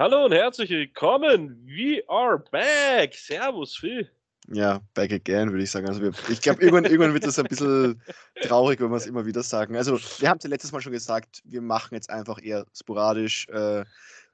Hallo und herzlich willkommen. We are back. Servus, Phil. Ja, back again, würde ich sagen. Also wir, ich glaube, irgendwann, irgendwann wird das ein bisschen traurig, wenn wir es immer wieder sagen. Also, wir haben es ja letztes Mal schon gesagt, wir machen jetzt einfach eher sporadisch äh,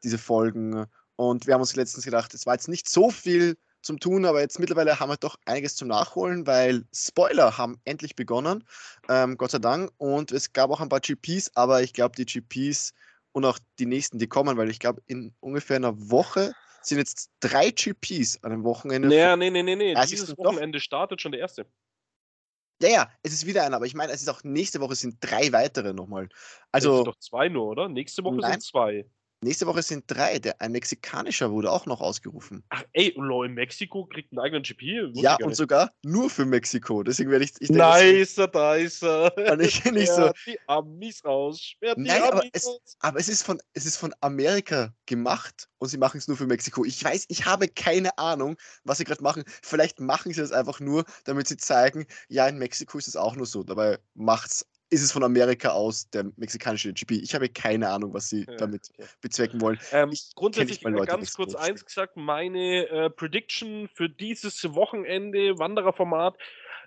diese Folgen. Und wir haben uns letztens gedacht, es war jetzt nicht so viel zum Tun, aber jetzt mittlerweile haben wir doch einiges zum Nachholen, weil Spoiler haben endlich begonnen, ähm, Gott sei Dank. Und es gab auch ein paar GPs, aber ich glaube, die GPs und auch die nächsten, die kommen, weil ich glaube, in ungefähr einer Woche sind jetzt drei GPs an einem Wochenende. Naja, nee, nee, nee, nee. Dieses Wochenende startet schon der erste. Ja, ja, es ist wieder einer, aber ich meine, es ist auch nächste Woche sind drei weitere nochmal. Also. Es sind doch zwei nur, oder? Nächste Woche nein. sind zwei. Nächste Woche sind drei. Der, ein mexikanischer wurde auch noch ausgerufen. Ach, ey, in Mexiko kriegt einen eigenen GP? Ja, und sogar nur für Mexiko. Deswegen werde ich. ich denke, nicer, nicer. Und ich nicht so. die Amis raus. Sperrt Nein, Amis aber, es, aber es, ist von, es ist von Amerika gemacht und sie machen es nur für Mexiko. Ich weiß, ich habe keine Ahnung, was sie gerade machen. Vielleicht machen sie das einfach nur, damit sie zeigen, ja, in Mexiko ist es auch nur so. Dabei macht es ist es von Amerika aus der mexikanische GP. Ich habe keine Ahnung, was sie ja, damit okay. bezwecken wollen. Ähm, grundsätzlich mal ganz kurz eins gesagt, meine äh, Prediction für dieses Wochenende, Wandererformat.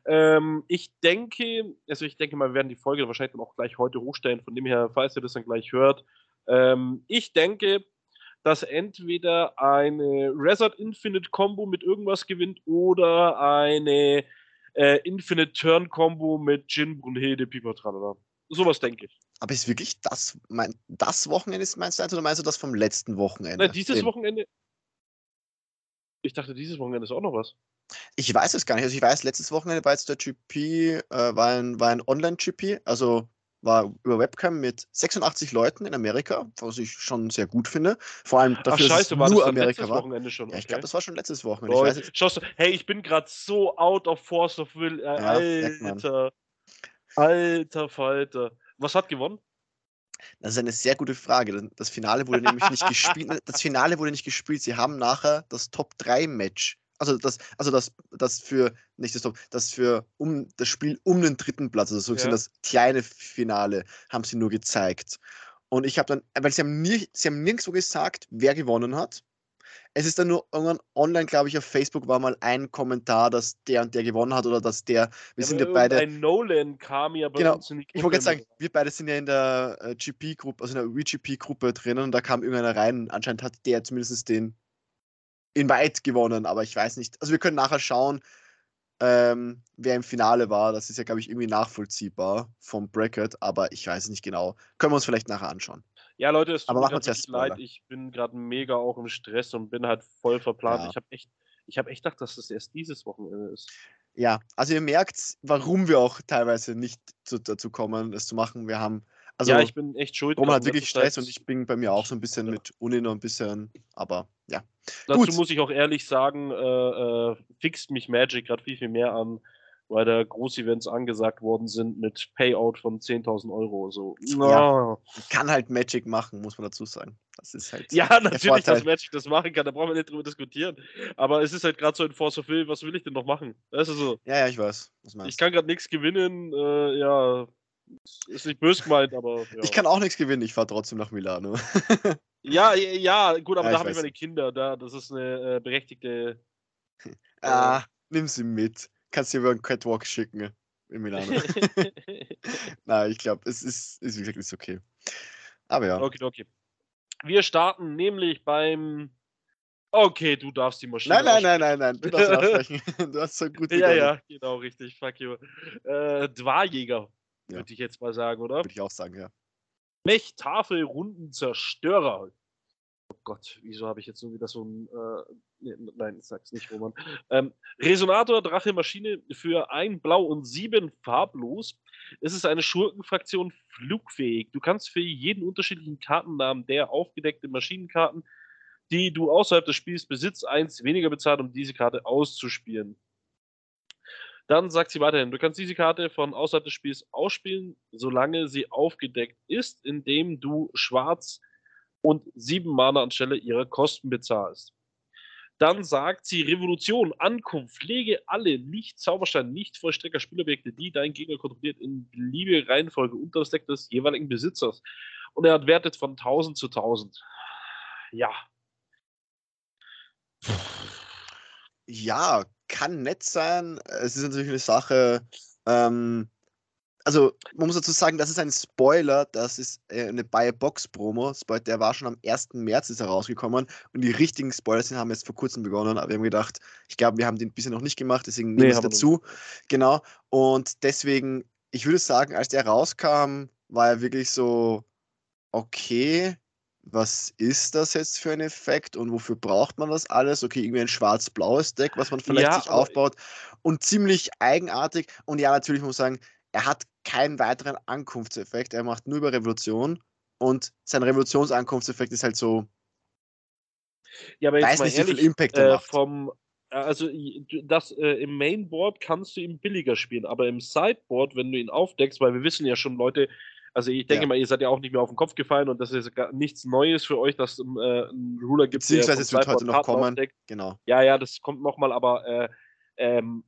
Ähm, ich denke, also ich denke mal, wir werden die Folge wahrscheinlich dann auch gleich heute hochstellen, von dem her, falls ihr das dann gleich hört. Ähm, ich denke, dass entweder eine Resort Infinite Combo mit irgendwas gewinnt oder eine äh, Infinite Turn Combo mit Jin, Brunhilde, Piper, tralala. Sowas denke ich. Aber ist wirklich das, mein, das Wochenende, meinst du, oder meinst du das vom letzten Wochenende? Nein, dieses Wochenende. Ich dachte, dieses Wochenende ist auch noch was. Ich weiß es gar nicht. Also ich weiß, letztes Wochenende war jetzt der GP, äh, war ein, war ein Online-GP, also war über Webcam mit 86 Leuten in Amerika, was ich schon sehr gut finde. Vor allem dafür, Ach, scheiße, dass es nur Amerika war. Wochenende schon. Ja, ich glaube, das war schon letztes Wochenende. Boah, ich weiß hey, ich bin gerade so out of force of will. Äh, ja, alter, alter Falter. Was hat gewonnen? Das ist eine sehr gute Frage. Das Finale wurde nämlich nicht gespielt. Das Finale wurde nicht gespielt. Sie haben nachher das Top 3 Match also das, also das, das für, nicht das Top, das für um das Spiel um den dritten Platz, also sozusagen ja. das kleine Finale, haben sie nur gezeigt. Und ich habe dann, weil sie haben, nie, sie haben nirgendwo gesagt, wer gewonnen hat. Es ist dann nur irgendwann online, glaube ich, auf Facebook war mal ein Kommentar, dass der und der gewonnen hat oder dass der. Wir ja, sind ja beide. Ein Nolan kam ja bei genau, uns in die Gruppe. Ich wollte gerade sagen, wir beide sind ja in der äh, GP-Gruppe, also in der WeGP-Gruppe drinnen und da kam irgendeiner rein. Anscheinend hat der zumindest den in weit gewonnen, aber ich weiß nicht. Also wir können nachher schauen, ähm, wer im Finale war. Das ist ja, glaube ich, irgendwie nachvollziehbar vom Bracket, aber ich weiß nicht genau. Können wir uns vielleicht nachher anschauen. Ja, Leute, es tut aber mir uns leid. Ich bin gerade mega auch im Stress und bin halt voll verplant. Ja. Ich habe echt, ich habe echt gedacht, dass das erst dieses Wochenende ist. Ja, also ihr merkt, warum wir auch teilweise nicht zu, dazu kommen, es zu machen. Wir haben also, ja, ich bin echt schuld. Roman hat wirklich Stress und ich bin bei mir auch so ein bisschen ja. mit Uni noch ein bisschen, aber ja. Dazu Gut. muss ich auch ehrlich sagen, äh, äh, fixt mich Magic gerade viel, viel mehr an, weil da Groß-Events angesagt worden sind mit Payout von 10.000 Euro. So. Ja, kann halt Magic machen, muss man dazu sagen. Das ist halt. Ja, natürlich, dass Magic das machen kann, da brauchen wir nicht drüber diskutieren. Aber es ist halt gerade so ein Force of Will, was will ich denn noch machen? Das ist so. Ja, ja, ich weiß. ich kann gerade nichts gewinnen, äh, ja, ist nicht böse gemeint, aber. Ja. Ich kann auch nichts gewinnen, ich fahre trotzdem nach Milano. ja, ja, gut, aber ja, da habe ich meine Kinder. Da, das ist eine äh, berechtigte. ah, äh, nimm sie mit. Kannst dir über einen Catwalk schicken in Milano. Nein, ich glaube, es ist, ist, wie gesagt, ist okay. Aber ja. Okay, okay. Wir starten nämlich beim. Okay, du darfst die Maschine. Nein, nein, nein, nein, nein. Du darfst aussprechen. Du hast so gut. Ja, ja, genau, richtig. Fuck you. Äh, Dwarjäger. Ja. Würde ich jetzt mal sagen, oder? Würde ich auch sagen, ja. Mech-Tafel, Rundenzerstörer. Oh Gott, wieso habe ich jetzt so wieder so ein. Äh, nee, nein, sag's nicht, Roman. Ähm, Resonator, Drache, Maschine für ein Blau und sieben farblos. Es ist eine Schurkenfraktion flugfähig. Du kannst für jeden unterschiedlichen Kartennamen der aufgedeckten Maschinenkarten, die du außerhalb des Spiels besitzt, eins weniger bezahlen, um diese Karte auszuspielen. Dann sagt sie weiterhin, du kannst diese Karte von außerhalb des Spiels ausspielen, solange sie aufgedeckt ist, indem du schwarz und sieben Mana anstelle ihrer Kosten bezahlst. Dann sagt sie Revolution, Ankunft, lege alle Nicht-Zaubersteine, Nicht-Vollstrecker-Spielobjekte, die dein Gegner kontrolliert, in beliebige Reihenfolge unter das Deck des jeweiligen Besitzers. Und er hat Werte von 1000 zu 1000. Ja, Ja, kann nett sein. Es ist natürlich eine Sache. Ähm, also, man muss dazu sagen, das ist ein Spoiler. Das ist äh, eine Buy-Box-Promo. Der war schon am 1. März ist er rausgekommen. Und die richtigen Spoiler sind, haben jetzt vor kurzem begonnen. Aber wir haben gedacht, ich glaube, wir haben den bisher noch nicht gemacht. Deswegen nee, nehme ich dazu. Genau. Und deswegen, ich würde sagen, als der rauskam, war er wirklich so, okay, was ist das jetzt für ein Effekt und wofür braucht man das alles? Okay, irgendwie ein schwarz-blaues Deck, was man vielleicht ja, sich aufbaut und ziemlich eigenartig. Und ja, natürlich muss man sagen, er hat keinen weiteren Ankunftseffekt. Er macht nur über Revolution und sein Revolutionsankunftseffekt ist halt so. Ja, aber jetzt weiß nicht, ehrlich, wie viel Impact er äh, macht. Vom, also das äh, im Mainboard kannst du ihn billiger spielen, aber im Sideboard, wenn du ihn aufdeckst, weil wir wissen ja schon, Leute, also ich denke ja. mal, ihr seid ja auch nicht mehr auf den Kopf gefallen und das ist gar nichts Neues für euch, dass ähm, äh, einen Ruler gibt, Beziehungsweise es wird heute noch kommen. Aufdeckt. Genau. Ja, ja, das kommt nochmal, aber äh, ähm,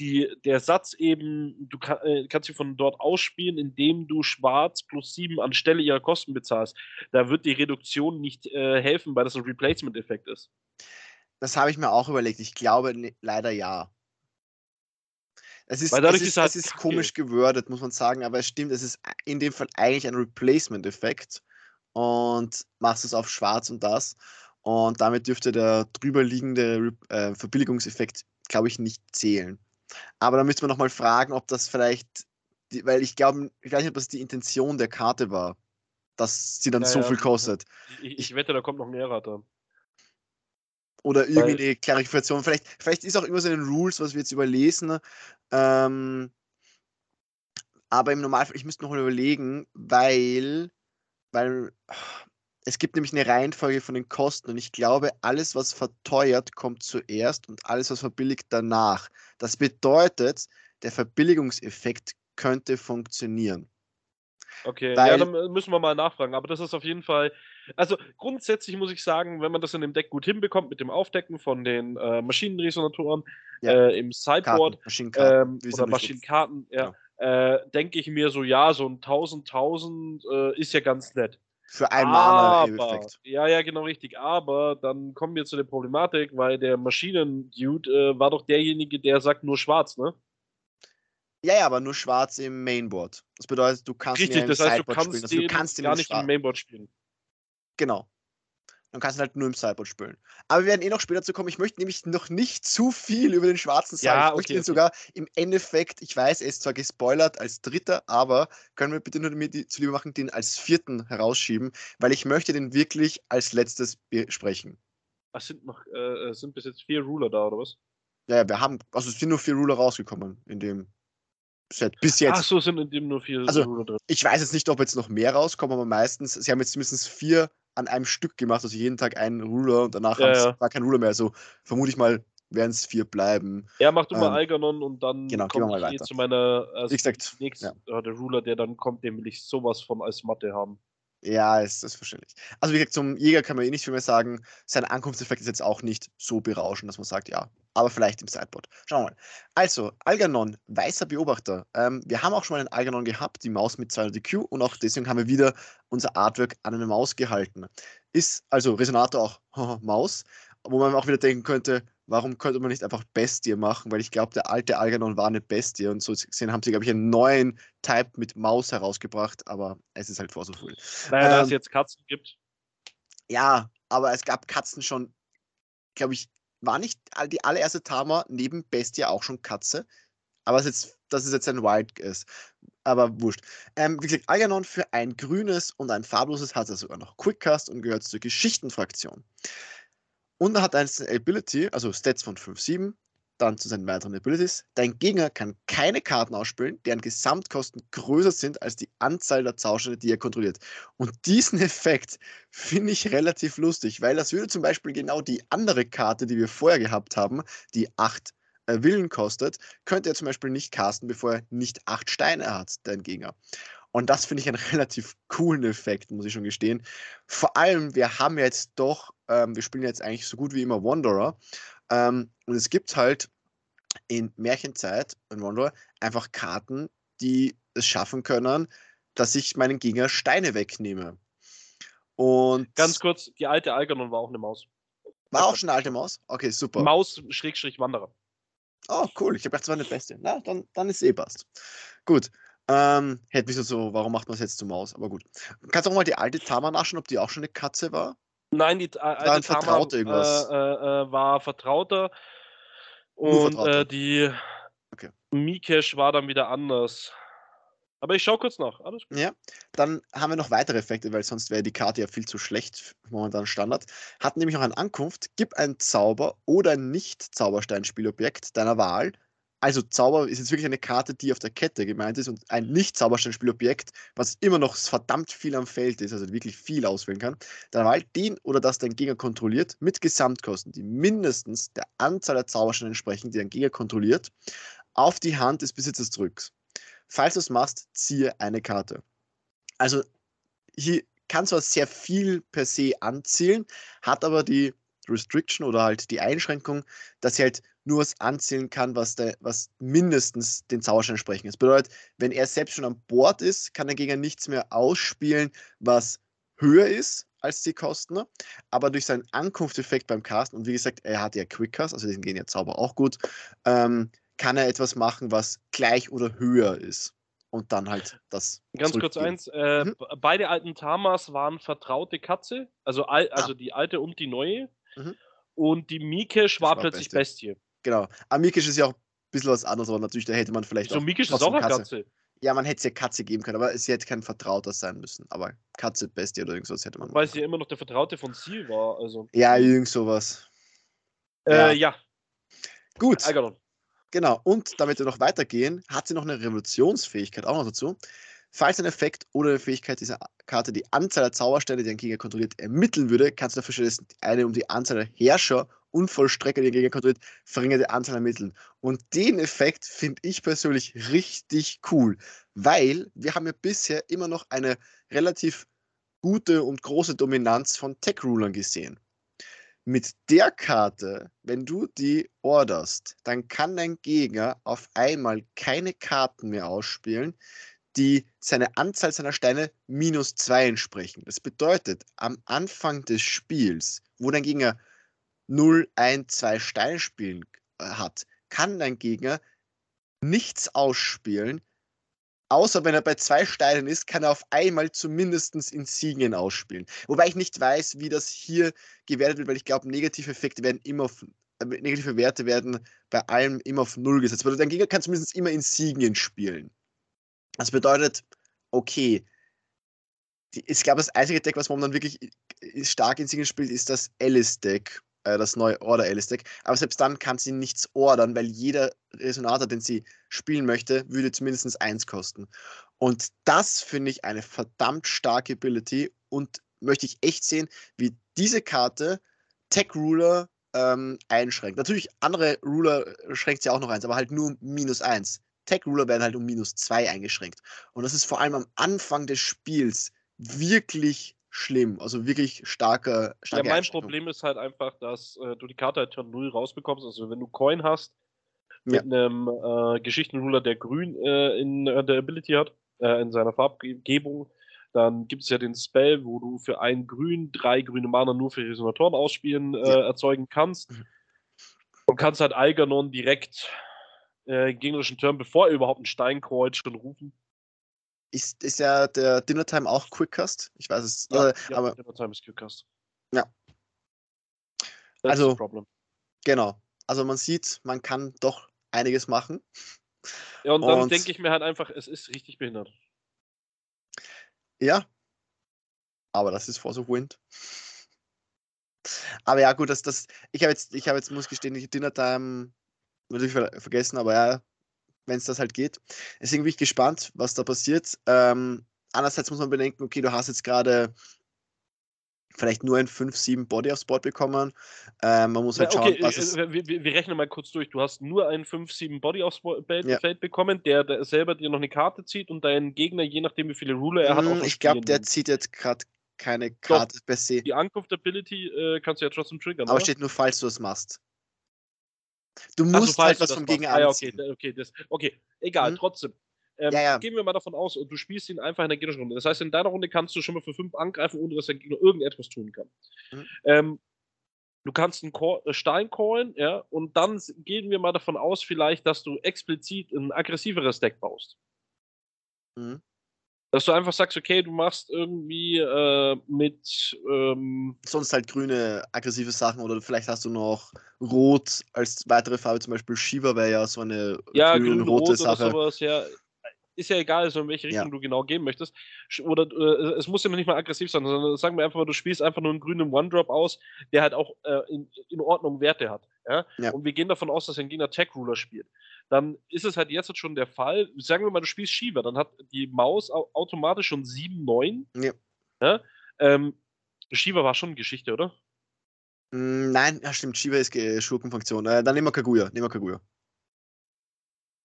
die, der Satz eben, du kann, äh, kannst sie von dort ausspielen, indem du schwarz plus 7 anstelle ihrer Kosten bezahlst. Da wird die Reduktion nicht äh, helfen, weil das ein Replacement-Effekt ist. Das habe ich mir auch überlegt. Ich glaube ne, leider ja. Es ist, es ist, halt es ist komisch gewordet, muss man sagen, aber es stimmt, es ist in dem Fall eigentlich ein Replacement-Effekt und machst es auf schwarz und das. Und damit dürfte der drüberliegende äh, Verbilligungseffekt, glaube ich, nicht zählen. Aber da müsste man nochmal fragen, ob das vielleicht, weil ich glaube, ich weiß nicht, ob das die Intention der Karte war, dass sie dann ja, so ja. viel kostet. Ich, ich, wette, da kommt noch ein Errata. Oder irgendwie eine Klarifikation. Vielleicht, vielleicht ist auch immer so in den Rules, was wir jetzt überlesen. Ähm, aber im Normalfall, ich müsste noch mal überlegen, weil, weil es gibt nämlich eine Reihenfolge von den Kosten und ich glaube, alles, was verteuert, kommt zuerst und alles, was verbilligt, danach. Das bedeutet, der Verbilligungseffekt könnte funktionieren. Okay, Weil, ja, dann müssen wir mal nachfragen. Aber das ist auf jeden Fall. Also grundsätzlich muss ich sagen, wenn man das in dem Deck gut hinbekommt mit dem Aufdecken von den äh, Maschinenresonatoren ja. äh, im Sideboard Maschinenkarten, ähm, oder Maschinenkarten, ja, ja. Äh, denke ich mir so, ja, so ein 1000, 1000 äh, ist ja ganz nett. Für einen Mana-Effekt. Ja, ja, genau richtig. Aber dann kommen wir zu der Problematik, weil der Maschinen-Dude äh, war doch derjenige, der sagt nur schwarz, ne? Ja, ja, aber nur schwarz im Mainboard. Das bedeutet, du kannst Richtig, das heißt, du kannst, also, du kannst gar nicht im Mainboard spielen. Genau. Dann kannst du halt nur im Sideboard spielen. Aber wir werden eh noch später zu kommen. Ich möchte nämlich noch nicht zu viel über den schwarzen sagen. Ja, ich möchte okay, ihn okay. sogar im Endeffekt, ich weiß, er ist zwar gespoilert als dritter, aber können wir bitte nur mir die, zu lieber machen, den als vierten herausschieben, weil ich möchte den wirklich als letztes besprechen. Ach, sind noch, äh, sind bis jetzt vier Ruler da, oder was? Ja, ja, wir haben, also es sind nur vier Ruler rausgekommen in dem Set. Bis jetzt. Ach so, sind in dem nur vier also, Ruler drin. Ich weiß jetzt nicht, ob jetzt noch mehr rauskommen, aber meistens, sie haben jetzt mindestens vier an einem Stück gemacht, also jeden Tag einen Ruler und danach ja, ja. war kein Ruler mehr. Also vermute ich mal, werden es vier bleiben. Ja, mach du ähm, mal Algernon und dann genau, komme ich eh zu meiner also Wie gesagt, nächsten, ja. der Ruler, der dann kommt, den will ich sowas von als Matte haben. Ja, ist das verständlich. Also wie gesagt, zum Jäger kann man eh nicht viel mehr sagen. Sein Ankunftseffekt ist jetzt auch nicht so berauschend, dass man sagt, ja, aber vielleicht im Sideboard. Schauen wir mal. Also, Algernon, weißer Beobachter. Ähm, wir haben auch schon mal einen Algernon gehabt, die Maus mit 200 DQ und auch deswegen haben wir wieder unser Artwork an eine Maus gehalten. Ist also Resonator auch Maus, wo man auch wieder denken könnte, warum könnte man nicht einfach Bestie machen? Weil ich glaube, der alte Algernon war eine Bestie und so gesehen haben sie, glaube ich, einen neuen Type mit Maus herausgebracht, aber es ist halt vor so viel. Naja, ähm, da es jetzt Katzen gibt. Ja, aber es gab Katzen schon, glaube ich, war nicht die allererste Tama neben Bestie auch schon Katze? Aber jetzt, dass es jetzt ein Wild ist. Aber wurscht. Ähm, wie gesagt, Algernon für ein grünes und ein farbloses hat er sogar noch Quickcast und gehört zur Geschichtenfraktion. Und er hat eine Ability, also Stats von 5,7, dann zu seinen weiteren Abilities. Dein Gegner kann keine Karten ausspielen, deren Gesamtkosten größer sind als die Anzahl der Zauberstände, die er kontrolliert. Und diesen Effekt finde ich relativ lustig, weil das würde zum Beispiel genau die andere Karte, die wir vorher gehabt haben, die 8 äh, Willen kostet, könnte er zum Beispiel nicht casten, bevor er nicht 8 Steine hat, dein Gegner. Und das finde ich einen relativ coolen Effekt, muss ich schon gestehen. Vor allem, wir haben jetzt doch, ähm, wir spielen jetzt eigentlich so gut wie immer Wanderer. Ähm, und es gibt halt in Märchenzeit, in Wanderer, einfach Karten, die es schaffen können, dass ich meinen Gegner Steine wegnehme. Und Ganz kurz, die alte Algernon war auch eine Maus. War auch schon eine alte Maus? Okay, super. Maus-Wanderer. Oh, cool. Ich habe gedacht, das war eine beste. Na, dann, dann ist eh passt. Gut. Ähm, hätte mich so, warum macht man es jetzt zur Maus? Aber gut. Kannst du auch mal die alte Tama nachschauen, ob die auch schon eine Katze war? Nein, die äh, alte ein Vertrauter Tama, irgendwas. Äh, äh, äh, war Vertrauter. Und Vertrauter. Äh, die Okay. Mikesh war dann wieder anders. Aber ich schaue kurz nach. Alles gut. Ja, dann haben wir noch weitere Effekte, weil sonst wäre die Karte ja viel zu schlecht, momentan Standard. Hat nämlich noch eine Ankunft, gib ein Zauber oder ein Nicht-Zauberstein-Spielobjekt deiner Wahl. Also Zauber ist jetzt wirklich eine Karte, die auf der Kette gemeint ist und ein Nicht-Zauberstein-Spielobjekt, was immer noch verdammt viel am Feld ist, also wirklich viel auswählen kann. Deiner Wahl den oder das dein Gegner kontrolliert, mit Gesamtkosten, die mindestens der Anzahl der Zaubersteine entsprechen, die dein Gegner kontrolliert, auf die Hand des Besitzers drückst. Falls du es machst, ziehe eine Karte. Also hier kann zwar sehr viel per se anzielen, hat aber die Restriction oder halt die Einschränkung, dass sie halt nur was anzielen kann, was, der, was mindestens den Zauberstein entsprechen. Das bedeutet, wenn er selbst schon an Bord ist, kann der Gegner nichts mehr ausspielen, was höher ist als die Kosten. ne? Aber durch seinen Ankunfteffekt beim Casten, und wie gesagt, er hat ja Quickcast, also diesen gehen ja Zauber auch gut, ähm, kann er etwas machen, was gleich oder höher ist. Und dann halt das. Ganz kurz eins. Äh, Mhm. Beide alten Tamas waren vertraute Katze. Also, al also die alte und die neue. Ah. Mhm. Und die Mikesh war war plötzlich Bestie. Bestie. Genau. Amikisch ist ja auch ein bisschen was anderes, aber natürlich, da hätte man vielleicht So, auch. Mikesh ist auch eine Katze. Ja, man hätte es ja Katze geben können, aber sie hätte kein Vertrauter sein müssen. Aber Katze, Bestie oder irgendwas hätte man. Weil sie ja immer noch der Vertraute von Seal war. Also. Ja, irgend sowas. Äh, ja, Gut, Algernon. genau. Und damit wir noch weitergehen, hat sie noch eine Revolutionsfähigkeit auch noch dazu. Falls ein Effekt oder eine Fähigkeit dieser Karte die Anzahl der Zauberstände, die ein Gegner kontrolliert, ermitteln würde, kannst du dafür stattdessen eine um die Anzahl der Herrscher und Vollstrecker, die Gegner kontrolliert, verringerte Anzahl ermitteln. Und den Effekt finde ich persönlich richtig cool, weil wir haben ja bisher immer noch eine relativ gute und große Dominanz von Tech-Rulern gesehen. Mit der Karte, wenn du die orderst, dann kann dein Gegner auf einmal keine Karten mehr ausspielen, die seine Anzahl seiner Steine minus zwei entsprechen. Das bedeutet, am Anfang des Spiels, wo dein Gegner 0, 1, 2 Steine spielen äh, hat, kann dein Gegner nichts ausspielen, außer wenn er bei zwei Steinen ist, kann er auf einmal zumindest Insignien ausspielen. Wobei ich nicht weiß, wie das hier gewertet wird, weil ich glaube, negative Effekte werden immer auf, äh, negative Werte werden bei allem immer auf Null gesetzt. Weil dein Gegner kann zumindest immer Insignien spielen. Das bedeutet, okay, die, ich glaube, das einzige Deck, was momentan wirklich i- stark Insignien spielt, ist das Alice-Deck, äh, das neue Order Alice-Deck. Aber selbst dann kann sie nichts ordern, weil jeder Resonator, den sie spielen möchte, würde zumindest eins kosten. Und das finde ich eine verdammt starke Ability und möchte ich echt sehen, wie diese Karte Tech Ruler ähm, einschränkt. Natürlich, andere Ruler schränkt sie auch noch eins, aber halt nur um minus eins. Tech Ruler werden halt um minus zwei eingeschränkt. Und das ist vor allem am Anfang des Spiels wirklich schlimm. Also wirklich starker, Ja, starke mein Einschränkung. Problem ist halt einfach, dass äh, du die Karte halt Turn 0 rausbekommst. Also, wenn du Coin hast, Ja. mit einem äh, Geschichtenruler, der grün äh, in äh, der Ability hat, äh, in seiner Farbgebung, dann gibt es ja den Spell, wo du für ein Grün drei grüne Mana nur für Resonatoren ausspielen äh, Ja. erzeugen kannst. Mhm. Und kannst halt Algernon direkt äh, gegnerischen Turn, bevor er überhaupt einen Stein kreuzt, schon rufen. Ist, ist ja der Dinner Time auch Quickcast? Ich weiß es. Ja, äh, ja, aber Dinner Time ist Qcast. Ja. That's Also- genau. Also man sieht, man kann doch einiges machen. Ja, und dann und- denke ich mir halt einfach, es ist richtig behindert. Ja. Aber das ist Force of Wind. Aber ja, gut, das, das, ich habe jetzt, ich habe jetzt, muss gestehen, die Dinner Time natürlich ver vergessen, aber ja, wenn es das halt geht. Deswegen bin ich gespannt, was da passiert. Ähm, andererseits muss man bedenken, okay, du hast jetzt gerade vielleicht nur ein 5-7 Body aufs Board bekommen. Ähm, man muss halt schauen, okay, was äh, es. äh, wir, wir wir rechnen mal kurz durch. Du hast nur einen 5-7 Body aufs Feld, Ja. Bekommen, der, der selber dir noch eine Karte zieht und dein Gegner, je nachdem wie viele Ruler er hat, auch noch ich glaube, der zieht jetzt gerade keine Karte per se. Die Ankunft-Ability äh, kannst du ja trotzdem triggern, Aber oder? steht nur, falls du es machst. Du so, musst falls halt was vom. Gegner ah, ja, okay, okay, das, okay, egal, Mhm. trotzdem. Ähm, Ja, ja. Gehen wir mal davon aus, du spielst ihn einfach in der gegnerischen Runde. Das heißt, in deiner Runde kannst du schon mal für 5 angreifen, ohne dass der Gegner irgendetwas tun kann. Mhm. Ähm, du kannst einen Call, äh, Stein callen, ja, und dann gehen wir mal davon aus, vielleicht, dass du explizit ein aggressiveres Deck baust. Mhm. Dass du einfach sagst, okay, du machst irgendwie äh, mit, ähm, Sonst halt grüne aggressive Sachen oder vielleicht hast du noch Rot als weitere Farbe, zum Beispiel Shiva wäre ja so eine ja, grün-rote grün, rot oder Sache. sowas, ja. Ist ja egal, also in welche Ja. Richtung du genau gehen möchtest. Oder äh, es muss ja noch nicht mal aggressiv sein, sondern sagen wir einfach du spielst einfach nur einen grünen One-Drop aus, der halt auch äh, in, in Ordnung Werte hat. Ja? Ja. Und wir gehen davon aus, dass ein Gegner Tech Ruler spielt. Dann ist es halt jetzt schon der Fall, sagen wir mal, du spielst Shiva, dann hat die Maus au automatisch schon 7, 9. Ja. Ja? Ähm, Shiva war schon Geschichte, oder? Mm, Nein, ja, stimmt, Shiva ist äh, Schurkenfunktion. Äh, dann nehmen wir Kaguya, nehmen wir Kaguya.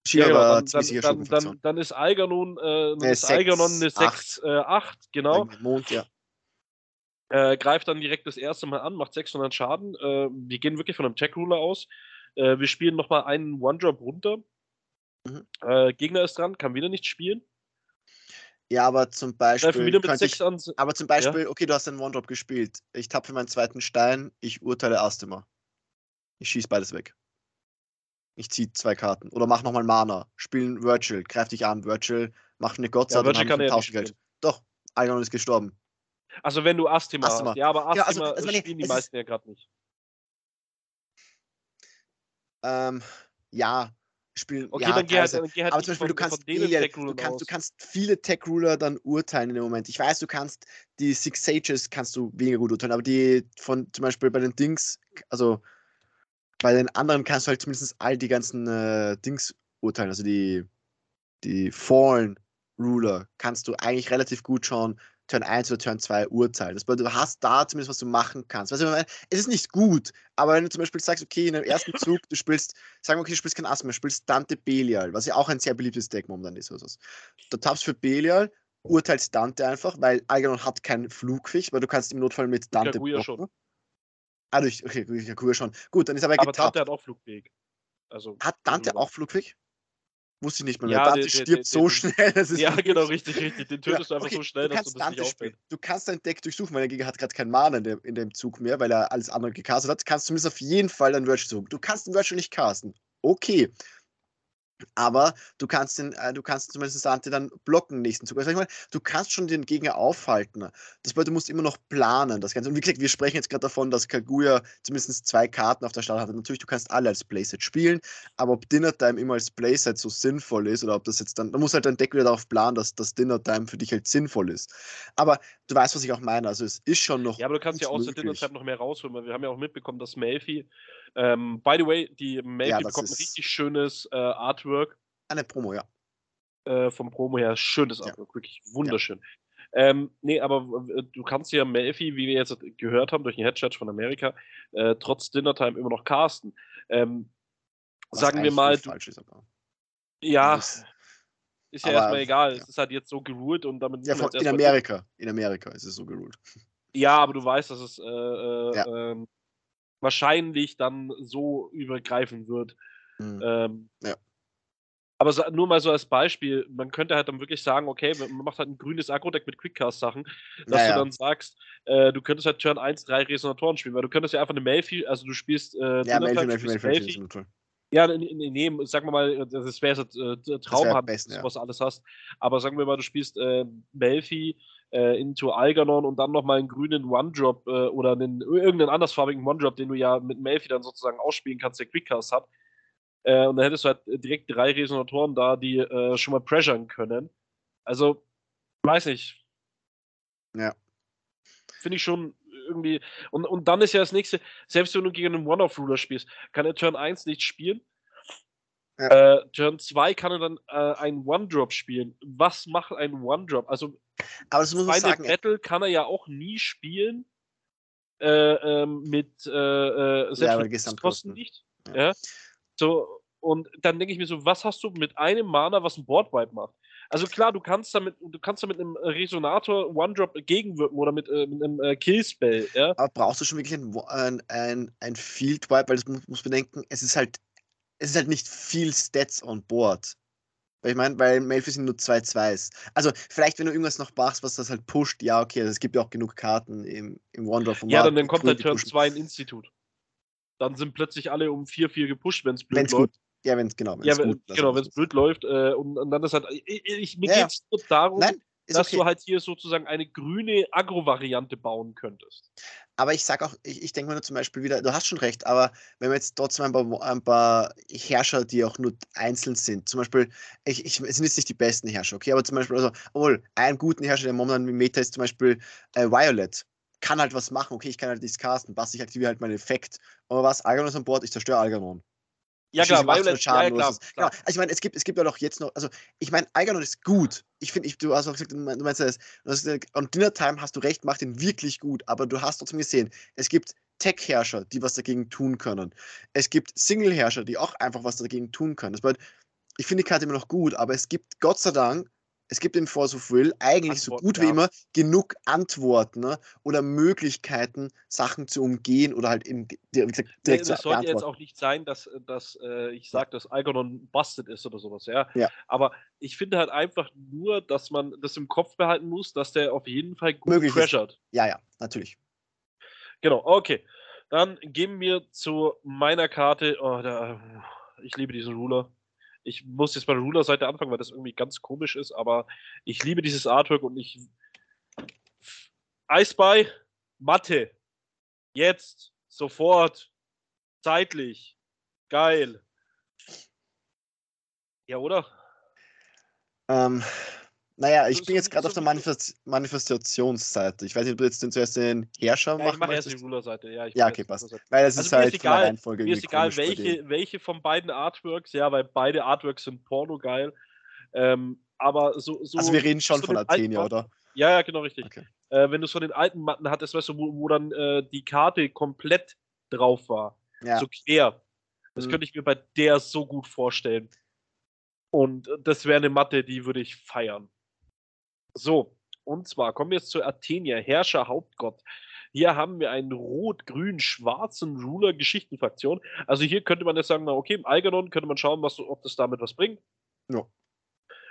Shiva genau, war dann, ziemlich dann, dann, dann, dann ist Algernon, äh, dann Äh, ist sechs, Algernon eine acht. 6, äh, 8, genau. Wegen Mond, ja. Äh, greift dann direkt das erste Mal an, macht 600 Schaden. Äh, wir gehen wirklich von einem Tech Ruler aus. Äh, wir spielen nochmal einen One-Drop runter. Mhm. Äh, Gegner ist dran, kann wieder nicht spielen. Ja, aber zum Beispiel wieder mit könnte 6 ich, aber zum Beispiel, okay, du hast einen One-Drop gespielt. Ich tapfe meinen zweiten Stein, ich urteile Astima. Ich schieße beides weg. Ich ziehe zwei Karten. Oder mach nochmal Mana. Spielen Virtual, greif dich an, Virtual, mach eine Gotza, Ja, dann Virgil hab kann ich er ja nicht 1000 Geld. spielen. Doch, Algernon ist gestorben. Also wenn du Astima, Astima. hast. Ja, aber Astima Ja, also- also spielen die ist- meisten ja gerade nicht. Ähm, ja, spielen. Okay, ja, dann geh halt, teilweise. dann geh halt aber zum Beispiel, du kannst, Tech du, kannst, du kannst viele Tech-Ruler dann urteilen in dem Moment. Ich weiß, du kannst die Six Sages kannst du weniger gut urteilen, aber die von zum Beispiel bei den Dings, also bei den anderen kannst du halt zumindest all die ganzen äh, Dings urteilen, also die, die Fallen Ruler kannst du eigentlich relativ gut schon Turn 1 oder Turn 2 urteilen. Das bedeutet, du hast da zumindest was du machen kannst. Weißt du, es ist nicht gut, aber wenn du zum Beispiel sagst, okay, in dem ersten Zug, du spielst, sagen wir, okay, du spielst kein Ass mehr, du spielst Dante Belial, was ja auch ein sehr beliebtes Deck momentan ist. Oder so. Du tappst für Belial, urteilst Dante einfach, weil Algernon hat keinen Flugficht, weil du kannst im Notfall mit Dante blocken. schon. Ah, durch, okay, Kaguya schon. Gut, dann ist aber, Aber getappt. Dante hat auch Flugweg. Also, Hat Dante auch Flugweg? Wusste ich nicht mehr. Ja, Dante der- der- stirbt der- so der- schnell. Ja, genau, richtig, richtig. Den tötest du einfach okay, so schnell, dass kannst du das nicht spielen. Du kannst dein Deck durchsuchen, weil der Gegner hat gerade kein Mana in dem, in dem Zug mehr, weil er alles andere gecastet hat. Kannst zumindest auf jeden Fall dein Virtual suchen. Du kannst den Virtual nicht casten. Okay. Aber du kannst den, äh, du kannst zumindest Dante dann blocken nächsten Zug. Also ich meine, du kannst schon den Gegner aufhalten. Das bedeutet, du musst immer noch planen. Das Ganze. Und wie gesagt, wir sprechen jetzt gerade davon, dass Kaguya zumindest zwei Karten auf der Start hat. Natürlich, du kannst alle als Playset spielen, aber ob Dinner Time immer als Playset so sinnvoll ist oder ob das jetzt dann, da muss halt dein Deck wieder darauf planen, dass das Dinner Time für dich halt sinnvoll ist. Aber du weißt, was ich auch meine. Also es ist schon noch. Ja, aber du kannst ja der möglich. Dinnerzeit noch mehr rausholen, weil wir haben ja auch mitbekommen, dass Melfi, ähm, by the way, die Melfi Ja, bekommt ein richtig schönes äh, Artwork Eine Promo, ja. äh, vom Promo her. Schönes Ja. Artwork, wirklich wunderschön. Ähm, nee, aber äh, du kannst ja Melfi, wie wir jetzt gehört haben durch den Headchat von Amerika, äh, trotz Dinnertime immer noch casten. Ähm, sagen wir mal, du, falsch ist, aber. ja, Das- ist ja erstmal egal. ja. Es ist halt jetzt so geruled und damit Ja, in Amerika. In Amerika ist es so geruled. Ja, aber du weißt, dass es äh, äh, Ja. ähm, wahrscheinlich dann so übergreifen wird. Mhm. Ähm, Ja. Aber sa- nur mal so als Beispiel, man könnte halt dann wirklich sagen, okay, man macht halt ein grünes Agro-Deck mit Quickcast-Sachen, dass Naja. du dann sagst, äh, du könntest halt Turn 1 drei Resonatoren spielen, weil du könntest ja einfach eine Melfi, also du spielst äh, Ja, Melfi, Melfi, Melfi, Melfi. Ja, nee, nee, sagen wir mal, das wäre jetzt äh, dass ja. du was alles hast. Aber sagen wir mal, du spielst äh, Melfi äh, into Algernon und dann nochmal einen grünen One-Drop äh, oder einen, irgendeinen andersfarbigen One-Drop, den du ja mit Melfi dann sozusagen ausspielen kannst, der Quickcast hat. Äh, und dann hättest du halt direkt drei Resonatoren da, die äh, schon mal pressuren können. Also, weiß nicht. Ja. Finde ich schon irgendwie. Und, und dann ist ja das nächste, selbst wenn du gegen einen One-Off-Ruler spielst, kann er Turn 1 nicht spielen. Ja. Äh, Turn 2 kann er dann äh, einen One-Drop spielen. Was macht ein One-Drop? Also, Aber das muss Final sagen. Battle kann er ja auch nie spielen. Äh, ähm, mit äh, äh, selbst Ja, nicht. Ja. Ja. So, und dann denke ich mir so, was hast du mit einem Mana, was ein Boardwipe macht? Also klar, du kannst damit, du kannst damit einem Resonator One-Drop gegenwirken oder mit, äh, mit einem äh, Killspell, ja. Aber brauchst du schon wirklich ein, ein, ein, Field Wipe, weil das muss, muss bedenken, es ist halt, es ist halt nicht viel Stats on board. Weil ich meine, weil Melfi sind nur zwei Zweis. Also vielleicht, wenn du irgendwas noch machst, was das halt pusht, ja, okay, also es gibt ja auch genug Karten im, im One-Drop vom Ja, dann, dann kommt halt die Turn pushen. 2 ein Institut. Dann sind plötzlich alle um 4-4 gepusht, wenn es blöd Wenn's läuft. gut, ja, wenn es genau, wenn's Ja, wenn, gut, genau, wenn es blöd läuft. Äh, und, und dann ist halt. Ich, ich, mir Ja, geht es nur darum, Nein, dass okay. du halt hier sozusagen eine grüne Agro-Variante bauen könntest. Aber ich sag auch, ich, ich denke mir nur zum Beispiel wieder, du hast schon recht, aber wenn wir jetzt trotzdem ein paar, ein paar Herrscher, die auch nur einzeln sind, zum Beispiel, ich, ich, es sind jetzt nicht die besten Herrscher, okay, aber zum Beispiel, also, obwohl, einen guten Herrscher, der momentan im Meta ist, zum Beispiel äh, Violet, kann halt was machen, okay, ich kann halt nichts casten, passt, ich aktiviere halt meinen Effekt, aber was, Algernon ist an Bord, ich zerstöre Algernon. Ja, klar, 800 Violet, ja, klar. klar. Genau. Also ich meine, es gibt, es gibt ja doch jetzt noch, also ich meine, Algernon ist gut. Ich finde, ich, du hast auch gesagt, du mein- du meinst das, und Dinner Time hast du recht, macht ihn wirklich gut, aber du hast trotzdem gesehen, es gibt Tech-Herrscher, die was dagegen tun können. Es gibt Single-Herrscher, die auch einfach was dagegen tun können. Das bedeutet, ich finde die Karte immer noch gut, aber es gibt Gott sei Dank, es gibt in Force of Will eigentlich so Antworten, gut wie ja. immer genug Antworten ne? oder Möglichkeiten, Sachen zu umgehen oder halt in, wie gesagt, Nee, direkt das zu sollte jetzt auch nicht sein, dass, dass äh, ich sage, dass Algernon busted ist oder sowas, ja. Ja. Aber ich finde halt einfach nur, dass man das im Kopf behalten muss, dass der auf jeden Fall gut Möglich ist. treasured. Ja, ja, natürlich. Genau, okay. Dann gehen wir zu meiner Karte. Oh, da, ich liebe diesen Ruler. Ich muss jetzt bei der Ruler-Seite anfangen, weil das irgendwie ganz komisch ist, aber ich liebe dieses Artwork und ich. Eisbei, Matte. Jetzt, sofort, zeitlich. Geil. Ja, oder? Ähm, naja, ich So- bin jetzt gerade so auf der Manifest Manifestationsseite. Ich weiß nicht, ob du jetzt den zuerst den Herrscher Ja, ich machen mache erst die. Ruler-Seite. Ja, ich Ja, okay, passt. Weil das Also ist mir ist halt von der egal, Reihenfolge Mir ist egal, welche, welche von beiden Artworks, ja, weil beide Artworks sind pornogeil. Ähm, aber so, so. Also wir reden schon von Athenia, oder? Ja, ja, genau richtig. Okay. Äh, wenn du es von den alten Matten hattest, weißt du, wo, wo dann äh, die Karte komplett drauf war. Ja. So quer. Das Mhm. könnte ich mir bei der so gut vorstellen. Und äh, das wäre eine Matte, die würde ich feiern. So, und zwar kommen wir jetzt zu Athenia, Herrscher, Hauptgott. Hier haben wir einen rot-grün-schwarzen Ruler-Geschichtenfraktion. Also hier könnte man jetzt sagen, na okay, im Algernon könnte man schauen, was, ob das damit was bringt. Ja.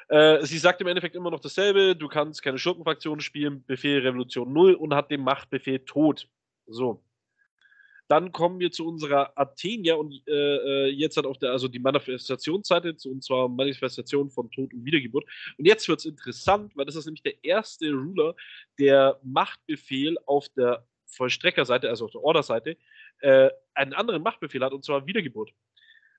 Äh, sie sagt im Endeffekt immer noch dasselbe, du kannst keine Schurkenfraktionen spielen, Befehl Revolution 0 und hat den Machtbefehl Tod. So. Dann kommen wir zu unserer Athenia und äh, äh, jetzt hat auf der, also die Manifestationsseite, und zwar Manifestation von Tod und Wiedergeburt. Und jetzt wird es interessant, weil das ist nämlich der erste Ruler, der Machtbefehl auf der Vollstreckerseite, also auf der Orderseite, äh, einen anderen Machtbefehl hat, und zwar Wiedergeburt.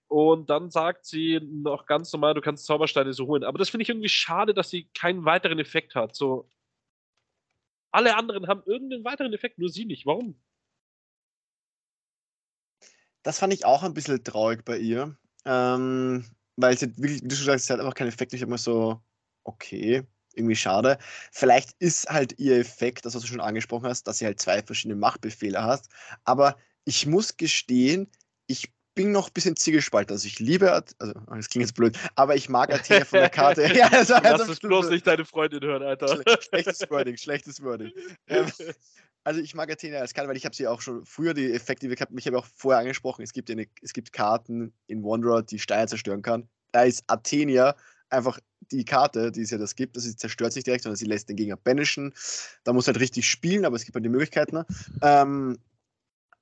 Und dann sagt sie noch ganz normal, du kannst Zaubersteine so holen. Aber das finde ich irgendwie schade, dass sie keinen weiteren Effekt hat. So, alle anderen haben irgendeinen weiteren Effekt, nur sie nicht. Warum? Das fand ich auch ein bisschen traurig bei ihr. Ähm, weil sie wirklich, wie du schon sagst, sie hat einfach keinen Effekt. Ich habe mir so, okay, irgendwie schade. Vielleicht ist halt ihr Effekt, das, was du schon angesprochen hast, dass sie halt zwei verschiedene Machtbefehle hat. Aber ich muss gestehen, ich bin noch ein bisschen zielgespalten. Also ich liebe, also das klingt jetzt blöd, aber ich mag Athena von der Karte. ja, also, Lass also es bloß nicht deine Freundin hören, Alter. Schle- schlechtes Wording, schlechtes Wording. Ähm, also ich mag Athena als Karte, weil ich habe sie auch schon früher die Effekte. Ich habe auch vorher angesprochen, es gibt, eine, es gibt Karten in Wanderer, die Steine zerstören kann. Da ist Athenia einfach die Karte, die es ja das gibt. Also sie zerstört sich direkt, sondern sie lässt den Gegner banishen. Da muss halt richtig spielen, aber es gibt halt die Möglichkeiten. Ne? Ähm,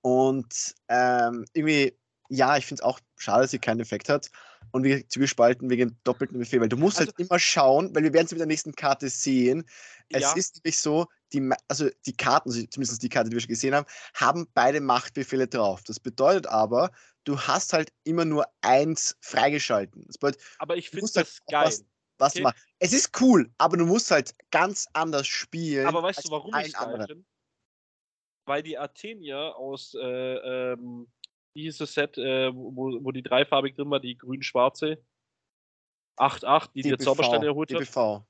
und ähm, irgendwie, ja, ich finde es auch schade, dass sie keinen Effekt hat. Und wie zugespalten wegen doppelten Befehl, weil du musst Also- halt immer schauen, weil wir werden es mit der nächsten Karte sehen. Es Ja. ist nämlich so, die, also die Karten, also zumindest die Karte, die wir schon gesehen haben, haben beide Machtbefehle drauf. Das bedeutet aber, du hast halt immer nur eins freigeschalten. Das bedeutet, Aber ich finde halt das auch geil. was- was Okay. Es ist cool, aber du musst halt ganz anders spielen. Aber weißt du, warum ich geil? Weil die Athenia aus, äh, ähm, wie hieß das Set, äh, wo, wo die dreifarbig drin war, die grün-schwarze? 8-8, die dir Zaubersteine erholt hat. DBV.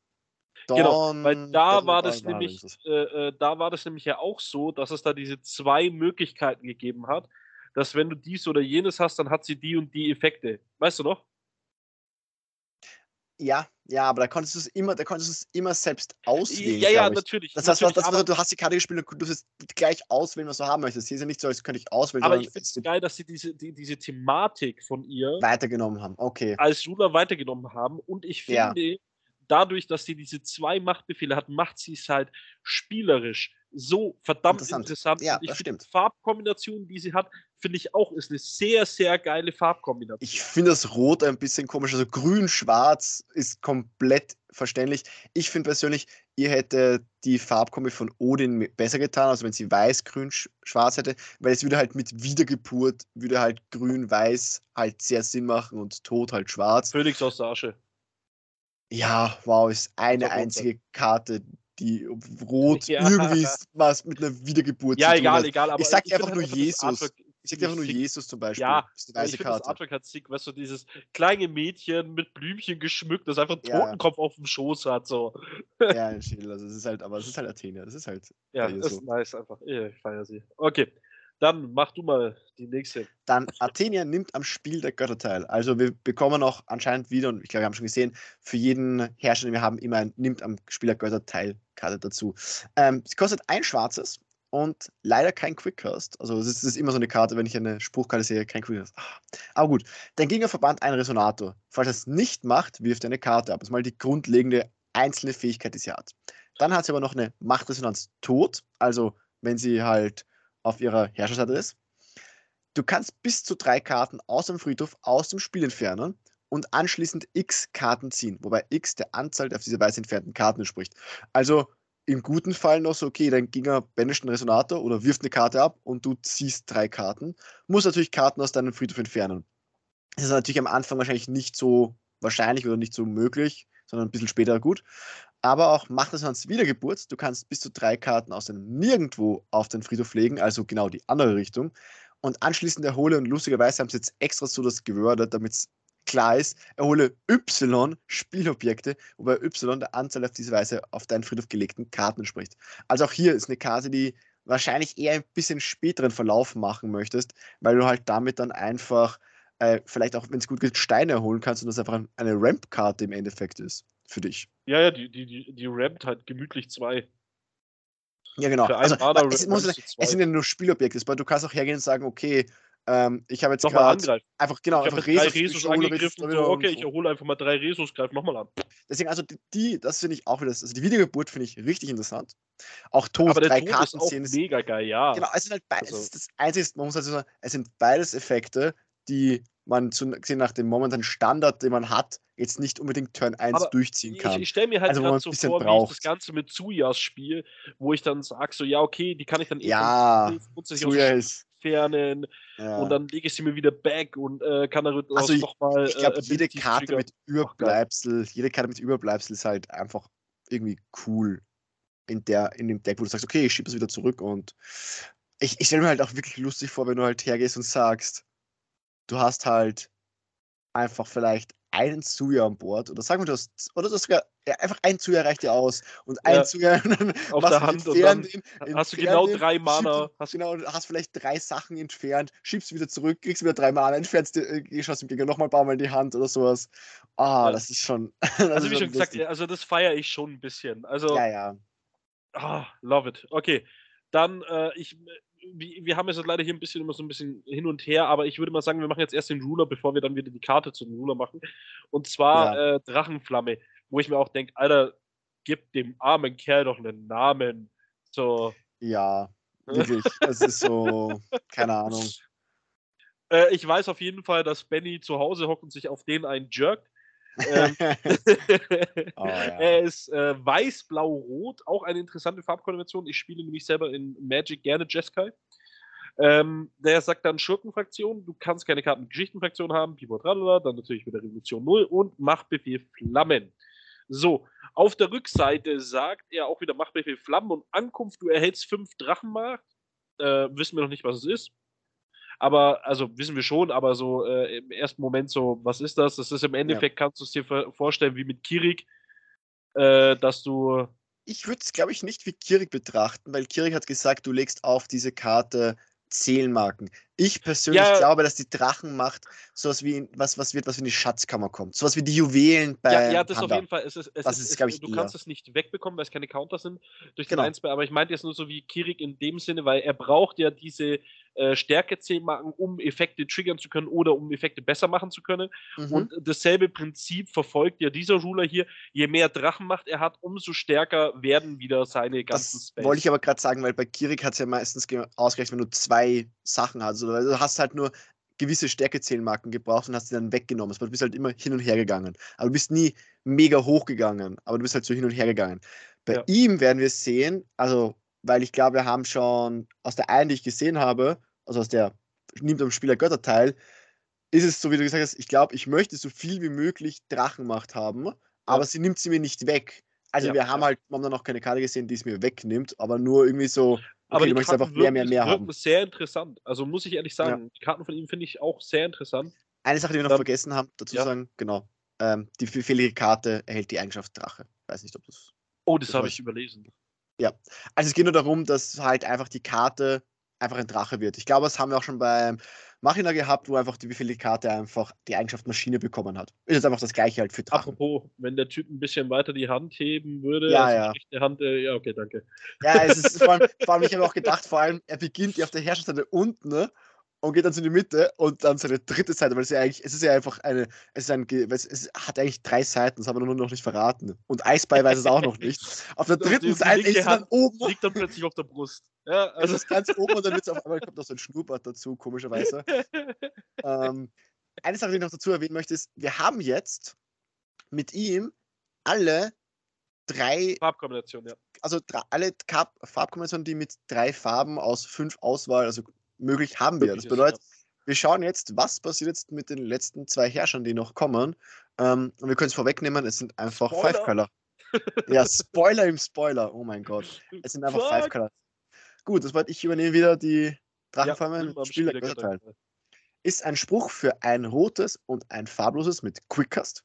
Genau, weil Dawn, da war das nämlich, äh, äh, da war das nämlich ja auch so, dass es da diese zwei Möglichkeiten gegeben hat, dass wenn du dies oder jenes hast, dann hat sie die und die Effekte. Weißt du noch? Ja, ja, aber da konntest du es immer, da konntest du es immer selbst auswählen. ja, ja, natürlich. Das heißt, natürlich, das, was, du hast die Karte gespielt und du durfst gleich auswählen, was du haben möchtest. Hier ist ja nicht so, als könnte ich auswählen, aber ich finde es geil, dass sie diese, die, diese Thematik von ihr weitergenommen haben. Okay. als Ruler weitergenommen haben. Und ich Ja. finde, dadurch, dass sie diese zwei Machtbefehle hat, macht sie es halt spielerisch so verdammt Interessant. interessant. Ja, das finde die stimmt. Farbkombination, die sie hat, finde ich auch, ist eine sehr, sehr geile Farbkombination. Ich finde das Rot ein bisschen komisch. Also grün-schwarz ist komplett verständlich. Ich finde persönlich, ihr hätte die Farbkombi von Odin besser getan, also wenn sie weiß, grün, sch- schwarz hätte, weil es würde halt mit Wiedergeburt, würde halt grün-weiß halt sehr Sinn machen und Tod halt schwarz. Phoenix aus der Asche. Ja, wow, ist eine Rot einzige Karte, die rot Ja. irgendwie was mit einer Wiedergeburt Ja, zu tun egal, hat. egal. Aber Ich sag dir find einfach nur das Jesus. Artwork Ich sag dir einfach nur. Jesus zum Beispiel. Ja, das ist aber eine ich weiße finde das Karte. Artwork halt sick, weißt du, dieses kleine Mädchen mit Blümchen geschmückt, das einfach einen Ja. Totenkopf auf dem Schoß hat, so. Ja, ein Schädel. Also es ist halt, aber es ist halt Athena. Das ist halt Ja, ihr ist so. nice einfach. Ich feiere sie. Okay, dann mach du mal die nächste. Dann Athenia nimmt am Spiel der Götter teil. Also wir bekommen auch anscheinend wieder, und ich glaube, wir haben schon gesehen, für jeden Herrscher, den wir haben, immer ein nimmt am Spiel der Götter teil Karte dazu. Ähm, sie kostet ein schwarzes und leider kein Quickcast. Also es ist, ist immer so eine Karte, wenn ich eine Spruchkarte sehe, kein Quickcast. Ah. Aber gut, dein Gegner verbannt einen Resonator. Falls er es nicht macht, wirft er eine Karte ab. Das ist mal die grundlegende einzelne Fähigkeit, die sie hat. Dann hat sie aber noch eine Machtresonanz tot. Also wenn sie halt auf ihrer Herrscherseite ist. Du kannst bis zu drei Karten aus dem Friedhof aus dem Spiel entfernen und anschließend x Karten ziehen, wobei x der Anzahl der auf diese Weise entfernten Karten entspricht. Also im guten Fall noch so, okay, dein Gegner banisht einen Resonator oder wirft eine Karte ab und du ziehst drei Karten. Musst natürlich Karten aus deinem Friedhof entfernen. Das ist natürlich am Anfang wahrscheinlich nicht so wahrscheinlich oder nicht so möglich, sondern ein bisschen später gut. Aber auch macht es ans Wiedergeburt. Du kannst bis zu drei Karten aus dem Nirgendwo auf den Friedhof legen, also genau die andere Richtung. Und anschließend erhole, und lustigerweise haben sie jetzt extra so das gewordet, damit es klar ist, erhole Y Spielobjekte, wobei Y der Anzahl auf diese Weise auf deinen Friedhof gelegten Karten entspricht. Also auch hier ist eine Karte, die wahrscheinlich eher ein bisschen späteren Verlauf machen möchtest, weil du halt damit dann einfach äh, vielleicht auch, wenn es gut geht, Steine erholen kannst und das einfach ein- eine Ramp-Karte im Endeffekt ist für dich. Ja, ja, die, die, die, die rampt halt gemütlich zwei. Ja, genau. Also, es, muss, zwei. es sind ja nur Spielobjekte, aber du kannst auch hergehen und sagen, okay, ähm, ich habe jetzt Nochmal angreifen. einfach, genau, ich einfach jetzt drei Resus Resus angegriffen. Resus So, okay, ich erhole einfach mal drei Resus, greif nochmal an. Deswegen, also die, das finde ich auch wieder, also die Wiedergeburt finde ich richtig interessant. Auch Tod, Aber der drei ist Karten auch ziehen ist mega geil, ja. Genau, es sind halt beides. Also- ist das Einzige, man muss also sagen, es sind beides Effekte, die man zu, gesehen nach dem momentanen Standard, den man hat, jetzt nicht unbedingt Turn 1 Aber durchziehen Ich, kann. ich stelle mir halt Also, so vor, wie ich braucht. das Ganze mit Zuyas spiele, wo ich dann sage, so, ja, okay, die kann ich dann eh Ja, dem ist. Entfernen Ja. und dann lege ich sie mir wieder back und äh, kann darüber Also ich- nochmal. ich glaube, äh, jede Karte triggern. mit Überbleibsel, jede Karte mit Überbleibsel ist halt einfach irgendwie cool in, der, in dem Deck, wo du sagst, okay, ich schiebe es wieder zurück und ich, ich stelle mir halt auch wirklich lustig vor, wenn du halt hergehst und sagst, du hast halt einfach vielleicht einen Suya an Bord oder sagen wir, du hast, oder du hast sogar, ja, einfach ein Suya reicht dir aus und ein Ja, dann auf der Hand und dann den, hast du genau den, drei Mana, hast- genau, du hast vielleicht drei Sachen entfernt, schiebst wieder zurück, kriegst wieder drei Mana, entfernst äh, schaust dem Gegner nochmal ein paar Mal in die Hand oder sowas. Ah, Ja. das ist schon. das Also ist wie schon gesagt, lustig. also das feiere ich schon ein bisschen. Also, Ja, ja. ah, love it. Okay, dann, äh, ich, wir, wir haben jetzt leider hier ein bisschen immer so ein bisschen hin und her, aber ich würde mal sagen, wir machen jetzt erst den Ruler, bevor wir dann wieder die Karte zu dem Ruler machen. Und zwar äh, Drachenflamme, wo ich mir auch denke, Alter, gib dem armen Kerl doch einen Namen. So. Ja, wirklich. Es ist so, keine Ahnung. Äh, ich weiß auf jeden Fall, dass Benny zu Hause hockt und sich auf den einen jerkt. Ähm, Oh, ja. Er ist äh, weiß-blau-rot, auch eine interessante Farbkombination. Ich spiele nämlich selber in Magic gerne Jeskai. Ähm, der sagt dann Schurkenfraktion, du kannst keine Karten Geschichtenfraktion haben, dann natürlich wieder Revolution 0 und Machtbefehl Flammen. So, auf der Rückseite sagt er auch wieder Machtbefehl Flammen und Ankunft, du erhältst fünf Drachenmacht. Äh, wissen wir noch nicht, was es ist. Aber, also wissen wir schon, aber so äh, im ersten Moment so, was ist das? Das ist im Endeffekt, kannst du es dir vor- vorstellen, wie mit Kirik, äh, dass du. Ich würde es, glaube ich, nicht wie Kirik betrachten, weil Kirik hat gesagt, du legst auf diese Karte Zählmarken. Ich persönlich Ja. glaube, dass die Drachenmacht sowas wie was, was wird, was in die Schatzkammer kommt. Sowas wie die Juwelen bei Ja, ja, das auf Panda. jeden Fall. Es ist, es Das ist, ist, ich, du eher. kannst es nicht wegbekommen, weil es keine Counter sind durch den Genau. 1 aber ich meinte jetzt nur so wie Kirik in dem Sinne, weil er braucht ja diese äh, Stärke 10 Marken, um Effekte triggern zu können oder um Effekte besser machen zu können. Mhm. Und dasselbe Prinzip verfolgt ja dieser Ruler hier. Je mehr Drachenmacht er hat, umso stärker werden wieder seine ganzen Das Spells. wollte ich aber gerade sagen, weil bei Kirik hat es ja meistens ge- ausgerechnet, wenn du zwei Sachen hast. Also du hast halt nur gewisse Stärkezählmarken gebraucht und hast die dann weggenommen. Also du bist halt immer hin und her gegangen. Aber du bist nie mega hoch gegangen, aber du bist halt so hin und her gegangen. Bei Ja. ihm werden wir sehen, also, weil ich glaube, wir haben schon aus der einen, die ich gesehen habe, also aus der nimmt am Spieler Götterteil, ist es so, wie du gesagt hast, ich glaube, ich möchte so viel wie möglich Drachenmacht haben, aber sie nimmt sie mir nicht weg. Also Ja, wir haben ja. halt momentan noch keine Karte gesehen, die es mir wegnimmt, aber nur irgendwie so, okay, aber die du möchtest Karten einfach mehr, mehr, mehr wirken haben. sehr interessant. Also muss ich ehrlich sagen, die Karten von ihm finde ich auch sehr interessant. Eine Sache, die wir noch Ähm, vergessen haben, dazu ja. sagen, genau, ähm, die befehlige Karte erhält die Eigenschaft Drache. Weiß nicht, ob das... Oh, das Das habe ich überlesen. Also es geht nur darum, dass halt einfach die Karte einfach ein Drache wird. Ich glaube, das haben wir auch schon beim Machina gehabt, wo einfach die befehlige Karte einfach die Eigenschaft Maschine bekommen hat. Ist jetzt einfach das gleiche halt für Drachen. Apropos, wenn der Typ ein bisschen weiter die Hand heben würde, Ja, also ja. Hand, äh, ja, okay, danke. Ja, es ist vor allem, vor allem ich habe auch gedacht, vor allem, er beginnt ja auf der Herrscherseite unten ne, und geht dann zu die Mitte und dann seine dritte Seite, weil es ja eigentlich, es ist ja einfach eine, es ist ein, es es hat eigentlich drei Seiten, das haben wir nur noch nicht verraten. Und Eisbei weiß es auch noch nicht. Auf der dritten Seite ist es dann oben, Liegt dann plötzlich auf der Brust. Ja, es also, ist ganz oben und dann wird es auf einmal, kommt noch so ein Schnurrbart dazu, komischerweise. Ähm, eine Sache, die ich noch dazu erwähnen möchte, ist, wir haben jetzt mit ihm alle drei Farbkombination, ja. also alle Farbkombinationen, die mit drei Farben aus fünf Auswahl, also möglich haben wir. Das bedeutet, wir schauen jetzt, was passiert jetzt mit den letzten zwei Herrschern, die noch kommen. Ähm, und wir können es vorwegnehmen, es sind einfach Spoiler. Five Color. ja, Spoiler im Spoiler. Oh mein Gott. Es sind einfach Five Fuck. Color. Gut, das bedeutet, ich übernehme wieder die Drachenfarmen nimm am und spiele Spieler Götterteil. Götterteil. Ist ein Spruch für ein rotes und ein farbloses mit Quickcast.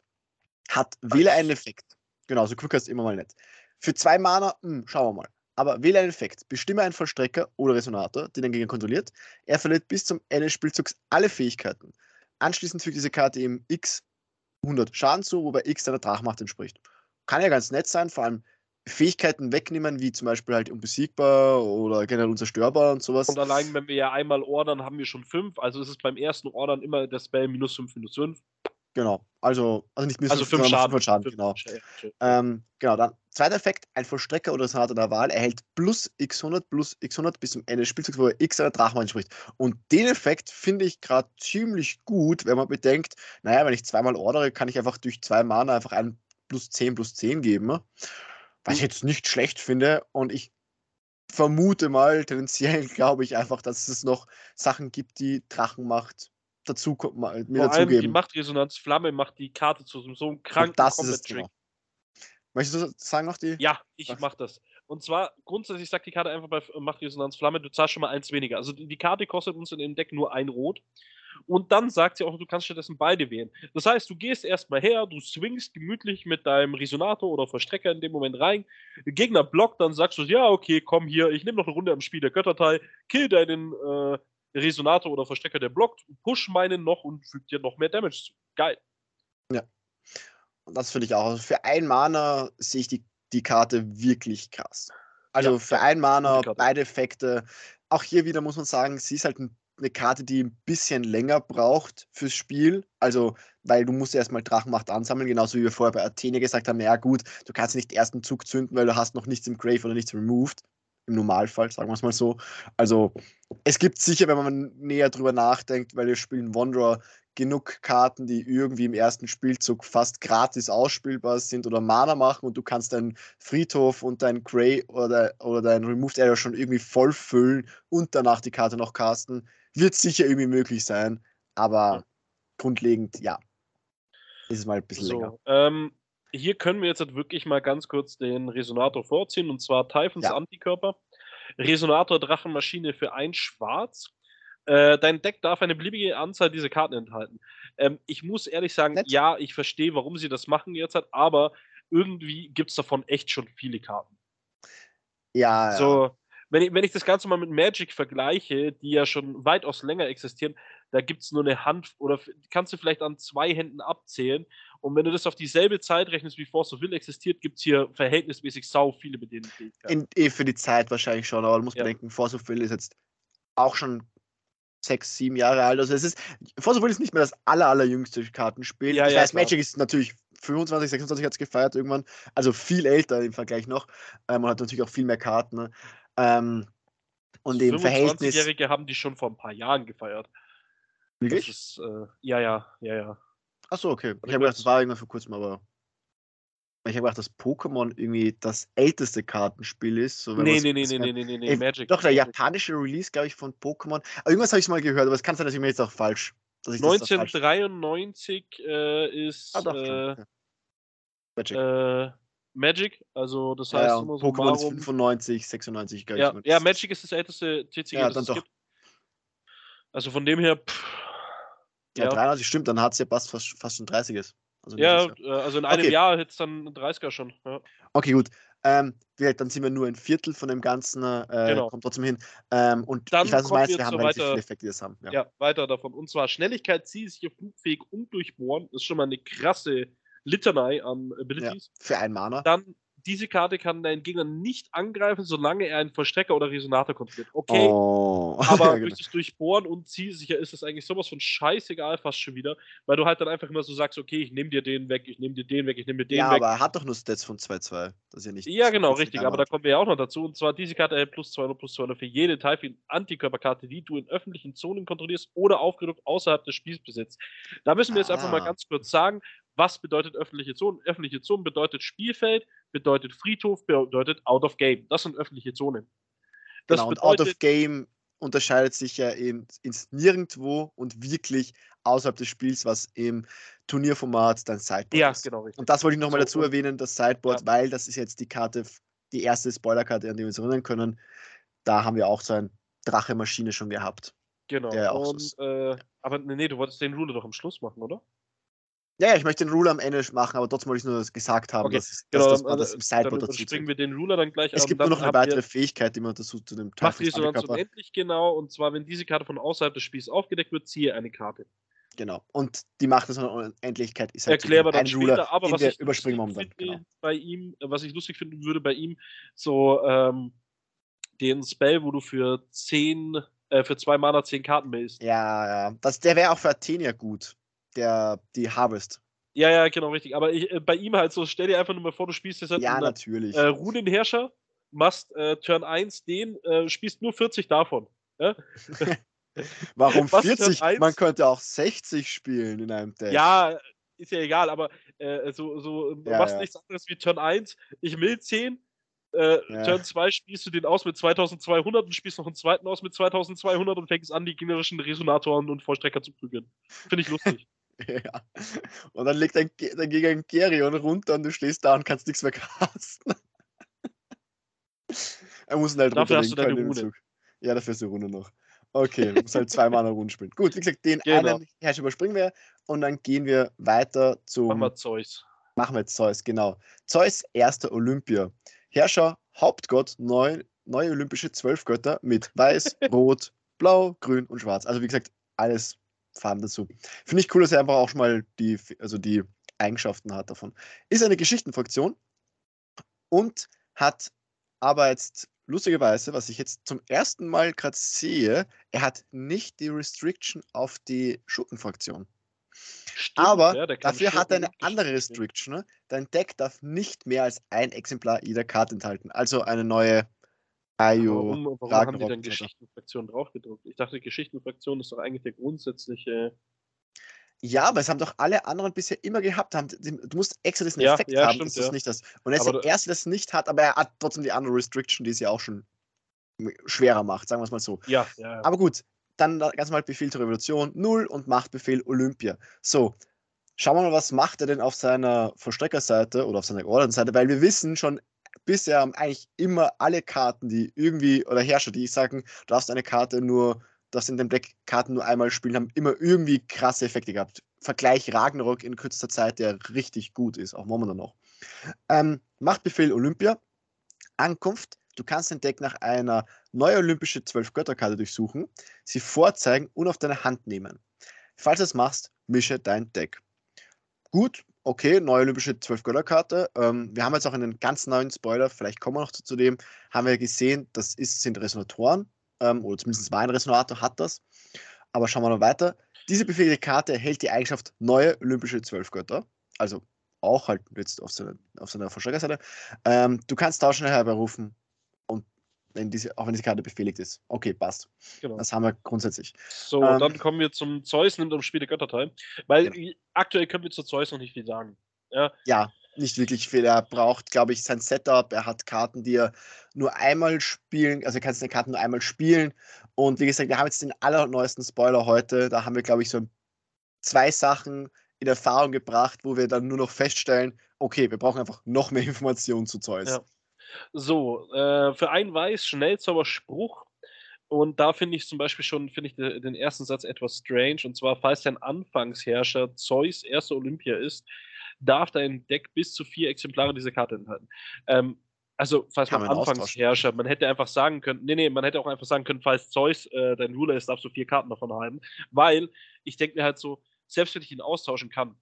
Hat wähle einen Effekt. Genau, so Quickcast immer mal nett. Für zwei Mana, hm, schauen wir mal. Aber wähle einen Effekt. Bestimme einen Vollstrecker oder Resonator, den den Gegner kontrolliert. Er verliert bis zum Ende des Spielzugs alle Fähigkeiten. Anschließend fügt diese Karte ihm x 100 Schaden zu, wobei x seiner Drachmacht entspricht. Kann ja ganz nett sein, vor allem Fähigkeiten wegnehmen, wie zum Beispiel halt unbesiegbar oder generell unzerstörbar und sowas. Und allein, wenn wir ja einmal ordern, haben wir schon fünf. Also ist es beim ersten Ordern immer der Spell minus 5, minus 5. Genau. Also, also nicht Also fünf, 5 sondern Schaden. 500 Schaden, Fünf genau. Schaden, Ähm, genau, dann zweiter Effekt, ein Vollstrecker oder Senator der Wahl erhält plus x100 plus x100 bis zum Ende des Spielzugs, wo er x einer Drachmann entspricht. Und den Effekt finde ich gerade ziemlich gut, wenn man bedenkt, naja, wenn ich zweimal ordere, kann ich einfach durch zwei Mana einfach einen plus 10 plus 10 geben. ne? Was ich jetzt nicht schlecht finde. Und ich vermute mal, tendenziell glaube ich einfach, dass es noch Sachen gibt, die Drachenmacht dazu mal- mir Vor allem die dazugeben. Machtresonanz Flamme macht die Karte zu so einem Und kranken das ist es Combat-Trick. genau. Möchtest du sagen noch die? Ja, ich Was? mach das. Und zwar, grundsätzlich sagt die Karte einfach bei Machtresonanz Flamme, du zahlst schon mal eins weniger. Also die, die Karte kostet uns in dem Deck nur ein Rot. Und dann sagt sie auch, du kannst stattdessen beide wählen. Das heißt, du gehst erstmal her, du swingst gemütlich mit deinem Resonator oder Verstrecker in dem Moment rein. Der Gegner blockt, dann sagst du, ja, okay, komm hier, ich nehme noch eine Runde am Spiel der Götterteil, kill deinen äh, Resonator oder Verstrecker, der blockt, push meinen noch und fügt dir noch mehr Damage zu. Geil. Und das finde ich auch. Also für ein Mana sehe ich die, die Karte wirklich krass. Also Ja, für ein Mana, beide Effekte. Auch hier wieder muss man sagen, sie ist halt ein, eine Karte, die ein bisschen länger braucht fürs Spiel. Also, weil du musst erstmal Drachenmacht ansammeln, genauso wie wir vorher bei Athene gesagt haben, naja gut, du kannst nicht ersten Zug zünden, weil du hast noch nichts im Grave oder nichts removed. Im Normalfall, sagen wir es mal so. Also, es gibt sicher, wenn man näher drüber nachdenkt, weil wir spielen Wanderer, genug Karten, die irgendwie im ersten Spielzug fast gratis ausspielbar sind oder Mana machen und du kannst deinen Friedhof und dein Grey oder, oder dein Removed Area schon irgendwie voll füllen und danach die Karte noch casten. Wird sicher irgendwie möglich sein, aber Ja. grundlegend, ja. Ist es mal ein bisschen länger. So, ähm, hier können wir jetzt halt wirklich mal ganz kurz den Resonator vorziehen und zwar Typhons Ja. Antikörper. Resonator Drachenmaschine für ein Schwarz. Äh, dein Deck darf eine beliebige Anzahl dieser Karten enthalten. Ähm, ich muss ehrlich sagen, Nett. ja, ich verstehe, warum sie das machen jetzt halt, aber irgendwie gibt es davon echt schon viele Karten. Ja, ja. So, wenn ich, wenn ich das Ganze mal mit Magic vergleiche, die ja schon weitaus länger existieren, da gibt es nur eine Hand oder kannst du vielleicht an zwei Händen abzählen. Und wenn du das auf dieselbe Zeit rechnest, wie Force of Will existiert, gibt es hier verhältnismäßig sau viele mit denen Fähigkeiten. eh für die Zeit wahrscheinlich schon, aber du musst ja. bedenken, Force of Will ist jetzt auch schon sechs, sieben Jahre alt. Also es ist, Force of Will ist nicht mehr das aller, allerjüngste Kartenspiel. Ja, ich ja, weiß, klar. Magic ist natürlich 25, 26 hat es gefeiert irgendwann, also viel älter im Vergleich noch. Ähm, und hat natürlich auch viel mehr Karten. Ne? Ähm, und im Verhältnis. 25-Jährige haben die schon vor ein paar Jahren gefeiert. Wirklich? Ist, äh, ja, ja, ja, ja. Achso, okay. Ich habe gedacht, das war irgendwann vor kurzem, aber. Ich habe gedacht, dass Pokémon irgendwie das älteste Kartenspiel ist. So, nee, nee, nee, nee, nee, nee, nee, Magic. Doch, der japanische Release, glaube ich, von Pokémon. Aber irgendwas habe ich mal gehört, aber es kann sein, dass ich mir jetzt auch falsch. 1993 äh, ist ah, doch, äh, Magic. Äh, Magic, also das heißt ja, immer so Pokémon ist 95, 96, glaube ja, ich. Ja, Magic ist das älteste TCG, ja, das es gibt. Also von dem her. Pff, ja, ja, 93 stimmt, dann hat es ja fast, fast, schon 30 Also ja, äh, also in einem okay. Jahr hätte es dann 30er schon. Ja. Okay, gut. Ähm, dann sind wir nur ein Viertel von dem Ganzen, äh, genau. kommt trotzdem hin. Ähm, und dann ich weiß, was meinst, wir, haben relativ viele Effekte, die das haben. Ja. ja. weiter davon. Und zwar Schnelligkeit, zielsicher, flugfähig und durchbohren. Das ist schon mal eine krasse Litanei an Abilities. Ja, für einen Mana. Dann diese Karte kann deinen Gegner nicht angreifen, solange er einen Vollstrecker oder Resonator kontrolliert. Okay, oh. aber ja, genau. durch das Durchbohren und zielsicher ist es eigentlich sowas von scheißegal fast schon wieder, weil du halt dann einfach immer so sagst, okay, ich nehme dir den weg, ich nehme dir den weg, ich nehme dir den ja, weg. Ja, aber er hat doch nur Stats von 2-2. Das ist ja nicht. Ja, genau, richtig, aber da kommen wir ja auch noch dazu. Und zwar diese Karte erhält plus 200 plus 200 für jede Typhon-Antikörperkarte, die du in öffentlichen Zonen kontrollierst oder aufgedruckt außerhalb des Spiels besitzt. Da müssen wir jetzt ah. einfach mal ganz kurz sagen, was bedeutet öffentliche Zonen? Öffentliche Zonen bedeutet Spielfeld, bedeutet Friedhof, bedeutet Out of Game. Das sind öffentliche Zonen. Das genau, und Out of Game unterscheidet sich ja in, ins Nirgendwo und wirklich außerhalb des Spiels, was im Turnierformat dann Sideboard ja, ist. Genau, richtig. Und das wollte ich nochmal so, dazu erwähnen, das Sideboard, ja. weil das ist jetzt die Karte, die erste Spoilerkarte, an die wir uns erinnern können. Da haben wir auch so ein Drache-Maschine schon gehabt. Genau. Und, so äh, aber nee, du wolltest den Ruler doch am Schluss machen, oder? Ja, ich möchte den Ruler am Ende machen, aber trotzdem wollte ich nur gesagt haben, okay. dass, genau, dass, das, das im Sideboard dazu springen wir den Ruler dann gleich Es gibt nur noch eine weitere Fähigkeit, die man dazu zu dem Teil Macht Resonanz unendlich genau, und zwar, wenn diese Karte von außerhalb des Spiels aufgedeckt wird, ziehe eine Karte. Genau. Und die Macht des Unendlichkeit ist halt Erklären wir dann später, Ruler, aber was ich überspringen dann. Genau. Bei ihm, was ich lustig finden würde bei ihm, so ähm, den Spell, wo du für 10, äh, für zwei Mana 10 Karten bist. Ja, ja. Das, der wäre auch für Athenia gut. Der, die Harvest. Ja, ja, genau, richtig. Aber ich, äh, bei ihm halt so, stell dir einfach nur mal vor, du spielst jetzt halt ja, einen natürlich. Äh, Runenherrscher, machst äh, Turn 1 den, äh, spielst nur 40 davon. Ja? Warum 40? Man könnte auch 60 spielen in einem Deck. Ja, ist ja egal, aber äh, so, so ja, machst ja. nichts anderes wie Turn 1. Ich will 10, äh, ja. Turn 2 spielst du den aus mit 2200 und spielst noch einen zweiten aus mit 2200 und fängst an, die gegnerischen Resonatoren und Vollstrecker zu prügeln. Finde ich lustig. Ja. Und dann legt dein, dein Gegner ein Gerion runter und du stehst da und kannst nichts mehr casten. er muss ihn halt Dafür hast du deine Rune. Ja, dafür ist die Runde noch. Okay, du musst halt zwei Mana Runden spielen. Gut, wie gesagt, den genau. einen Herrscher überspringen wir und dann gehen wir weiter zum. Machen wir Zeus. Machen wir jetzt Zeus, genau. Zeus, erster Olympia. Herrscher, Hauptgott, neu, neue olympische zwölf Götter mit Weiß, Rot, Blau, Grün und Schwarz. Also wie gesagt, alles Farben dazu. Finde ich cool, dass er einfach auch schon mal die, also die Eigenschaften hat davon. Ist eine Geschichtenfraktion und hat aber jetzt lustigerweise, was ich jetzt zum ersten Mal gerade sehe, er hat nicht die Restriction auf die Schurkenfraktion. Stimmt, aber ja, dafür hat er eine andere Restriction. Ne? Dein Deck darf nicht mehr als ein Exemplar jeder Karte enthalten. Also eine neue Ayo, warum, warum haben die dann Geschichtenfraktion draufgedruckt? Ich dachte, Geschichtenfraktion ist doch eigentlich der grundsätzliche. Ja, aber es haben doch alle anderen bisher immer gehabt. Du musst extra diesen ja, Effekt ja, haben, stimmt, dass ja. nicht das. Und er ist der Erste, der das nicht hat, aber er hat trotzdem die andere Restriction, die es ja auch schon schwerer macht, sagen wir es mal so. Ja, ja, Aber gut, dann ganz mal Befehl zur Revolution 0 und Machtbefehl Olympia. So, schauen wir mal, was macht er denn auf seiner Versteckerseite oder auf seiner Ordenseite, weil wir wissen schon, bisher haben eigentlich immer alle Karten, die irgendwie, oder Herrscher, die sagen, du darfst eine Karte nur, darfst in dem Deck Karten nur einmal spielen, haben immer irgendwie krasse Effekte gehabt. Vergleich Ragnarok in kürzester Zeit, der richtig gut ist, auch momentan noch. Ähm, Machtbefehl Olympia. Ankunft, Du kannst dein Deck nach einer neue olympische 12-Götter-Karte durchsuchen, sie vorzeigen und auf deine Hand nehmen. Falls du das machst, mische dein Deck. Gut, okay, neue olympische 12-Götter-Karte. Ähm, wir haben jetzt auch einen ganz neuen Spoiler, vielleicht kommen wir noch zu, dem, haben wir gesehen, das ist, sind Resonatoren, ähm, oder zumindest war ein Resonator, hat das. Aber schauen wir noch weiter. Diese befehligte Karte erhält die Eigenschaft neue olympische 12 Götter. Also auch halt jetzt auf seiner, auf seiner. Ähm, du kannst Tauschen herbeirufen und wenn diese, auch wenn diese Karte befehligt ist. Okay, passt. Genau. Das haben wir grundsätzlich. So, ähm, dann kommen wir zum Zeus nimmt am Spiel der Götterteil. Weil genau. aktuell können wir zu Zeus noch nicht viel sagen. Ja, ja nicht wirklich viel. Er braucht, glaube ich, sein Setup. Er hat Karten, die er nur einmal spielen, also er kann seine Karten nur einmal spielen. Und wie gesagt, wir haben jetzt den allerneuesten Spoiler heute. Da haben wir, glaube ich, so zwei Sachen in Erfahrung gebracht, wo wir dann nur noch feststellen, okay, wir brauchen einfach noch mehr Informationen zu Zeus. Ja. So, äh, für einen Weiß, Schnellzauberspruch. Und da finde ich zum Beispiel schon, finde ich den ersten Satz etwas strange. Und zwar, falls dein Anfangsherrscher Zeus erster Olympia ist, darf dein Deck bis zu vier Exemplare dieser Karte enthalten. Ähm, also, falls Kann man, man Anfangsherrscher, man hätte einfach sagen können, nee, nee, man hätte auch einfach sagen können, falls Zeus äh, dein Ruler ist, darfst du vier Karten davon haben. Weil ich denke mir halt so, selbst wenn ich ihn austauschen kann,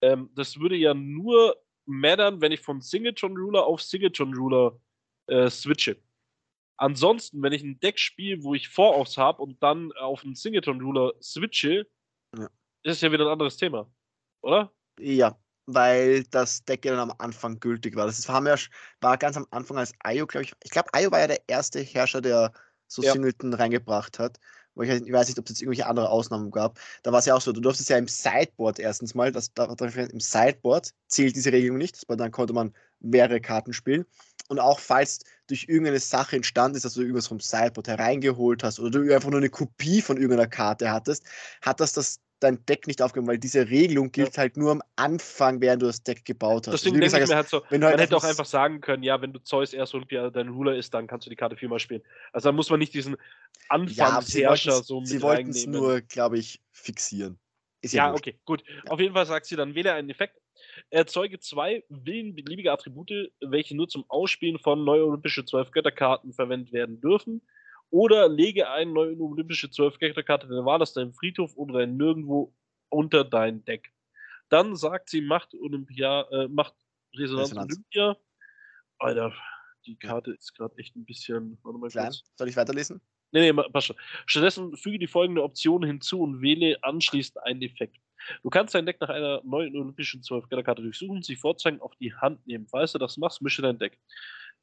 ähm, das würde ja nur mattern, wenn ich von Singleton Ruler auf Singleton Ruler äh, switche. Ansonsten, wenn ich ein Deck spiele, wo ich Voraus habe und dann auf einen Singleton Ruler switche, ja. ist ja wieder ein anderes Thema, oder? Ja, weil das Deck ja dann am Anfang gültig war. Das haben wir, war ganz am Anfang als Ayo, glaube ich. Ich glaube, Ayo war ja der erste Herrscher, der so ja. Singleton reingebracht hat. Ich, ich weiß nicht, ob es jetzt irgendwelche andere Ausnahmen gab. Da war es ja auch so, du durftest ja im Sideboard erstens mal, das, da, im Sideboard zählt diese Regelung nicht, weil dann konnte man mehrere Karten spielen. Und auch falls durch irgendeine Sache entstanden ist, dass du irgendwas vom Sideboard hereingeholt hast oder du einfach nur eine Kopie von irgendeiner Karte hattest, hat das das dein Deck nicht aufgeben, weil diese Regelung gilt ja. halt nur am Anfang, während du das Deck gebaut hast. Deswegen denke ich mir halt so, wenn man halt hätte auch einfach sagen können, ja, wenn du Zeus erst und dein Ruler ist, dann kannst du die Karte viermal spielen. Also da muss man nicht diesen Anfangsherrscher ja, so mit Sie wollten es nur, glaube ich, fixieren. Ist ja, ja okay, gut. Ja. Auf jeden Fall sagt sie dann, wähle einen Effekt, erzeuge zwei willenbeliebige Attribute, welche nur zum Ausspielen von neue olympische 12 Götterkarten verwendet werden dürfen oder lege eine neue olympische 12-Karte deiner Wahl aus deinem Friedhof oder dein Nirgendwo unter dein Deck. Dann sagt sie, macht Olympia, äh, macht Resonanz, Resonanz, Olympia. Alter, die Karte ist gerade echt ein bisschen. Warte mal Klein. kurz. Soll ich weiterlesen? Nee, nee, passt schon. Stattdessen füge die folgende Option hinzu und wähle anschließend einen Effekt. Du kannst dein Deck nach einer neuen olympischen 12-Karte durchsuchen, sie vorzeigen, auf die Hand nehmen. Falls du das machst, mische dein Deck.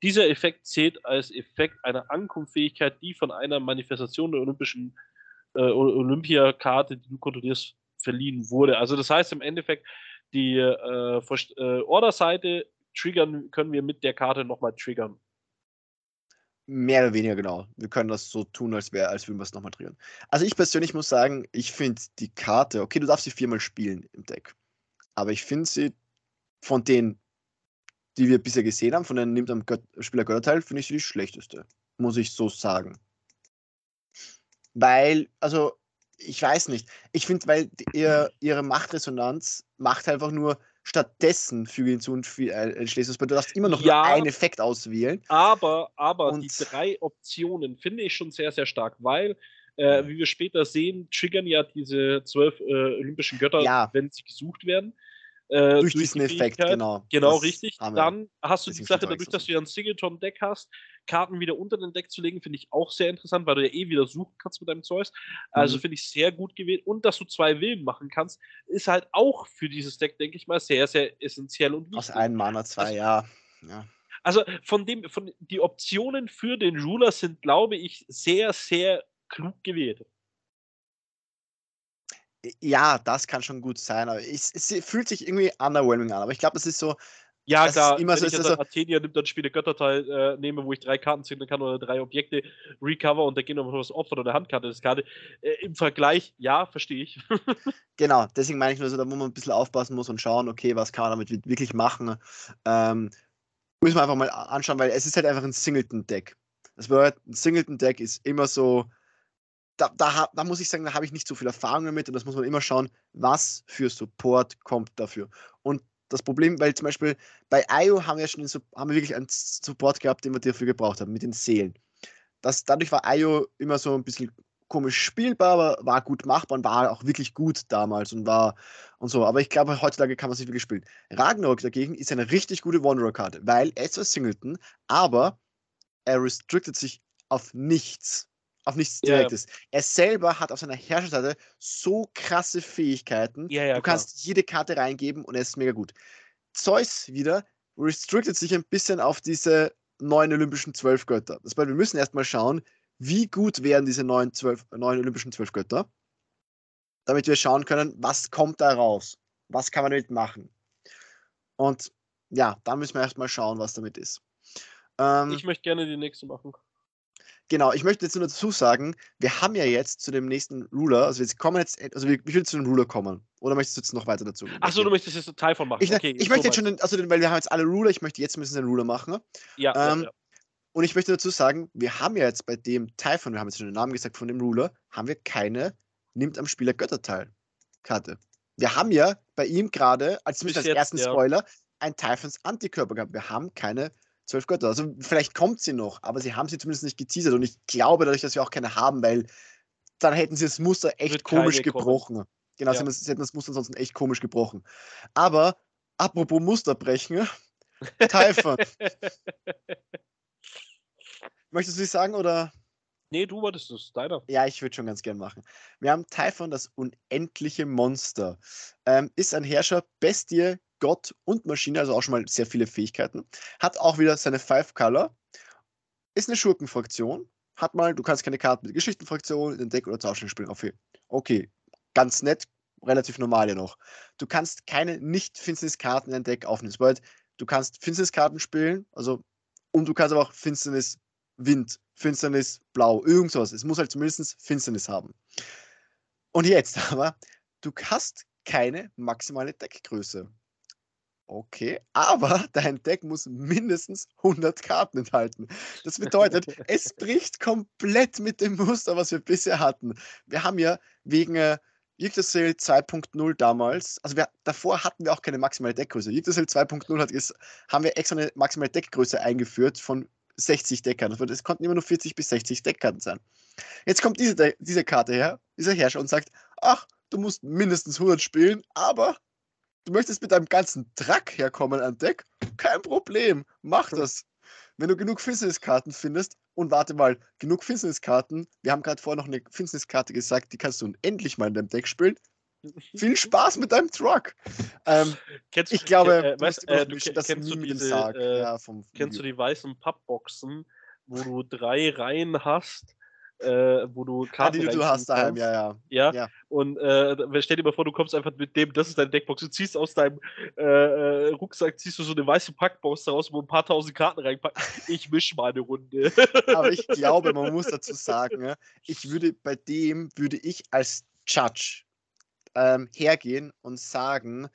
Dieser Effekt zählt als Effekt einer Ankunftsfähigkeit, die von einer Manifestation der olympischen äh, Olympiakarte, die du kontrollierst, verliehen wurde. Also das heißt im Endeffekt, die äh, äh, Order-Seite triggern können wir mit der Karte nochmal triggern. Mehr oder weniger genau. Wir können das so tun, als wäre, als würden wir es nochmal triggern. Also ich persönlich muss sagen, ich finde die Karte, okay, du darfst sie viermal spielen im Deck. Aber ich finde sie von den die wir bisher gesehen haben, von den nimmt am Spieler Götterteil, finde ich sie die schlechteste. Muss ich so sagen. Weil, also, ich weiß nicht. Ich finde, weil ihr, ihre Machtresonanz macht einfach nur stattdessen füge hinzu und äh, schließt es. Du darfst immer noch ja, nur einen Effekt auswählen. Aber, aber und die drei Optionen finde ich schon sehr, sehr stark, weil, äh, wie wir später sehen, triggern ja diese zwölf äh, olympischen Götter, ja. wenn sie gesucht werden. Äh, durch, durch diesen die Effekt, genau. Genau, das richtig. Dann hast du die Sache, dadurch, dass du ja ein Singleton-Deck hast, Karten wieder unter den Deck zu legen, finde ich auch sehr interessant, weil du ja eh wieder suchen kannst mit deinem Zeus. Also mhm. finde ich sehr gut gewählt. Und dass du zwei Willen machen kannst, ist halt auch für dieses Deck, denke ich mal, sehr, sehr essentiell und wichtig. Aus einem Mana zwei, also, ja. ja. Also von dem, von die Optionen für den Ruler sind, glaube ich, sehr, sehr klug gewählt. Ja, das kann schon gut sein, aber es, es fühlt sich irgendwie underwhelming an. Aber ich glaube, das ist so. Ja, klar, immer wenn so, ich jetzt so, Athenia nimmt, dann spiele Götterteil äh, nehme, wo ich drei Karten ziehen kann oder drei Objekte recover und da gehen noch was Opfer oder Handkarte das Karte. Äh, Im Vergleich, ja, verstehe ich. genau, deswegen meine ich nur so, da wo man ein bisschen aufpassen muss und schauen, okay, was kann man damit wirklich machen. Ähm, müssen wir einfach mal anschauen, weil es ist halt einfach ein Singleton-Deck. Das bedeutet, ein Singleton-Deck ist immer so, da, da, da, muss ich sagen, da habe ich nicht so viel Erfahrung damit und das muss man immer schauen, was für Support kommt dafür. Und das Problem, weil zum Beispiel bei IO haben wir schon den, haben wir wirklich einen Support gehabt, den wir dafür gebraucht haben, mit den Seelen. Das, dadurch war IO immer so ein bisschen komisch spielbar, aber war gut machbar und war auch wirklich gut damals und war und so. Aber ich glaube, heutzutage kann man sich wirklich spielen. Ragnarok dagegen ist eine richtig gute Wanderer-Karte, weil ist zwar Singleton, aber er restricted sich auf nichts. Auf nichts Direktes. Ja, ja. Er selber hat auf seiner Herrscherseite so krasse Fähigkeiten. Ja, du kannst klar. jede Karte reingeben und er ist mega gut. Zeus wieder restricted sich ein bisschen auf diese neuen olympischen zwölf Götter. Das heißt, wir müssen erstmal schauen, wie gut wären diese neuen, zwölf, neuen olympischen zwölf Götter, damit wir schauen können, was kommt da raus, was kann man damit machen. Und ja, da müssen wir erstmal schauen, was damit ist. Ähm, ich möchte gerne die nächste machen. Genau, ich möchte jetzt nur dazu sagen, wir haben ja jetzt zu dem nächsten Ruler, also wir kommen jetzt, also wie will zu dem Ruler kommen? Oder möchtest du jetzt noch weiter dazu? Achso, du möchtest jetzt einen Teil von machen. Ich, okay, ich möchte jetzt schon, den, also weil wir haben jetzt alle Ruler, ich möchte jetzt müssen den Ruler machen. Ja, ähm, ja, ja. Und ich möchte dazu sagen, wir haben ja jetzt bei dem Typhon, wir haben jetzt schon den Namen gesagt von dem Ruler, haben wir keine nimmt am Spieler Götterteil Karte. Wir haben ja bei ihm gerade, als, als ersten ja. Spoiler, ein Typhons Antikörper gehabt. Wir haben keine zwölf Götter. Also vielleicht kommt sie noch, aber sie haben sie zumindest nicht geteasert. Und ich glaube dadurch, dass wir auch keine haben, weil dann hätten sie das Muster echt Wird komisch gebrochen. Kommen. Genau, ja. sie hätten das Muster ansonsten echt komisch gebrochen. Aber apropos Muster brechen, Typhon. Möchtest du es sagen oder? Nee, du wolltest es, deiner. Ja, ich würde schon ganz gern machen. Wir haben Typhon, das unendliche Monster. Ähm, ist ein Herrscher, Bestie, Gott und Maschine, also auch schon mal sehr viele Fähigkeiten. Hat auch wieder seine Five Color. Ist eine Schurkenfraktion. Hat mal, du kannst keine Karten mit Geschichtenfraktion in den Deck oder Tauschen spielen. Okay. ganz nett, relativ normal ja noch. Du kannst keine Nicht-Finsternis-Karten in dein Deck aufnehmen. Du kannst Finsternis-Karten spielen, also und du kannst aber auch Finsternis Wind, Finsternis, Blau, irgendwas. Es muss halt zumindest Finsternis haben. Und jetzt aber, du hast keine maximale Deckgröße. Okay, aber dein Deck muss mindestens 100 Karten enthalten. Das bedeutet, es bricht komplett mit dem Muster, was wir bisher hatten. Wir haben ja wegen äh, Yggdrasil 2.0 damals, also wir, davor hatten wir auch keine maximale Deckgröße. Yggdrasil 2.0 hat, haben wir extra eine maximale Deckgröße eingeführt von 60 Deckkarten. Es konnten immer nur 40 bis 60 Deckkarten sein. Jetzt kommt diese, diese Karte her, dieser Herrscher, und sagt: Ach, du musst mindestens 100 spielen, aber du möchtest mit deinem ganzen Track herkommen an Deck? Kein Problem, mach das. Wenn du genug Finsterniskarten findest, und warte mal, genug Finsterniskarten, wir haben gerade vorher noch eine Finsterniskarte gesagt, die kannst du endlich mal in deinem Deck spielen, viel Spaß mit deinem Truck. Ähm, kennst, ich glaube, äh, du, weißt, äh, du das kennst, du diese, äh, ja, kennst du die weißen Pappboxen, wo du drei Reihen hast, äh, wo du Karten ah, die du hast daheim, ja, ja. Ja, ja. und äh, stell dir mal vor, du kommst einfach mit dem, das ist deine Deckbox, du ziehst aus deinem äh, äh Rucksack, ziehst du so eine weiße Packbox daraus, wo ein paar tausend Karten reinpacken. Ich misch mal eine Runde. Aber ich glaube, man muss dazu sagen, ich würde bei dem, würde ich als Judge ähm, hergehen und sagen,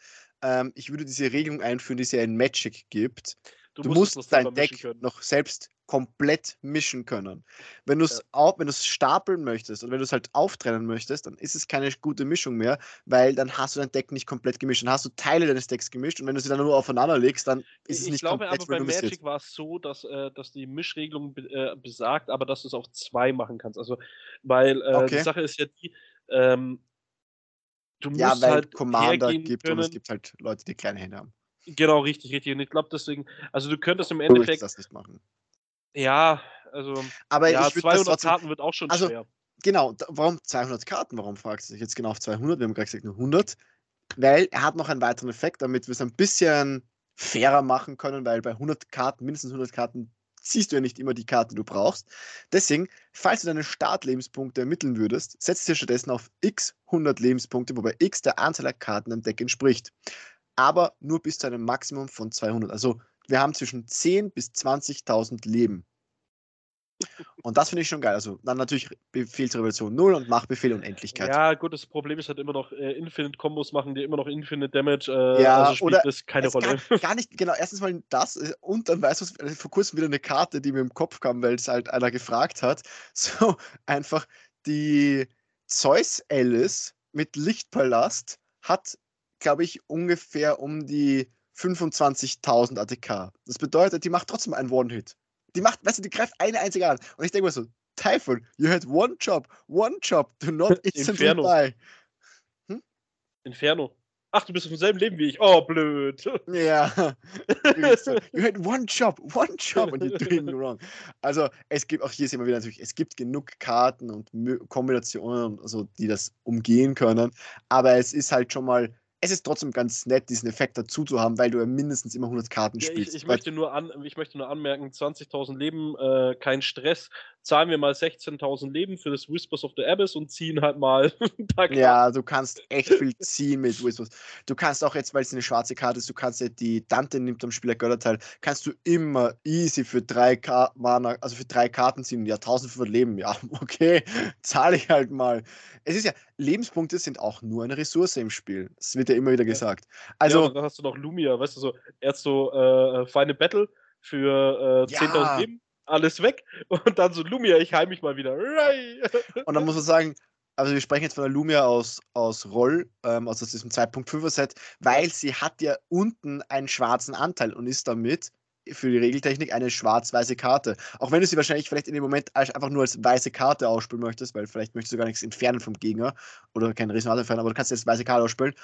ähm, ich würde diese Regelung einführen, die es ja in Magic gibt. Du, du musst, musst dein Deck noch selbst komplett mischen können. Wenn du es ja. wenn stapeln möchtest und wenn du es halt auftrennen möchtest, dann ist es keine gute Mischung mehr, weil dann hast du dein Deck nicht komplett gemischt. Dann hast du Teile deines Decks gemischt und wenn du sie dann nur aufeinander legst, dann ist es ich nicht glaube, komplett aber bei Magic war es so, dass, äh, dass die Mischregelung äh, besagt, aber dass du es auf zwei machen kannst. Also, weil äh, okay. die Sache ist ja die, ähm, du musst ja, weil halt Commander gibt können. und es gibt halt Leute, die kleine Hände haben. Genau, richtig, richtig. Und ich glaube deswegen, also du könntest im Endeffekt. das nicht machen. Ja, also. Aber ja, ich 200 trotzdem, Karten wird auch schon also, schwer. Genau, warum 200 Karten? Warum fragst du dich jetzt genau auf 200? Wir haben gerade gesagt nur 100. Weil er hat noch einen weiteren Effekt, damit wir es ein bisschen fairer machen können, weil bei 100 Karten, mindestens 100 Karten, ziehst du ja nicht immer die Karte, die du brauchst. Deswegen, falls du deine Startlebenspunkte ermitteln würdest, setzt dir stattdessen auf x 100 Lebenspunkte, wobei x der Anzahl der Karten im Deck entspricht. Aber nur bis zu einem Maximum von 200. Also wir haben zwischen 10 bis 20.000 Leben. Und das finde ich schon geil. Also dann natürlich Befehlsrevolution 0 und Machtbefehl Unendlichkeit. Ja, gut, das Problem ist halt immer noch, äh, Infinite-Kombos machen dir immer noch Infinite Damage. Äh, ja, also spielt oder das keine Rolle. Gar, gar, nicht, genau, erstens mal das äh, und dann weißt du, vor kurzem wieder eine Karte, die mir im Kopf kam, weil es halt einer gefragt hat. So einfach die Zeus Alice mit Lichtpalast hat, glaube ich, ungefähr um die 25.000 ATK. Das bedeutet, die macht trotzdem einen One-Hit. Die macht, weißt du, die greift eine einzige an. Und ich denke mir so, Typhon, you had one job, one job, do not instantly Inferno. die. Inferno. Ach, du bist auf demselben Leben wie ich. Oh, blöd. Ja. you had one job, one job and you're doing it wrong. Also es gibt auch hier sehen wir wieder natürlich, es gibt genug Karten und Kombinationen, also, die das umgehen können. Aber es ist halt schon mal, es ist trotzdem ganz nett, diesen Effekt dazu zu haben, weil du ja mindestens immer 100 Karten Ja, spielst. ich, ich, möchte nur an, ich möchte nur anmerken, 20.000 Leben, äh, kein Stress. Zahlen wir mal 16.000 Leben für das Whispers of the Abyss und ziehen halt mal. Ja, du kannst echt viel ziehen mit Whispers. Du kannst auch jetzt, weil es eine schwarze Karte ist, du kannst ja die Dante nimmt am Spieler Götterteil, kannst du immer easy für drei Ka Mana, also für drei Karten ziehen. Ja, 1500 Leben, ja, okay, zahle ich halt mal. Es ist ja, Lebenspunkte sind auch nur eine Ressource im Spiel. Das wird ja immer wieder gesagt. ja, Also, und dann hast du noch Lumia, weißt du, so, erst so äh, Final Battle für äh, Ja. 10.000 Leben, alles weg und dann so Lumia, ich heim mich mal wieder. Und dann muss man sagen, also wir sprechen jetzt von der Lumia aus, aus Roll, ähm, also aus diesem 2.5er Set, weil sie hat ja unten einen schwarzen Anteil und ist damit für die Regeltechnik eine schwarz-weiße Karte. Auch wenn du sie wahrscheinlich vielleicht in dem Moment einfach nur als weiße Karte ausspielen möchtest, weil vielleicht möchtest du gar nichts entfernen vom Gegner oder kein Resonat entfernen, aber du kannst jetzt weiße Karte ausspielen,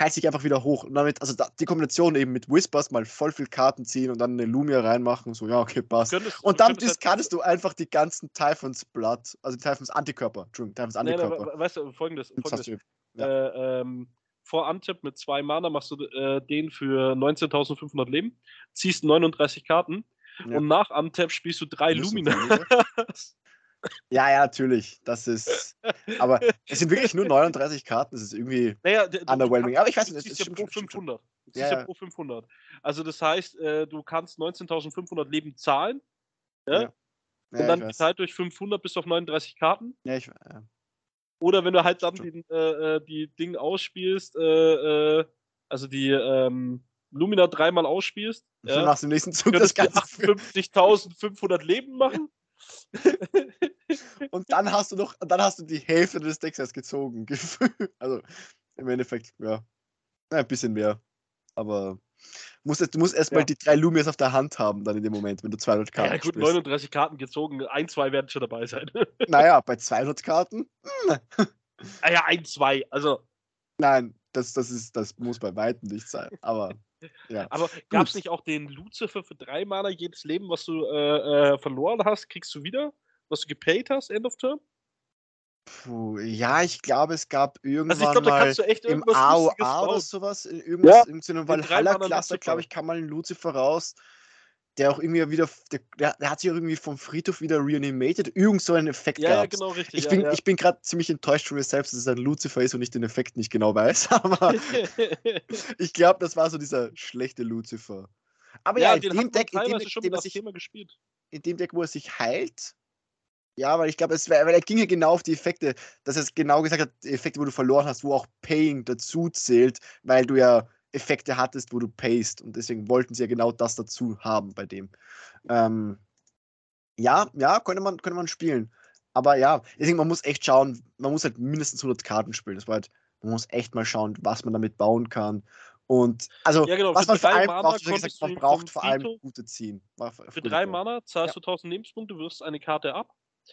heilt sich einfach wieder hoch. Und damit, also da, die Kombination eben mit Whispers mal voll viel Karten ziehen und dann eine Lumia reinmachen, so, ja, okay, passt. Könntest- Und dann könntest halt- discardest du einfach die ganzen Typhons Blood, also Typhons Antikörper. Entschuldigung, Typhons Antikörper. we- weißt du, folgendes, folgendes. du, äh, ähm, vor Antip mit zwei Mana machst du äh, den für 19.500 Leben, ziehst 39 Karten Ja. und nach Antip spielst du drei Lumina. Ja, ja, natürlich. Das ist. Aber es sind wirklich nur 39 Karten. Das ist irgendwie. naja, Underwhelming. Aber ich weiß nicht, es ja stimmt pro schon, stimmt schon. 500. Du ziehst Ja, ja, ja. pro 500. Also das heißt, äh, du kannst 19.500 Leben zahlen Ja? Ja, und ja, dann geteilt durch 500 bis auf 39 Karten. Ja, ich, ja. Oder wenn du halt dann den, äh, äh, die Ding ausspielst, äh, äh, also die ähm, Lumina dreimal ausspielst, Dann ja, machst du im nächsten Zug das Ganze für, 58.500 Leben machen. und dann hast du noch, dann hast du die Hälfte des Decks erst gezogen. Also im Endeffekt, ja, ein bisschen mehr. Aber musst, du musst erstmal Ja. die drei Lumias auf der Hand haben, dann in dem Moment, wenn du 200 Karten Ja, gut, spielst. 39 Karten gezogen, ein, zwei werden schon dabei sein. Naja, bei 200 Karten? ah ja, ein, zwei. Also, Nein, das, das, ist, das muss bei Weitem nicht sein. Aber ja. aber gab es nicht auch den Lucifer für drei Mana jedes Leben, was du äh, äh, verloren hast, kriegst du wieder? Was du gepaid hast, End of Term? Puh, ja, ich glaube, es gab irgendwann Also ich glaube, da mal kannst du echt im AOA oder sowas, in irgendwas, Ja, in so einem Valhalla-Cluster, glaube ich, kam mal ein Lucifer raus, der auch irgendwie wieder, der, der, hat sich irgendwie vom Friedhof wieder reanimated, irgend so einen Effekt Ja, ja, gehabt. genau, richtig. Ich ja, bin, ja. ich bin gerade ziemlich enttäuscht von mir selbst, dass es ein Lucifer ist und ich den Effekt nicht genau weiß, aber ich glaube, das war so dieser schlechte Lucifer. Aber ja, ja, in dem Deck, in dem, teilweise schon dem, er sich, in dem Deck, wo er sich heilt. Ja, weil ich glaube, es wär, weil er ging ja genau auf die Effekte, dass er es genau gesagt hat, die Effekte, wo du verloren hast, wo auch Paying dazu zählt, weil du ja Effekte hattest, wo du payst. Und deswegen wollten sie ja genau das dazu haben bei dem. Ähm, ja, ja, könnte man, könnte man spielen. Aber ja, deswegen, man muss echt schauen, man muss halt mindestens 100 Karten spielen. Das war halt, man muss echt mal schauen, was man damit bauen kann. Und also, Ja, genau, was für man vor allem braucht, gesagt, man braucht vor allem gute Ziehen. Für gute drei. Mana zahlst Ja. du 1000 Lebenspunkte, wirfst eine Karte ab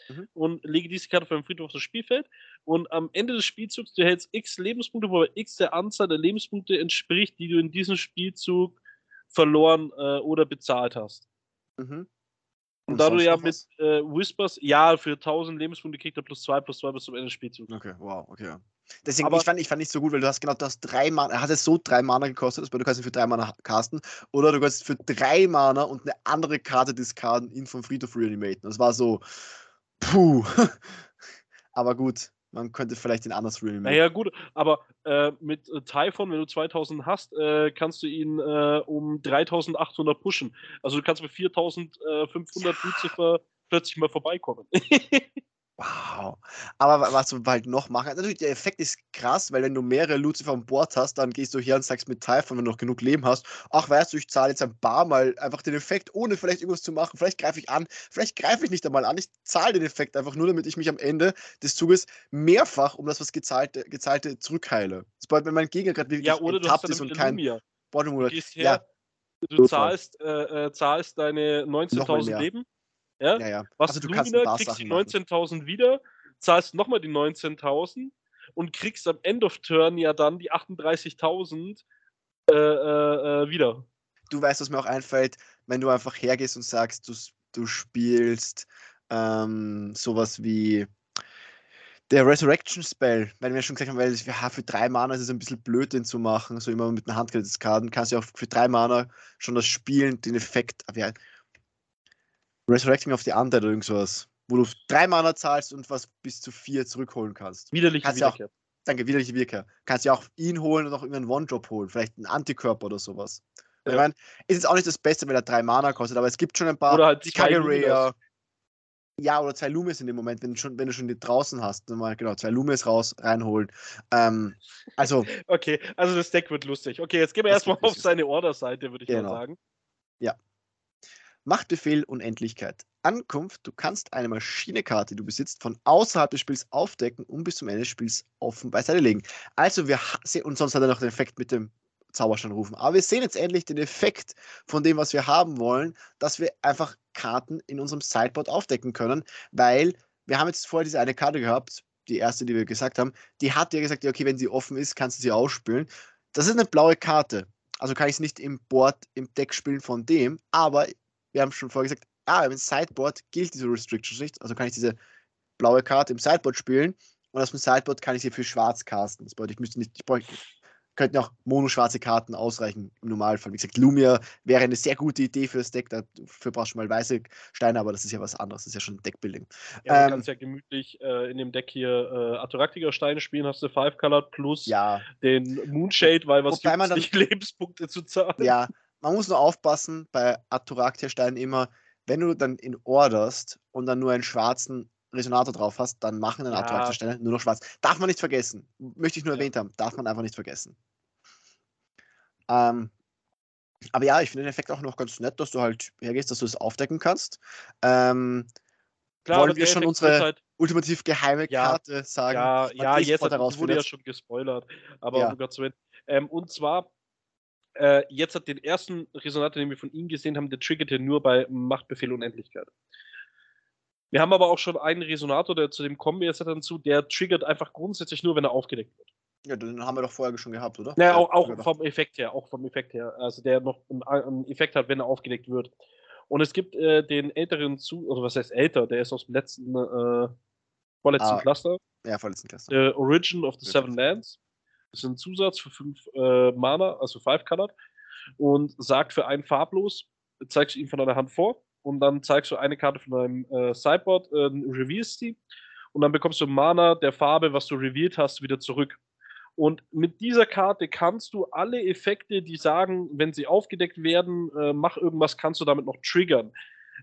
Mhm. und lege diese Karte vom Friedhof auf das Spielfeld. Und am Ende des Spielzugs, du hältst x Lebenspunkte, wobei x der Anzahl der Lebenspunkte entspricht, die du in diesem Spielzug verloren äh, oder bezahlt hast. Mhm. Und da du ja mit äh, Whispers, ja, für 1000 Lebenspunkte kriegt er plus 2, plus 2 bis zum Ende des Spielzugs. Okay, wow, okay. Deswegen, Aber- ich fand, ich fand nicht so gut, weil du hast genau, du hast drei Mana, er hat es so drei Mana gekostet, das bedeutet, du kannst ihn für drei Mana casten, oder du kannst für drei Mana und eine andere Karte discarden, ihn vom Friedhof reanimaten. Das war so, puh. Aber gut, man könnte vielleicht ihn anders reanimaten. Naja, gut, aber äh, mit äh, Typhon, wenn du 2000 hast, äh, kannst du ihn äh, um 3800 pushen. Also du kannst mit 4500 Lucifer plötzlich mal vorbeikommen. Wow. Aber wa- was du halt noch machen, natürlich der Effekt ist krass, weil wenn du mehrere Lucifer an Bord hast, dann gehst du her und sagst mit Typhon, wenn du noch genug Leben hast, ach weißt du, ich zahle jetzt ein paar Mal einfach den Effekt, ohne vielleicht irgendwas zu machen. Vielleicht greife ich an, vielleicht greife ich nicht einmal an, ich zahle den Effekt einfach nur, damit ich mich am Ende des Zuges mehrfach um das, was gezahlte, gezahlte zurückheile. Das bedeutet, wenn mein Gegner gerade wirklich ja, oder du hast ist und kein. Lumia. Bottom Du Ruler. gehst her, Ja, du zahlst, äh, äh, zahlst deine Nochmal 19.000 mehr. Leben. Ja? ja, ja. Was Also du Lumina, kannst kriegst die machen. 19.000 wieder, zahlst nochmal die 19.000 und kriegst am End of Turn ja dann die 38.000 äh, äh, äh, wieder. Du weißt, was mir auch einfällt, wenn du einfach hergehst und sagst, du, du spielst ähm, sowas wie der Resurrection Spell, weil wir schon gesagt haben, weil ja, für drei Mana ist es ein bisschen blöd, den zu machen, so immer mit den Handkarten, kannst du auch für drei Mana schon das Spielen, den Effekt, ja, Resurrecting of the Undead oder irgend sowas, wo du drei Mana zahlst und was bis zu vier zurückholen kannst. Widerliche Kannst ja auch- Wiederkehr. Danke, widerliche Wirker. Kannst ja auch ihn holen und noch irgendeinen One-Drop holen, vielleicht einen Antikörper oder sowas. Und Ich Ja. meine, ist jetzt auch nicht das Beste, wenn er drei Mana kostet, aber es gibt schon ein paar. Oder halt die zwei Kagarea. Ja, oder zwei Lumis in dem Moment, wenn du schon, wenn du schon die draußen hast. Dann mal genau, zwei Lumis raus, reinholen. Ähm, also, Okay, also das Deck wird lustig. Okay, jetzt gehen wir erstmal auf lustig. seine Order-Seite, würde ich Genau. mal sagen. Machtbefehl Unendlichkeit. Ankunft, du kannst eine Maschinekarte, die du besitzt, von außerhalb des Spiels aufdecken und bis zum Ende des Spiels offen beiseite legen. Also wir sehen, und sonst hat er noch den Effekt mit dem Zauberstein rufen. Aber wir sehen jetzt endlich den Effekt von dem, was wir haben wollen, dass wir einfach Karten in unserem Sideboard aufdecken können, weil wir haben jetzt vorher diese eine Karte gehabt, die erste, die wir gesagt haben, die hat ja gesagt, okay, wenn sie offen ist, kannst du sie ausspielen. Das ist eine blaue Karte. Also kann ich es nicht im Board, im Deck spielen von dem, aber wir haben schon vorher gesagt, ah, im Sideboard gilt diese Restriction nicht, also kann ich diese blaue Karte im Sideboard spielen und aus dem Sideboard kann ich sie für schwarz casten. Das bedeutet, ich müsste nicht, ich bräuchte, könnten auch mono-schwarze Karten ausreichen im Normalfall. Wie gesagt, Lumia wäre eine sehr gute Idee für das Deck, dafür brauchst du mal weiße Steine, aber das ist ja was anderes, das ist ja schon Deckbuilding. Ja, Ähm, du kannst ja gemütlich äh, in dem Deck hier äh, Atoraktiker Steine spielen, hast du Five Colored plus Ja, den Moonshade, weil was juckt's nicht Lebenspunkte zu zahlen. ja, man muss nur aufpassen bei Atoraktia-Steinen immer, wenn du dann in orderst und dann nur einen schwarzen Resonator drauf hast, dann machen dann Ja. Atoraktia-Steine nur noch schwarz. Darf man nicht vergessen. Möchte ich nur Ja. erwähnt haben. Darf man einfach nicht vergessen. Ähm, aber ja, ich finde den Effekt auch noch ganz nett, dass du halt hergehst, dass du es aufdecken kannst. Ähm, Klar, wollen wir schon Effekt unsere Halt, ultimativ geheime Ja, Karte sagen? ja, was ja, ich jetzt wurde ja schon gespoilert, aber Ja. um Gottes Willen. Ähm, und zwar, äh, jetzt hat den ersten Resonator, den wir von ihm gesehen haben, der triggerte nur bei Machtbefehl Unendlichkeit. Wir haben aber auch schon einen Resonator, der zu dem kommen wir jetzt dann zu, der triggert einfach grundsätzlich nur, wenn er aufgedeckt wird. Ja, den haben wir doch vorher schon gehabt, oder? Naja, Ja, auch, auch vom Effekt her, auch vom Effekt her. Also der noch einen, Effekt hat, wenn er aufgedeckt wird. Und es gibt äh, den älteren zu, oder was heißt älter, der ist aus dem letzten, äh, vorletzten Ah. Cluster, Ja, vorletzten Klasse. The Origin of the. Seven Lands. Das ist ein Zusatz für fünf äh, Mana, also five colored. Und sagt für einen farblos, zeigst du ihn von deiner Hand vor und dann zeigst du eine Karte von deinem äh, Sideboard, äh, revealst die und dann bekommst du Mana der Farbe, was du revealed hast, wieder zurück. Und mit dieser Karte kannst du alle Effekte, die sagen, wenn sie aufgedeckt werden, äh, mach irgendwas, kannst du damit noch triggern.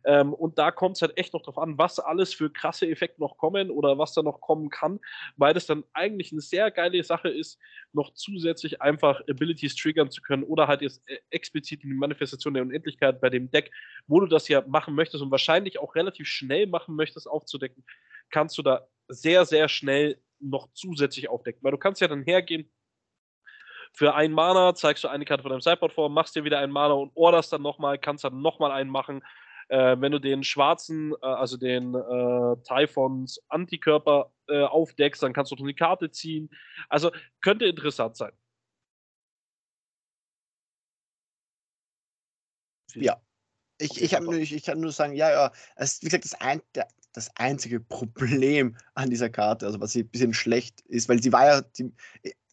Ähm, und da kommt es halt echt noch drauf an, was alles für krasse Effekte noch kommen oder was da noch kommen kann, weil das dann eigentlich eine sehr geile Sache ist, noch zusätzlich einfach Abilities triggern zu können oder halt jetzt äh, explizit in die Manifestation der Unendlichkeit bei dem Deck, wo du das ja machen möchtest und wahrscheinlich auch relativ schnell machen möchtest, aufzudecken, kannst du da sehr, sehr schnell noch zusätzlich aufdecken. Weil du kannst ja dann hergehen, für ein Mana zeigst du eine Karte von deinem Sideboard vor, machst dir wieder ein Mana und orderst dann nochmal, kannst dann nochmal einen machen. Äh, wenn du den schwarzen, äh, also den äh, Typhons Antikörper äh, aufdeckst, dann kannst du noch eine Karte ziehen. Also könnte interessant sein. Ja. Ich, ich, nur- ich, ich kann nur sagen, ja, ja, es ist, wie gesagt, das, ein, der, das einzige Problem an dieser Karte, also was sie ein bisschen schlecht ist, weil sie war ja, die,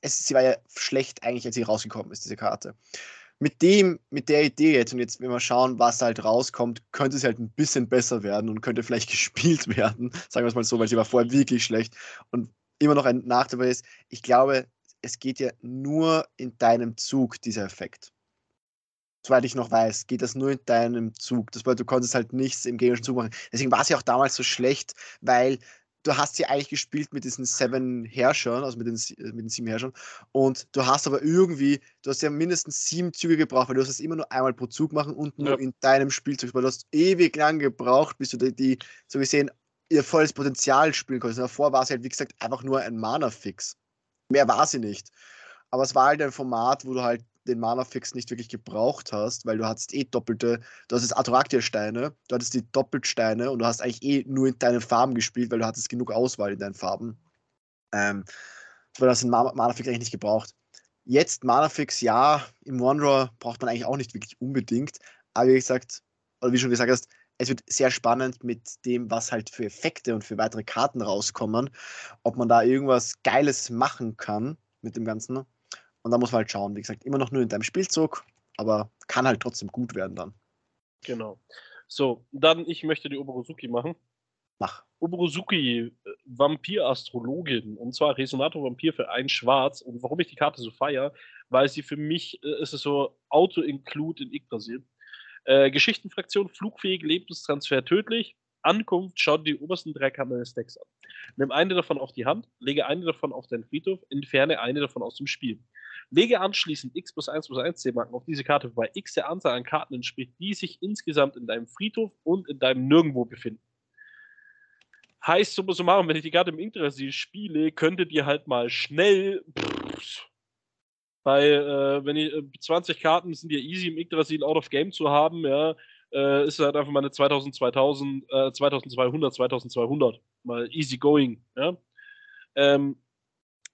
es, sie war ja schlecht eigentlich, als sie rausgekommen ist, diese Karte. Mit dem, mit der Idee jetzt, und jetzt, wenn wir schauen, was halt rauskommt, könnte sie halt ein bisschen besser werden und könnte vielleicht gespielt werden, sagen wir es mal so, weil sie war vorher wirklich schlecht. Und immer noch ein Nachteil ist, ich glaube, es geht ja nur in deinem Zug, dieser Effekt soweit ich noch weiß, geht das nur in deinem Zug. Das bedeutet, du konntest halt nichts im gegnerischen Zug machen. Deswegen war es ja auch damals so schlecht, weil du hast ja eigentlich gespielt mit diesen Seven Herrschern, also mit den, sie- mit den sieben Herrschern, und du hast aber irgendwie, du hast ja mindestens sieben Züge gebraucht, weil du hast es immer nur einmal pro Zug machen und nur Ja. in deinem Spielzug, weil du hast ewig lang gebraucht, bis du die, die so gesehen, ihr volles Potenzial spielen konntest. Davor war es halt, wie gesagt, einfach nur ein Mana-Fix. Mehr war sie nicht. Aber es war halt ein Format, wo du halt den Mana-Fix nicht wirklich gebraucht hast, weil du hattest eh doppelte, du hast jetzt Atraktia-Steine, du hattest die Doppelsteine und du hast eigentlich eh nur in deinen Farben gespielt, weil du hattest genug Auswahl in deinen Farben. Ähm, weil du hast den Mana-Fix eigentlich nicht gebraucht. Jetzt Mana-Fix, ja, im One-Draw braucht man eigentlich auch nicht wirklich unbedingt, aber wie gesagt, oder wie schon gesagt hast, es wird sehr spannend mit dem, was halt für Effekte und für weitere Karten rauskommen, ob man da irgendwas Geiles machen kann mit dem Ganzen. Und da muss man halt schauen, wie gesagt, immer noch nur in deinem Spielzug, aber kann halt trotzdem gut werden dann. Genau. So, dann ich möchte die Oborosuki machen. Mach. Oborosuki, äh, Vampir-Astrologin, und zwar Resonator Vampir für ein Schwarz. Und warum ich die Karte so feiere, weil sie für mich äh, ist es so Auto-Include in Yggdrasil. Äh, Geschichtenfraktion, flugfähig, Lebenstransfer tödlich. Ankunft, schau dir die obersten drei Karten des Decks an. Nimm eine davon auf die Hand, lege eine davon auf deinen Friedhof, entferne eine davon aus dem Spiel. Lege anschließend x plus 1 plus 1 C-Marken auf diese Karte, wobei x der Anzahl an Karten entspricht, die sich insgesamt in deinem Friedhof und in deinem Nirgendwo befinden. Heißt summa summarum, wenn ich die Karte im Interesse spiele, könntet ihr halt mal schnell pff, bei, äh, wenn ihr 20 äh, Karten sind ja easy im Yggdrasil out of game zu haben, ja, äh, ist halt einfach mal eine 2000, 2000, äh, 2200, 2200. Mal easy going, ja. Ähm,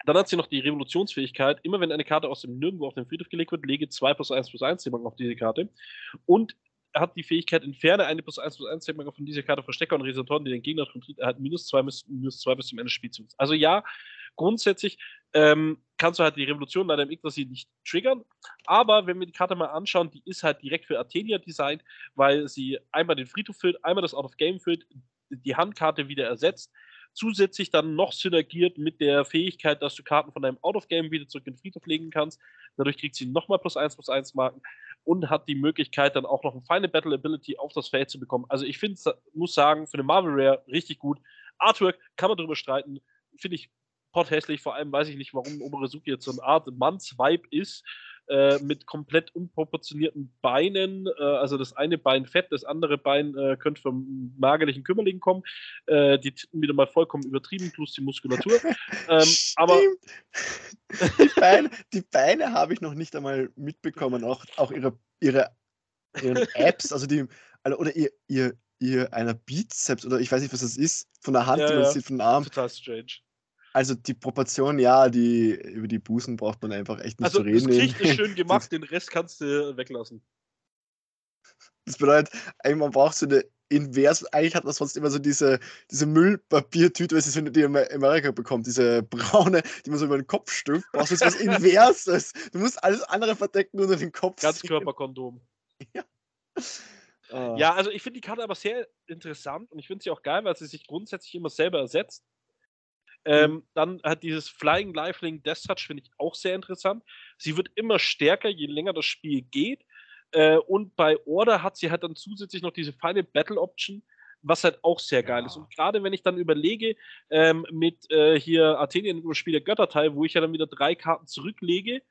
dann hat sie noch die Revolutionsfähigkeit. Immer wenn eine Karte aus dem Nirgendwo auf den Friedhof gelegt wird, lege 2 plus 1 plus 1 Zählmarken auf diese Karte. Und hat die Fähigkeit, entferne eine plus 1 plus 1 Zählmarke von dieser Karte Verstecker und Resonatoren, die den Gegner kontrolliert, erhalten minus 2 minus 2 bis zum Ende des Spielzugs. Also ja, grundsätzlich ähm, kannst du halt die Revolution leider im Yggdrasil nicht triggern. Aber wenn wir die Karte mal anschauen, die ist halt direkt für Artenia designt, weil sie einmal den Friedhof füllt, einmal das Out of Game füllt, die Handkarte wieder ersetzt. Zusätzlich dann noch synergiert mit der Fähigkeit, dass du Karten von deinem Out of Game wieder zurück in den Friedhof legen kannst. Dadurch kriegt sie nochmal plus 1 plus 1 Marken und hat die Möglichkeit, dann auch noch ein Final Battle Ability auf das Feld zu bekommen. Also ich finde, muss sagen, für eine Marvel Rare richtig gut. Artwork kann man darüber streiten, finde ich hässlich. Vor allem weiß ich nicht, warum Oberesuki jetzt so eine Art Manns-Vibe ist. Äh, mit komplett unproportionierten Beinen. Äh, also das eine Bein fett, das andere Bein äh, könnte vom magerlichen Kümmerling kommen. Äh, die Titten wieder mal vollkommen übertrieben, plus die Muskulatur. ähm, aber die Beine, die Beine habe ich noch nicht einmal mitbekommen. Auch, auch ihre, ihre ihren Apps, also die, also, oder ihr, ihr, ihr einer Bizeps oder ich weiß nicht, was das ist, von der Hand, ja, die man ja. sieht, von den Arm. Total strange. Also die Proportion, ja, die, über die Bußen braucht man einfach echt nicht also, zu reden. Also das Gesicht ist schön gemacht, den Rest kannst du weglassen. Das bedeutet, man braucht so eine invers, eigentlich hat man sonst immer so diese, diese Müllpapiertüte, was wenn die in Amerika bekommt, diese braune, die man so über den Kopf stülpt, brauchst du jetzt was Inverses. Du musst alles andere verdecken, nur den Kopf. Ganzkörperkondom. Ja. Ah. ja, also ich finde die Karte aber sehr interessant und ich finde sie auch geil, weil sie sich grundsätzlich immer selber ersetzt. Ähm, mhm. dann hat dieses Flying Lifelink Death Touch, finde ich auch sehr interessant. Sie wird immer stärker, je länger das Spiel geht. Äh, und bei Order hat sie halt dann zusätzlich noch diese Final Battle Option, was halt auch sehr geil ja. ist. Und gerade wenn ich dann überlege, ähm, mit äh, hier Athenien über Spiel der Götterteil, wo ich ja dann wieder drei Karten zurücklege,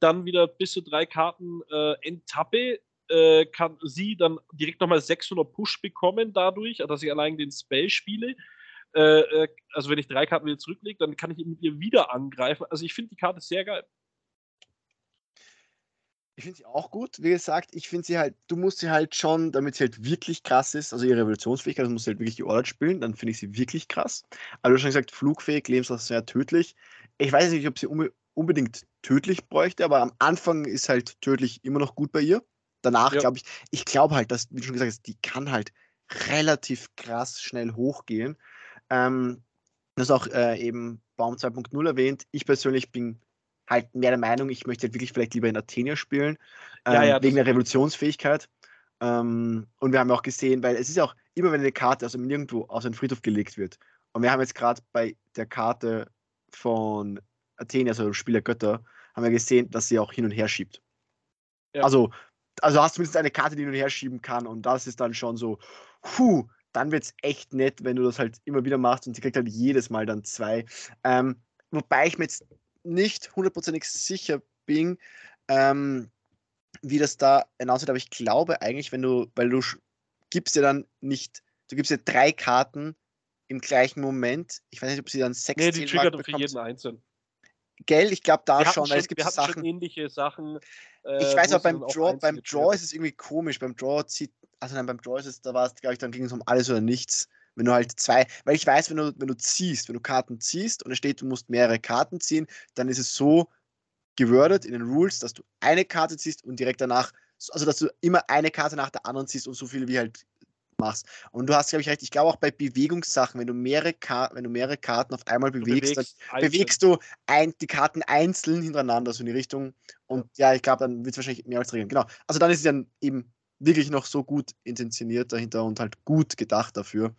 dann wieder bis zu drei Karten äh, enttappe, äh, kann sie dann direkt nochmal 600 Push bekommen dadurch, dass ich allein den Spell spiele. Äh, äh, also wenn ich drei Karten wieder zurücklege, dann kann ich mit ihr wieder angreifen. Also ich finde die Karte sehr geil. Ich finde sie auch gut. Wie gesagt, ich finde sie halt, du musst sie halt schon, damit sie halt wirklich krass ist, also ihre Revolutionsfähigkeit, das musst du halt wirklich geordert spielen, dann finde ich sie wirklich krass. Aber du hast schon gesagt, flugfähig, lebenslang tödlich. Ich weiß nicht, ob sie unbedingt tödlich bräuchte, aber am Anfang ist halt tödlich immer noch gut bei ihr. Danach ja. glaube ich, ich glaube halt, dass, wie du schon gesagt hast, die kann halt relativ krass schnell hochgehen. Ähm, das auch äh, eben Baum 2.0 erwähnt. Ich persönlich bin halt mehr der Meinung, ich möchte halt wirklich vielleicht lieber in Athenia spielen, ähm, ja, ja, wegen der Revolutionsfähigkeit. Ähm, und wir haben auch gesehen, weil es ist auch immer, wenn eine Karte aus dem Nirgendwo aus einem Friedhof gelegt wird. Und wir haben jetzt gerade bei der Karte von Athenia, also Spiel der Götter, haben wir gesehen, dass sie auch hin und her schiebt. Ja. Also, also hast du zumindest eine Karte, die hin und her schieben kann. Und das ist dann schon so, puh, dann wird es echt nett, wenn du das halt immer wieder machst und sie kriegt halt jedes Mal dann zwei. Ähm, wobei ich mir jetzt nicht hundertprozentig sicher bin, ähm, wie das da hinaus wird, aber ich glaube eigentlich, wenn du, weil du gibst ja dann nicht, du gibst ja drei Karten im gleichen Moment. Ich weiß nicht, ob sie dann sechs Nee, die triggert für jeden einzeln. Gell, ich glaube da schon, weil es schon, gibt wir so hatten schon Sachen. ähnliche Sachen. Ich äh, weiß wo auch es beim Draw, beim Draw ist es irgendwie komisch. Beim Draw zieht, also nein, beim Draw ist es, da war es, glaube ich, dann ging es um alles oder nichts. Wenn du halt zwei, weil ich weiß, wenn du, wenn du ziehst, wenn du Karten ziehst und es steht, du musst mehrere Karten ziehen, dann ist es so gewordet in den Rules, dass du eine Karte ziehst und direkt danach, also dass du immer eine Karte nach der anderen ziehst und so viel wie halt machst. Und du hast, glaube ich, recht, ich glaube auch bei Bewegungssachen, wenn du mehrere Karten, wenn du mehrere Karten auf einmal Du bewegst, dann bewegst du ein, die Karten einzeln hintereinander, so in die Richtung. Und ja, ich glaube, dann wird es wahrscheinlich mehr als regeln. Genau. Also dann ist es dann eben wirklich noch so gut intentioniert dahinter und halt gut gedacht dafür,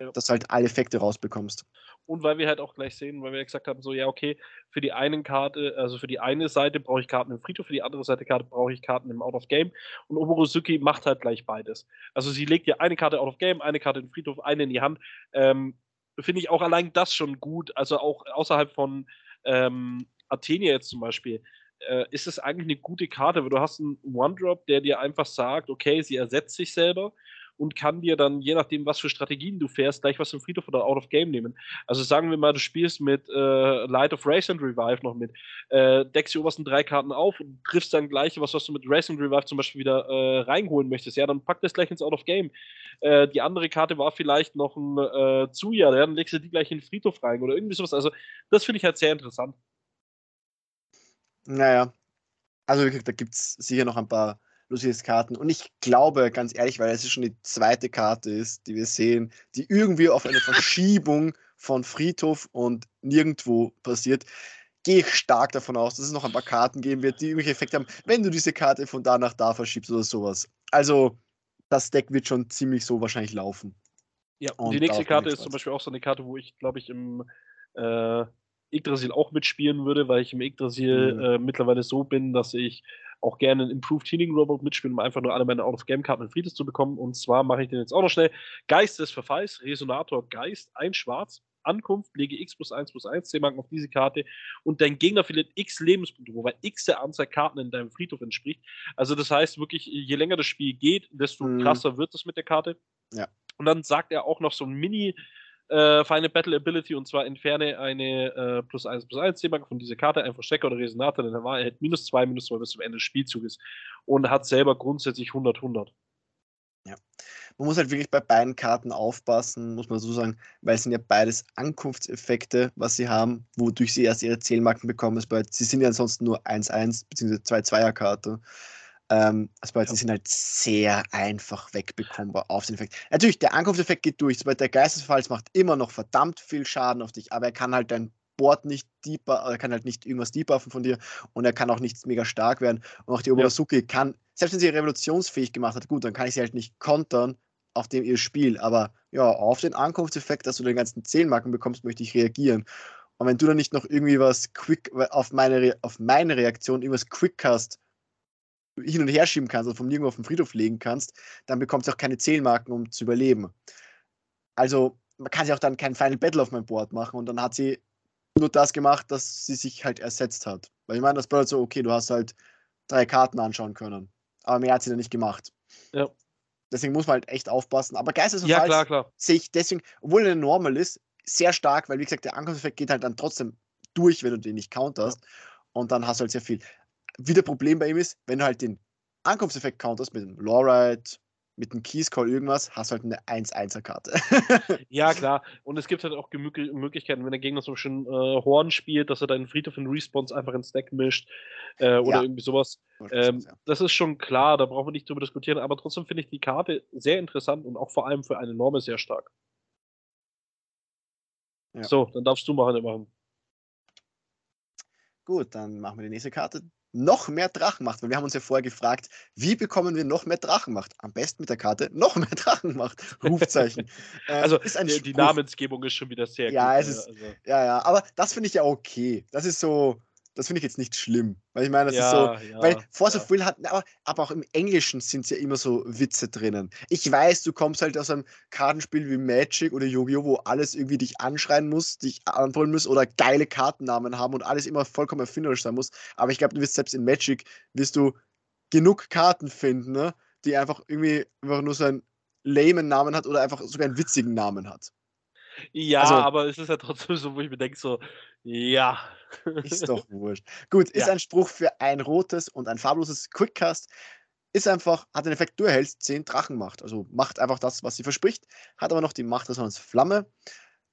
Ja. dass du halt alle Effekte rausbekommst. Und weil wir halt auch gleich sehen, weil wir ja gesagt haben, so, ja, okay, für die einen Karte, also für die eine Seite brauche ich Karten im Friedhof, für die andere Seite Karte brauche ich Karten im Out of Game. Und Oborusuki macht halt gleich beides. Also sie legt dir eine Karte Out of Game, eine Karte im Friedhof, eine in die Hand. Ähm, Finde ich auch allein das schon gut. Also auch außerhalb von ähm, Athenia jetzt zum Beispiel, äh, ist es eigentlich eine gute Karte, weil du hast einen One-Drop, der dir einfach sagt, okay, sie ersetzt sich selber und kann dir dann, je nachdem, was für Strategien du fährst, gleich was im Friedhof oder Out of Game nehmen. Also sagen wir mal, du spielst mit äh, Light of Race and Revive noch mit, äh, deckst die obersten drei Karten auf und triffst dann gleich was, was du mit Race and Revive zum Beispiel wieder äh, reinholen möchtest. Ja, dann pack das gleich ins Out of Game. Äh, die andere Karte war vielleicht noch ein äh, Zuja, ja, dann legst du die gleich in den Friedhof rein oder irgendwie sowas. Also das finde ich halt sehr interessant. Naja, also da gibt es sicher noch ein paar lustige Karten. Und ich glaube, ganz ehrlich, weil es schon die zweite Karte ist, die wir sehen, die irgendwie auf eine Verschiebung von Friedhof und nirgendwo passiert, gehe ich stark davon aus, dass es noch ein paar Karten geben wird, die irgendwelche Effekte haben, wenn du diese Karte von da nach da verschiebst oder sowas. Also, das Deck wird schon ziemlich so wahrscheinlich laufen. Ja, und die nächste Karte ist zum. Beispiel auch so eine Karte, wo ich, glaube ich, im äh, Yggdrasil auch mitspielen würde, weil ich im Yggdrasil Mhm. äh, mittlerweile so bin, dass ich auch gerne einen Improved Healing Robot mitspiele, um einfach nur alle meine Out-of-Game-Karten in Friedens zu bekommen. Und zwar mache ich den jetzt auch noch schnell. Geist des Verfalls, Resonator Geist, ein Schwarz, Ankunft, lege X plus 1 plus 1 C-Marken auf diese Karte und dein Gegner verliert X Lebenspunkte, wobei X der Anzahl Karten in deinem Friedhof entspricht. Also das heißt wirklich, je länger das Spiel geht, desto Mhm. krasser wird es mit der Karte. Ja. Und dann sagt er auch noch so ein Mini- äh, Final Battle Ability und zwar entferne eine äh, plus 1 plus 1 C-Marke von dieser Karte, ein Verstecker oder Resonator, denn er war, er hat minus 2, minus 2 bis zum Ende des Spielzuges und hat selber grundsätzlich 100, 100. Man muss halt wirklich bei beiden Karten aufpassen, muss man so sagen, weil es sind ja beides Ankunftseffekte, was sie haben, wodurch sie erst ihre Zählmarken bekommen. Sie sind ja ansonsten nur 1-1 bzw. 2-2er-Karte. Ähm, bedeutet, Ja. sind halt sehr einfach wegbekommbar auf den Effekt. Natürlich, der Ankunftseffekt geht durch. Sobald der Geistesfalls macht immer noch verdammt viel Schaden auf dich, aber er kann halt dein Board nicht deeper, er kann halt nicht irgendwas debuffen von dir und er kann auch nicht mega stark werden. Und auch die Obosuki kann, selbst wenn sie revolutionsfähig gemacht hat, gut, dann kann ich sie halt nicht kontern auf dem ihr Spiel. Aber ja, auf den Ankunftseffekt, dass du den ganzen Zählmarken bekommst, möchte ich reagieren. Und wenn du dann nicht noch irgendwie was quick auf meine, Re auf meine Reaktion, irgendwas quick hast, hin und her schieben kannst oder vom Nirgendwo auf den Friedhof legen kannst, dann bekommst du auch keine Zählmarken, um zu überleben. Also, man kann sich auch dann kein Final Battle auf mein Board machen und dann hat sie nur das gemacht, dass sie sich halt ersetzt hat. Weil ich meine, das bedeutet so, okay, du hast halt drei Karten anschauen können. Aber mehr hat sie dann nicht gemacht. Ja. Deswegen muss man halt echt aufpassen. Aber Ja, Geistesverfall klar, klar. sehe ich deswegen, obwohl er normal ist, sehr stark, weil wie gesagt, der Ankunftseffekt geht halt dann trotzdem durch, wenn du den nicht counterst. Und dann hast du halt sehr viel. Wieder Problem bei ihm ist, wenn du halt den Ankunftseffekt counterst mit dem Lawrite, mit dem Keys Call irgendwas, hast du halt eine 1-1er-Karte. Ja, klar. Und es gibt halt auch Möglichkeiten, wenn der Gegner so schön äh, Horn spielt, dass er deinen Friedhof in Respawns einfach ins Deck mischt äh, oder Ja. irgendwie sowas. Ähm, das ist schon klar, da brauchen wir nicht drüber diskutieren, aber trotzdem finde ich die Karte sehr interessant und auch vor allem für eine Norme sehr stark. Ja. So, dann darfst du machen, machen. Gut, dann machen wir die nächste Karte. Noch mehr Drachenmacht, weil wir haben uns ja vorher gefragt, wie bekommen wir noch mehr Drachenmacht? Am besten mit der Karte noch mehr Drachenmacht. Rufzeichen. Ähm, Also ist ein die, die. Namensgebung ist schon wieder sehr Ja, gut. es ist- also, Ja, ja, aber das finde ich ja okay. Das ist so, das finde ich jetzt nicht schlimm. Weil ich meine, das ist so, ja, ja, Weil Force ja. of Will hat, aber, aber auch im Englischen sind ja immer so Witze drinnen. Ich weiß, du kommst halt aus einem Kartenspiel wie Magic oder Yu-Gi-Oh!, wo alles irgendwie dich anschreien muss, dich anbrüllen muss oder geile Kartennamen haben und alles immer vollkommen erfinderisch sein muss. Aber ich glaube, du wirst selbst in Magic, wirst du genug Karten finden, ne, die einfach irgendwie einfach nur so einen lamen Namen hat oder einfach sogar einen witzigen Namen hat. Ja, Also- aber es ist ja trotzdem so, wo ich mir denke, so, Ja. Ist doch wurscht. Gut, ist Ja. ein Spruch für ein rotes und ein farbloses Quickcast. Ist einfach, hat den Effekt, du erhältst 10 Drachenmacht. Also macht einfach das, was sie verspricht, hat aber noch die Macht Resonanz Flamme.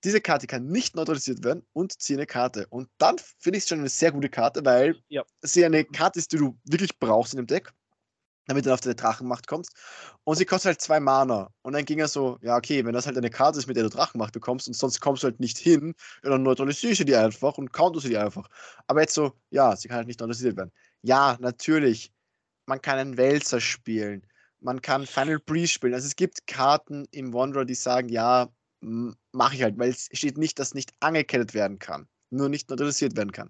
Diese Karte kann nicht neutralisiert werden und ziehe eine Karte. Und dann finde ich es schon eine sehr gute Karte, weil Ja. sie eine Karte ist, die du wirklich brauchst in dem Deck, damit du dann auf deine Drachenmacht kommst. Und sie kostet halt zwei Mana. Und dann ging er so, ja, okay, wenn das halt eine Karte ist, mit der du Drachenmacht bekommst und sonst kommst du halt nicht hin, dann neutralisiere ich sie die einfach und counter sie die einfach. Aber jetzt so, ja, sie kann halt nicht neutralisiert werden. Ja, natürlich. Man kann einen Wälzer spielen. Man kann Final Breeze spielen. Also es gibt Karten im Wanderer, die sagen, ja, mache ich halt, weil es steht nicht, dass nicht angekettet werden kann. Nur nicht neutralisiert werden kann.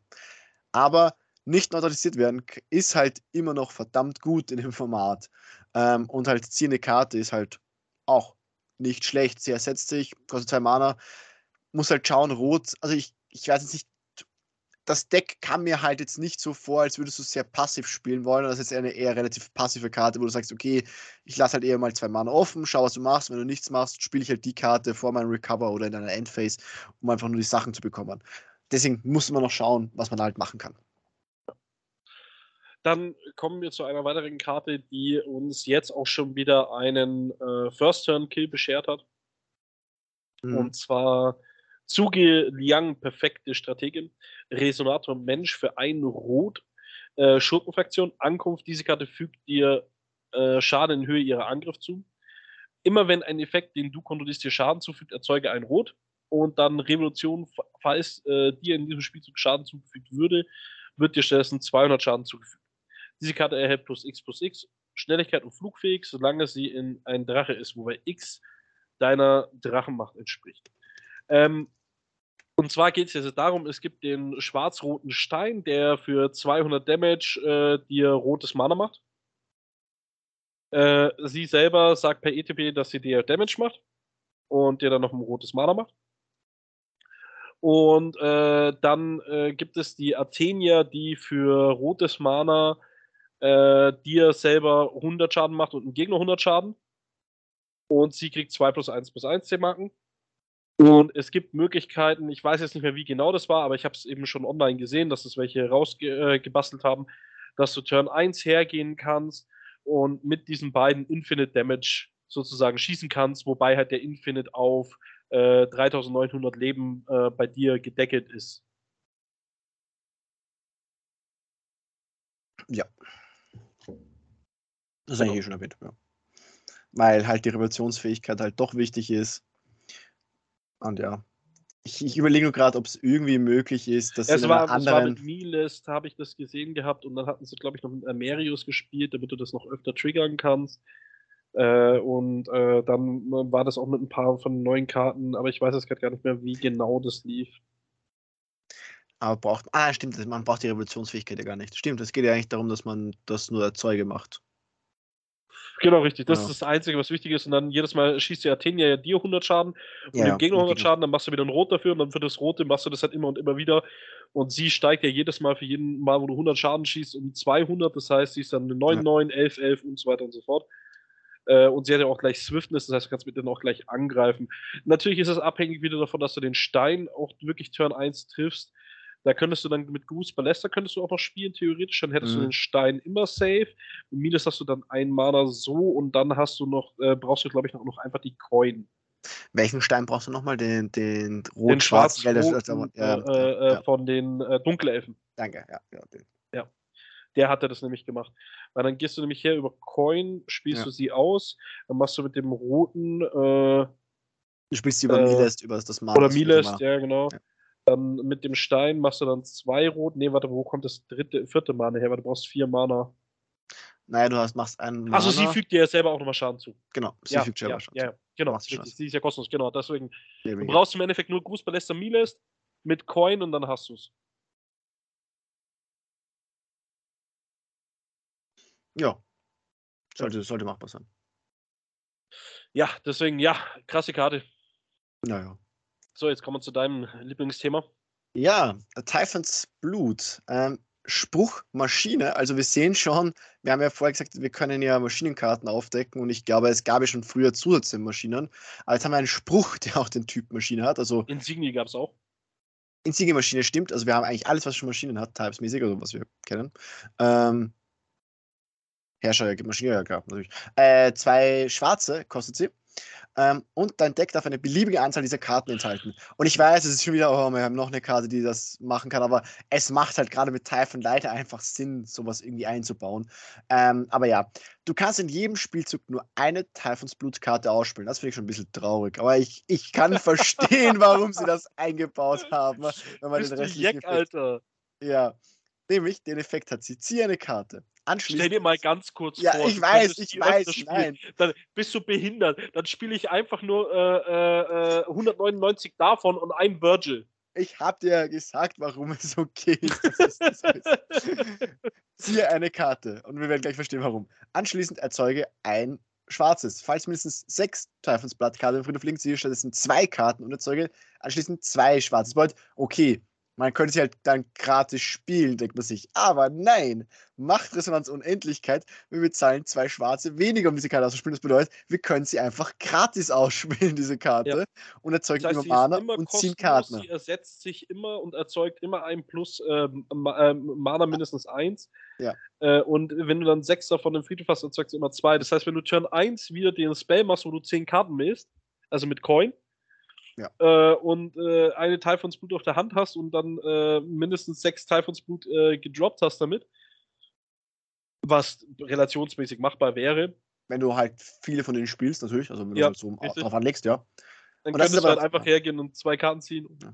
Aber nicht neutralisiert werden ist halt immer noch verdammt gut in dem Format. Ähm, und halt ziehende Karte ist halt auch nicht schlecht. Sie ersetzt sich, kostet zwei Mana. Muss halt schauen, rot. Also ich, ich weiß jetzt nicht, das Deck kam mir halt jetzt nicht so vor, als würdest du sehr passiv spielen wollen. Das ist jetzt eine eher relativ passive Karte, wo du sagst, okay, ich lasse halt eher mal zwei Mana offen, schau, was du machst. Wenn du nichts machst, spiele ich halt die Karte vor meinem Recover oder in einer Endphase, um einfach nur die Sachen zu bekommen. Deswegen muss man noch schauen, was man halt machen kann. Dann kommen wir zu einer weiteren Karte, die uns jetzt auch schon wieder einen äh, First-Turn-Kill beschert hat. Mhm. Und zwar Zuge Liang, perfekte Strategin. Resonator Mensch für ein Rot. Äh, Schurkenfraktion, Ankunft. Diese Karte fügt dir äh, Schaden in Höhe ihrer Angriff zu. Immer wenn ein Effekt, den du kontrollierst, dir Schaden zufügt, erzeuge ein Rot. Und dann Revolution, fa- falls äh, dir in diesem Spielzug Schaden zugefügt würde, wird dir stattdessen 200 Schaden zugefügt. Diese Karte erhält plus X plus X, Schnelligkeit und flugfähig, solange sie in ein Drache ist, wobei X deiner Drachenmacht entspricht. Ähm, und zwar geht es jetzt darum, es gibt den schwarz-roten Stein, der für 200 Damage äh, dir rotes Mana macht. Äh, sie selber sagt per ETP, dass sie dir Damage macht und dir dann noch ein rotes Mana macht. Und äh, dann äh, gibt es die Athenia, die für rotes Mana äh, dir selber 100 Schaden macht und ein Gegner 100 Schaden. Und sie kriegt 2 plus 1 plus 1 C-Marken. Und es gibt Möglichkeiten, ich weiß jetzt nicht mehr, wie genau das war, aber ich habe es eben schon online gesehen, dass es welche rausgebastelt haben, dass du Turn 1 hergehen kannst und mit diesen beiden Infinite Damage sozusagen schießen kannst, wobei halt der Infinite auf äh, 3900 Leben äh, bei dir gedeckelt ist. Ja. Das ist Genau. eigentlich eh schon erwähnt, ja. Weil halt die Revolutionsfähigkeit halt doch wichtig ist. Und ja. Ich, ich überlege nur gerade, ob es irgendwie möglich ist, dass Es in war, einer es war anderen. mit Milest, habe ich das gesehen gehabt und dann hatten sie, glaube ich, noch mit Amerius gespielt, damit du das noch öfter triggern kannst. Äh, und äh, dann war das auch mit ein paar von neuen Karten, aber ich weiß jetzt gerade gar nicht mehr, wie genau das lief. Aber braucht. Ah, stimmt, man braucht die Revolutionsfähigkeit ja gar nicht. Stimmt, es geht ja eigentlich darum, dass man das nur Erzeuge macht. Genau, richtig. Das Ja. ist das Einzige, was wichtig ist. Und dann jedes Mal schießt die Athenia ja dir 100 Schaden und Ja, dem Gegner und 100 Gegner. Schaden, dann machst du wieder ein Rot dafür und dann für das Rote machst du das halt immer und immer wieder. Und sie steigt ja jedes Mal für jeden Mal, wo du 100 Schaden schießt, um 200. Das heißt, sie ist dann eine 9, 9, 11, 11 und so weiter und so fort. Äh, und sie hat ja auch gleich Swiftness, das heißt, du kannst mit denen auch gleich angreifen. Natürlich ist es abhängig wieder davon, dass du den Stein auch wirklich Turn 1 triffst. Da könntest du dann mit Goose Ballester könntest du auch noch spielen, theoretisch. Dann hättest du Mhm. den Stein immer safe. Und Midas hast du dann ein Mana so und dann hast du noch, äh, brauchst du, glaube ich, noch, noch einfach die Coin. Welchen Stein brauchst du nochmal? Den, den Den rot-schwarzen? Gell, das- das- schwarz-roten ja, äh, ja, von den äh, Dunkelelfen. Danke, ja. ja den. Der hatte das nämlich gemacht. Weil dann gehst du nämlich her über Coin, spielst Ja. du sie aus, dann machst du mit dem roten äh, Du spielst über Äh, Milest, über das Mana. oder das Milest, ja genau. Dann mit dem Stein machst du dann zwei rot. Nee, warte, wo kommt das dritte, vierte Mana her? Weil du brauchst vier Mana. Naja, du hast, machst einen Mana. Achso, sie fügt dir ja selber auch nochmal Schaden zu. Genau, sie ja, fügt selber ja, schon. ja, ja, genau. Sie ist ja kostenlos, genau. Deswegen, du brauchst im Endeffekt nur Gruß Ballester Milest mit Coin und dann hast du es. Ja. Sollte, sollte machbar sein. Ja, deswegen, ja, krasse Karte. Naja. So, jetzt kommen wir zu deinem Lieblingsthema. Ja, Typhons Blut. Ähm, Spruchmaschine. Also wir sehen schon, wir haben ja vorher gesagt, wir können ja Maschinenkarten aufdecken und ich glaube, es gab ja schon früher Zusatzmaschinen. Aber jetzt haben wir einen Spruch, der auch den Typ Maschine hat. Also Insignie gab es auch. Insigne-Maschine stimmt. Also wir haben eigentlich alles, was schon Maschinen hat, typesmäßig, also was wir kennen. Ähm, Herrscher gibt Maschine, ja klar, natürlich. Äh, zwei schwarze kostet sie. Ähm, und dein Deck darf eine beliebige Anzahl dieser Karten enthalten. Und ich weiß, es ist schon wieder, oh, wir haben noch eine Karte, die das machen kann, aber es macht halt gerade mit Typhon Leiter einfach Sinn, sowas irgendwie einzubauen. Ähm, aber ja, du kannst in jedem Spielzug nur eine Typhons Blutkarte ausspielen. Das finde ich schon ein bisschen traurig. Aber ich, ich kann verstehen, warum sie das eingebaut haben. Wenn man Bist den restlichen Jack, Alter? Ja. Nämlich, den Effekt hat sie. Zieh eine Karte. Stell dir mal ganz kurz Ja, vor. ich weiß, ich weiß, spielen. nein. Dann bist du behindert. Dann spiele ich einfach nur äh, äh, äh, 199 davon und ein Virgil. Ich habe dir ja gesagt, warum es okay ist. dass es das ist. Ziehe eine Karte und wir werden gleich verstehen, warum. Anschließend erzeuge ein schwarzes. Falls mindestens sechs Teufels Blattkarten im Friedhof liegen, ziehe stattdessen zwei Karten und erzeuge anschließend zwei schwarze. Das bedeutet, okay, man könnte sie halt dann gratis spielen, denkt man sich. Aber nein, Machtresonanz Unendlichkeit. Wir bezahlen zwei schwarze weniger, um diese Karte auszuspielen. Das bedeutet, wir können sie einfach gratis ausspielen, diese Karte, und erzeugen Das heißt, immer Mana immer und ziehen Karten. sie ersetzt sich immer und erzeugt immer ein Plus ähm, Mana mindestens eins. Ja. Äh, und wenn du dann sechs davon im Friedhof hast, erzeugst du immer zwei. Das heißt, wenn du Turn 1 wieder den Spell machst, wo du zehn Karten misst, also mit Coin, Ja. äh, und äh, eine Typhons Blut auf der Hand hast und dann äh, mindestens sechs Typhons Blut äh, gedroppt hast damit, was relationsmäßig machbar wäre, Wenn du halt viele von denen spielst, natürlich, also wenn Ja, du halt so richtig. drauf anlegst, ja. dann Und könntest du halt einfach hergehen und zwei Karten ziehen. Ja.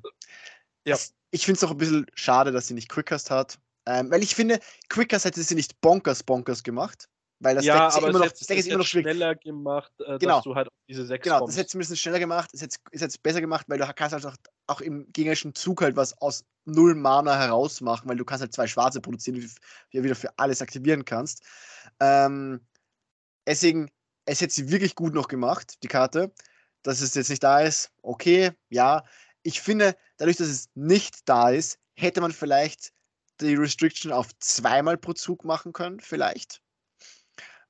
Ja. Das, ich finde es auch ein bisschen schade, dass sie nicht Quickcast hat. Ähm, weil ich finde, Quickcast hätte sie nicht bonkers bonkers gemacht. Weil das ja, Deck ist immer noch, hätte das Deck ist immer noch schwierig. schneller gemacht, äh, Genau. dass du halt diese sechs Genau, das kommst. hätte es ein bisschen schneller gemacht, es hätte es hätte besser gemacht, weil du kannst halt auch, auch im gegnerischen Zug halt was aus null Mana herausmachen, weil du kannst halt zwei schwarze produzieren, die du ja wieder für alles aktivieren kannst. Ähm, deswegen, es hätte sie wirklich gut noch gemacht, die Karte. Dass es jetzt nicht da ist, okay, ja. Ich finde, dadurch, dass es nicht da ist, hätte man vielleicht die Restriction auf zweimal pro Zug machen können, vielleicht.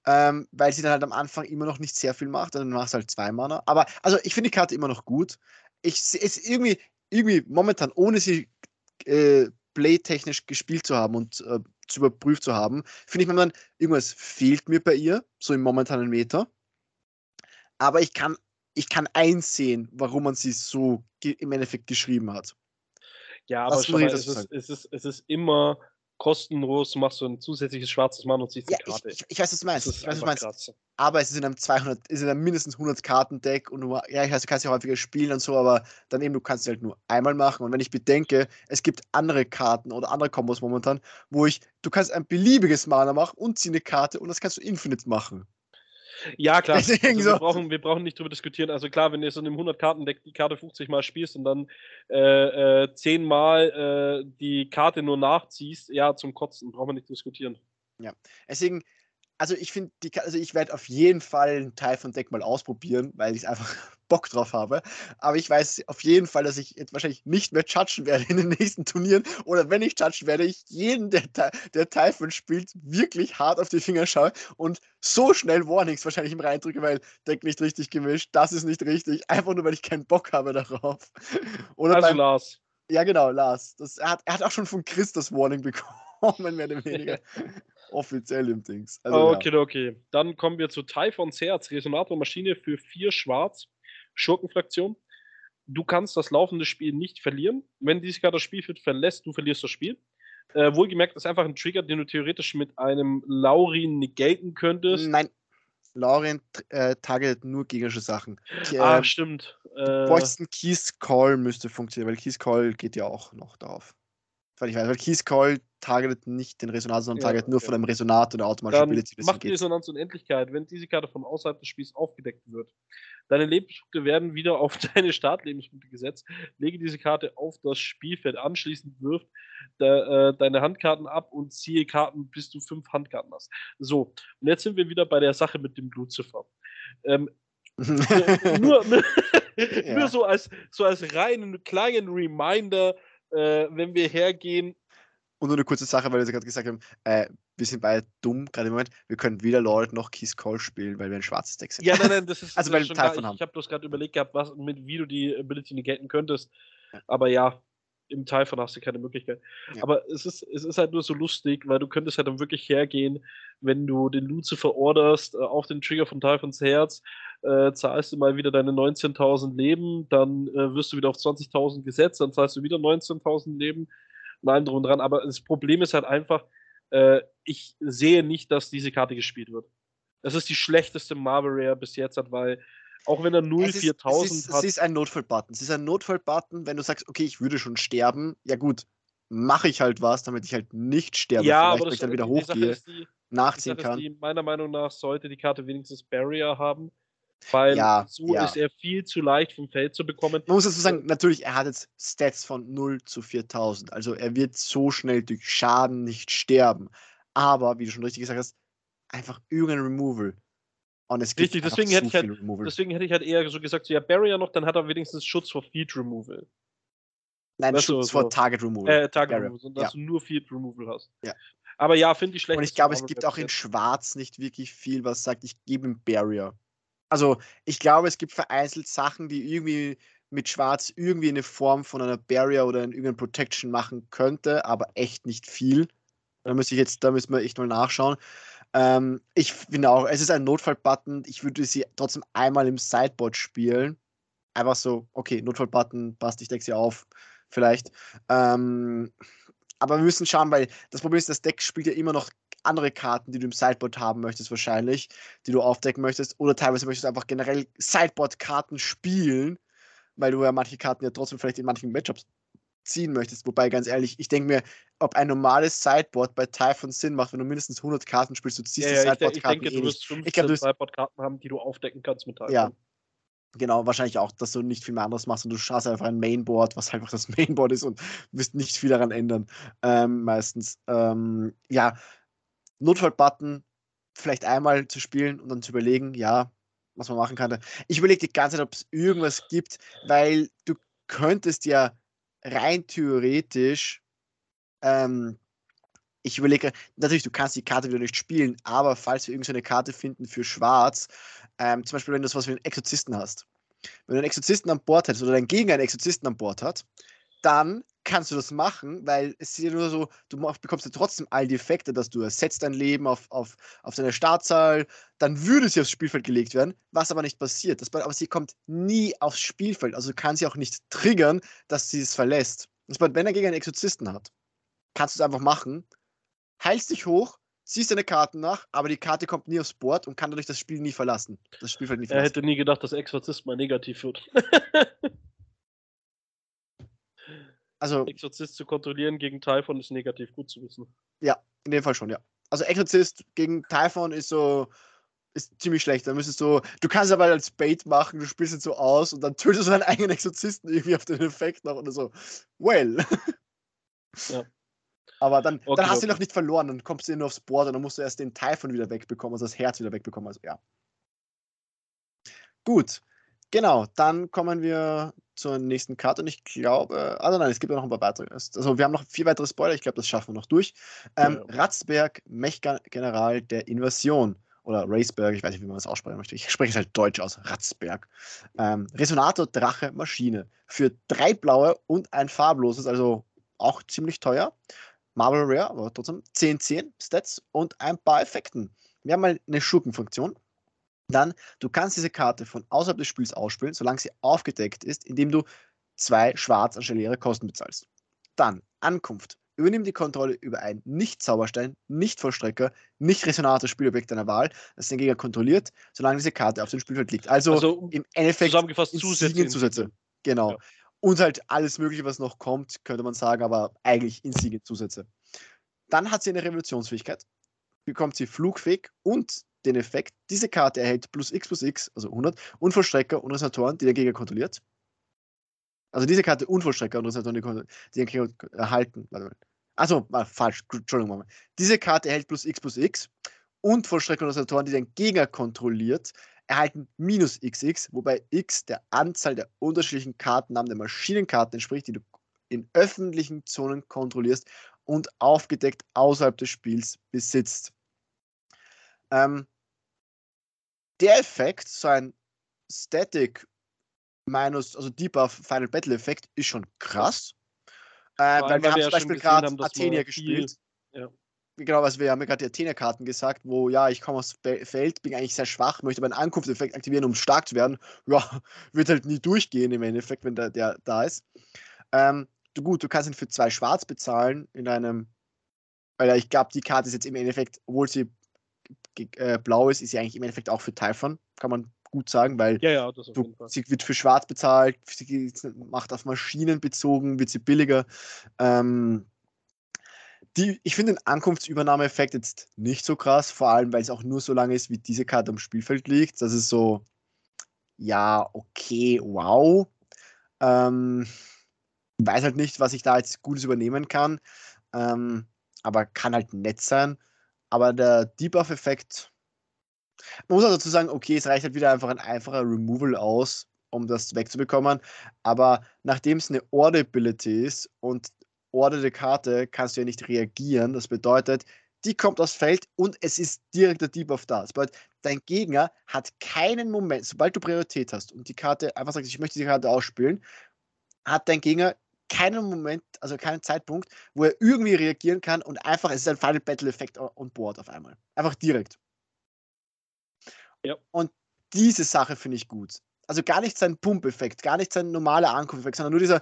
Ähm, weil sie dann halt am Anfang immer noch nicht sehr viel macht, und dann machst du halt zwei Mana. Aber, also ich finde die Karte immer noch gut. Ich sehe es irgendwie, irgendwie momentan, ohne sie äh, playtechnisch gespielt zu haben und äh, zu überprüft zu haben, finde ich momentan, irgendwas fehlt mir bei ihr, so im momentanen Meter. Aber ich kann, ich kann einsehen, warum man sie so im Endeffekt geschrieben hat. ja, aber dazu es, ist, es, ist, es ist immer kostenlos, machst du ein zusätzliches schwarzes Mann und ziehst Ja, die ich, Karte. ich, ich weiß, was du meinst. Ich weiß, was du meinst. krass. aber es ist in einem 200, ist in einem mindestens 100 Karten Deck und du, ja, ich weiß, du kannst ja häufiger spielen und so, aber dann eben, du kannst es halt nur einmal machen und wenn ich bedenke, es gibt andere Karten oder andere Kombos momentan, wo ich, du kannst ein beliebiges Mana machen und zieh eine Karte und das kannst du Infinite machen. Ja, klar. Also wir, brauchen, wir brauchen nicht drüber diskutieren. Also klar, wenn du so in einem 100-Karten-Deck die Karte 50 Mal spielst und dann äh, äh, 10 Mal äh, die Karte nur nachziehst, ja, zum Kotzen, brauchen wir nicht diskutieren. Deswegen, also ich finde, also ich werde auf jeden Fall einen Teil von Deck mal ausprobieren, weil ich einfach Bock drauf habe. Aber ich weiß auf jeden Fall, dass ich jetzt wahrscheinlich nicht mehr judgen werde in den nächsten Turnieren. Oder wenn ich judgen werde, ich jeden, der, der Typhon spielt, wirklich hart auf die Finger schaue und so schnell Warnings wahrscheinlich ihm reindrücke, weil Deck nicht richtig gemischt, das ist nicht richtig, einfach nur, weil ich keinen Bock habe darauf. Oder Also beim, Lars, ja, genau, Lars. Das, er, hat, er hat auch schon von Chris das Warning bekommen, mehr oder weniger. Offiziell im Dings. Also, ja. okay, okay. Dann kommen wir zu Typhons Herz, Resonatormaschine für 4 Schwarz, Schurkenfraktion. Du kannst das laufende Spiel nicht verlieren. Wenn diese Karte das Spielfeld verlässt, du verlierst das Spiel. Äh, wohlgemerkt, das ist einfach ein Trigger, den du theoretisch mit einem Laurin negaten könntest. Nein, Lauren äh, targetet nur gegnerische Sachen. K- ah, äh, stimmt. Äh, Boston Keys Call müsste funktionieren, weil Keys Call geht ja auch noch darauf. Weil ich weiß, weil Keys Call targetet nicht den Resonator, sondern Ja, targetet nur okay. von einem Resonator der automatischen Ability. macht die. Resonanz Unendlichkeit, wenn diese Karte von außerhalb des Spiels aufgedeckt wird. Deine Lebenspunkte werden wieder auf deine Startlebenspunkte gesetzt. Lege diese Karte auf das Spielfeld. Anschließend wirft de, äh, deine Handkarten ab und ziehe Karten, bis du fünf Handkarten hast. So, und jetzt sind wir wieder bei der Sache mit dem Lucifer. Ähm, nur, nur, Ja. nur so als, so als reinen kleinen Reminder, äh, wenn wir hergehen, Und nur eine kurze Sache, weil wir gerade gesagt haben, äh, wir sind beide dumm, gerade im Moment. Wir können weder Lord noch Keys Call spielen, weil wir ein schwarzes Deck sind. Ja, nein, nein, das ist, Also, das weil ist schon Teil klar. von Ich, haben. ich habe bloß gerade überlegt gehabt, was, mit, wie du die Ability negaten könntest. Ja. Aber ja, im Typhon hast du keine Möglichkeit. Ja. Aber es ist, es ist halt nur so lustig, weil du könntest halt dann wirklich hergehen, wenn du den Lucifer orderst, äh, auf den Trigger von Typhons Herz, äh, zahlst du mal wieder deine 19.000 Leben, dann äh, wirst du wieder auf 20.000 gesetzt, dann zahlst du wieder 19.000 Leben und allem drum und dran. Aber das Problem ist halt einfach, äh, ich sehe nicht, dass diese Karte gespielt wird. Das ist die schlechteste Marvel Rare bis jetzt, weil auch wenn er 0 Es ist, 4000 es ist, hat. es ist ein Notfallbutton. Es ist ein Notfallbutton, wenn du sagst, okay, ich würde schon sterben. Ja gut, mache ich halt was, damit ich halt nicht sterbe. ja, vielleicht, aber ich dann wieder hochgehe, die, nachziehen kann. die, meiner Meinung nach sollte die Karte wenigstens Barrier haben, weil Ja, so ja. ist er viel zu leicht vom Feld zu bekommen. Man muss dazu sagen, natürlich, er hat jetzt Stats von 0 zu 4000. Also er wird so schnell durch Schaden nicht sterben. Aber, wie du schon richtig gesagt hast, einfach irgendein Removal. Und es gibt Richtig, deswegen so hätte ich halt-. Deswegen hätte ich halt eher so gesagt, so, ja, Barrier noch, dann hat er wenigstens Schutz vor Feed Removal. Nein, weißt du, Schutz so- vor Target Removal. Äh, Target Barrier, Removal, dass ja. du nur Feed Removal hast. Ja. Aber ja, finde ich schlecht. Und ich glaube, es gibt auch in Schwarz nicht wirklich viel, was sagt, ich gebe ihm Barrier. Also, ich glaube, es gibt vereinzelt Sachen, die irgendwie mit Schwarz irgendwie eine Form von einer Barrier oder in irgendeiner Protection machen könnte, aber echt nicht viel. Da müsste ich jetzt, da müssen wir echt mal nachschauen. Ähm, ich finde auch, es ist ein Notfall-Button. Ich würde sie trotzdem einmal im Sideboard spielen. Einfach so, okay, Notfall-Button, passt, ich decke sie auf, vielleicht. Ähm, aber wir müssen schauen, weil das Problem ist, das Deck spielt ja immer noch andere Karten, die du im Sideboard haben möchtest, wahrscheinlich, die du aufdecken möchtest. Oder teilweise möchtest du einfach generell Sideboard-Karten spielen, weil du ja manche Karten ja trotzdem vielleicht in manchen Matchups ziehen möchtest. Wobei, ganz ehrlich, ich denke mir, ob ein normales Sideboard bei Typhon Sinn macht, wenn du mindestens 100 Karten spielst, du ziehst Ja, die ja, ich, de- ich Sideboard-Karten denke, eh du wirst 15 Ich glaub, du wirst- Sideboard-Karten haben, die du aufdecken kannst mit Typhon. Ja. Genau, wahrscheinlich auch, dass du nicht viel mehr anderes machst und du schaust einfach ein Mainboard, was einfach das Mainboard ist und wirst nicht viel daran ändern. Ähm, meistens. Ähm, ja, Notfall-Button vielleicht einmal zu spielen und dann zu überlegen, ja, was man machen kann. Ich überlege die ganze Zeit, ob es irgendwas gibt, weil du könntest ja rein theoretisch, ähm, ich überlege, natürlich, du kannst die Karte wieder nicht spielen, aber falls wir irgendeine Karte finden für Schwarz, ähm, zum Beispiel, wenn du was wie einen Exorzisten hast. Wenn du einen Exorzisten an Bord hättest oder dein Gegner einen Exorzisten an Bord hat, dann kannst du das machen, weil es ist ja nur so, du bekommst ja trotzdem all die Effekte, dass du ersetzt dein Leben auf, auf, auf deine Startzahl, dann würde sie aufs Spielfeld gelegt werden, was aber nicht passiert. Das, aber sie kommt nie aufs Spielfeld, also kann sie auch nicht triggern, dass sie es verlässt. Das bedeutet, wenn er gegen einen Exorzisten hat, kannst du es einfach machen, heilst dich hoch, ziehst deine Karten nach, aber die Karte kommt nie aufs Board und kann dadurch das Spiel nie verlassen. Das Spielfeld nie Er verlassen. hätte nie gedacht, dass Exorzist mal negativ wird. Also Exorzist zu kontrollieren gegen Typhon ist negativ, gut zu wissen. in dem Fall schon, ja. Also Exorzist gegen Typhon ist so ist ziemlich schlecht. Da müsstest du, du kannst aber als Bait machen, du spielst es so aus und dann tötest du deinen eigenen Exorzisten irgendwie auf den Effekt noch oder so. Well. Ja. Aber dann, Okay, dann hast du ihn noch nicht verloren, dann kommst du nur aufs Board und dann musst du erst den Typhon wieder wegbekommen, also das Herz wieder wegbekommen. Also ja. Gut. Genau, dann kommen wir zur nächsten Karte und ich glaube, also nein, es gibt ja noch ein paar weitere. Also wir haben noch vier weitere Spoiler, ich glaube, das schaffen wir noch durch. Ähm, Ja, Ratzberg, Mech-General der Invasion oder Raceberg, ich weiß nicht, wie man das aussprechen möchte. Ich spreche es halt deutsch aus, Ratzberg. Ähm, Resonator, Drache, Maschine. Für drei blaue und ein farbloses, also auch ziemlich teuer. Marble Rare, aber trotzdem 10, 10 Stats und ein paar Effekten. Wir haben mal eine Schurkenfunktion. Dann, du kannst diese Karte von außerhalb des Spiels ausspielen, solange sie aufgedeckt ist, indem du zwei schwarz anstelle ihrer Kosten bezahlst. Dann, Ankunft. Übernimm die Kontrolle über einen Nicht-Zauberstein, Nicht-Vollstrecker, Nicht-Resonator-Spielobjekt deiner Wahl, das den Gegner kontrolliert, solange diese Karte auf dem Spielfeld liegt. Also, Also, im Endeffekt zusammengefasst Zusätze. Insignienzusätze. Genau. Ja. Und halt alles Mögliche, was noch kommt, könnte man sagen, aber eigentlich Insignienzusätze. Dann hat sie eine Revolutionsfähigkeit, bekommt sie flugfähig und den Effekt, diese Karte erhält plus x plus x, also 100, und Vollstrecker und Resonatoren, die der Gegner kontrolliert. Also diese Karte und Vollstrecker und Resonatoren, die, den Gegner erhalten. Warte mal. Also, falsch, Entschuldigung, mal. Diese Karte erhält plus x plus x und Vollstrecker und Resonatoren, die den Gegner kontrolliert, erhalten minus xx, wobei x der Anzahl der unterschiedlichen Kartennamen der Maschinenkarten entspricht, die du in öffentlichen Zonen kontrollierst und aufgedeckt außerhalb des Spiels besitzt. Ähm, der Effekt, so ein Static minus, also Debuff Final Battle Effekt, ist schon krass. Äh, weil wir haben zum Beispiel gerade Athenia gespielt. ja. Genau, also wir haben ja gerade die Athena-Karten gesagt, wo ja, ich komme aufs Feld, bin eigentlich sehr schwach, möchte aber einen Ankunftseffekt aktivieren, um stark zu werden. Ja, wird halt nie durchgehen im Endeffekt, wenn der, der da ist. Ähm, du, gut, du kannst ihn für zwei Schwarz bezahlen in einem, weil ich glaube, die Karte ist jetzt im Endeffekt, obwohl sie äh, blau ist, ist sie eigentlich im Endeffekt auch für Typhon, kann man gut sagen, weil ja, ja, Du, sie wird für schwarz bezahlt, sie macht auf Maschinen bezogen, wird sie billiger. Ähm, die, ich finde den Ankunftsübernahmeeffekt jetzt nicht so krass, vor allem weil es auch nur so lange ist, wie diese Karte am Spielfeld liegt. Das ist so, ja, okay, wow. Ähm, weiß halt nicht, was ich da jetzt Gutes übernehmen kann, ähm, aber kann halt nett sein. Aber der Debuff-Effekt, man muss auch dazu sagen, okay, es reicht halt wieder einfach ein einfacher Removal aus, um das wegzubekommen. Aber nachdem es eine Order-Ability ist und orderte Karte, kannst du ja nicht reagieren. Das bedeutet, die kommt aufs Feld und es ist direkt der Debuff da. Das bedeutet, dein Gegner hat keinen Moment, sobald du Priorität hast und die Karte einfach sagt, ich möchte die Karte ausspielen, hat dein Gegner keinen Moment, also keinen Zeitpunkt, wo er irgendwie reagieren kann und einfach, es ist ein Final Battle Effekt on board auf einmal. Einfach direkt. Ja. Und diese Sache finde ich gut. Also gar nicht sein Pump-Effekt, gar nicht sein normaler Ankunft-Effekt, sondern nur dieser,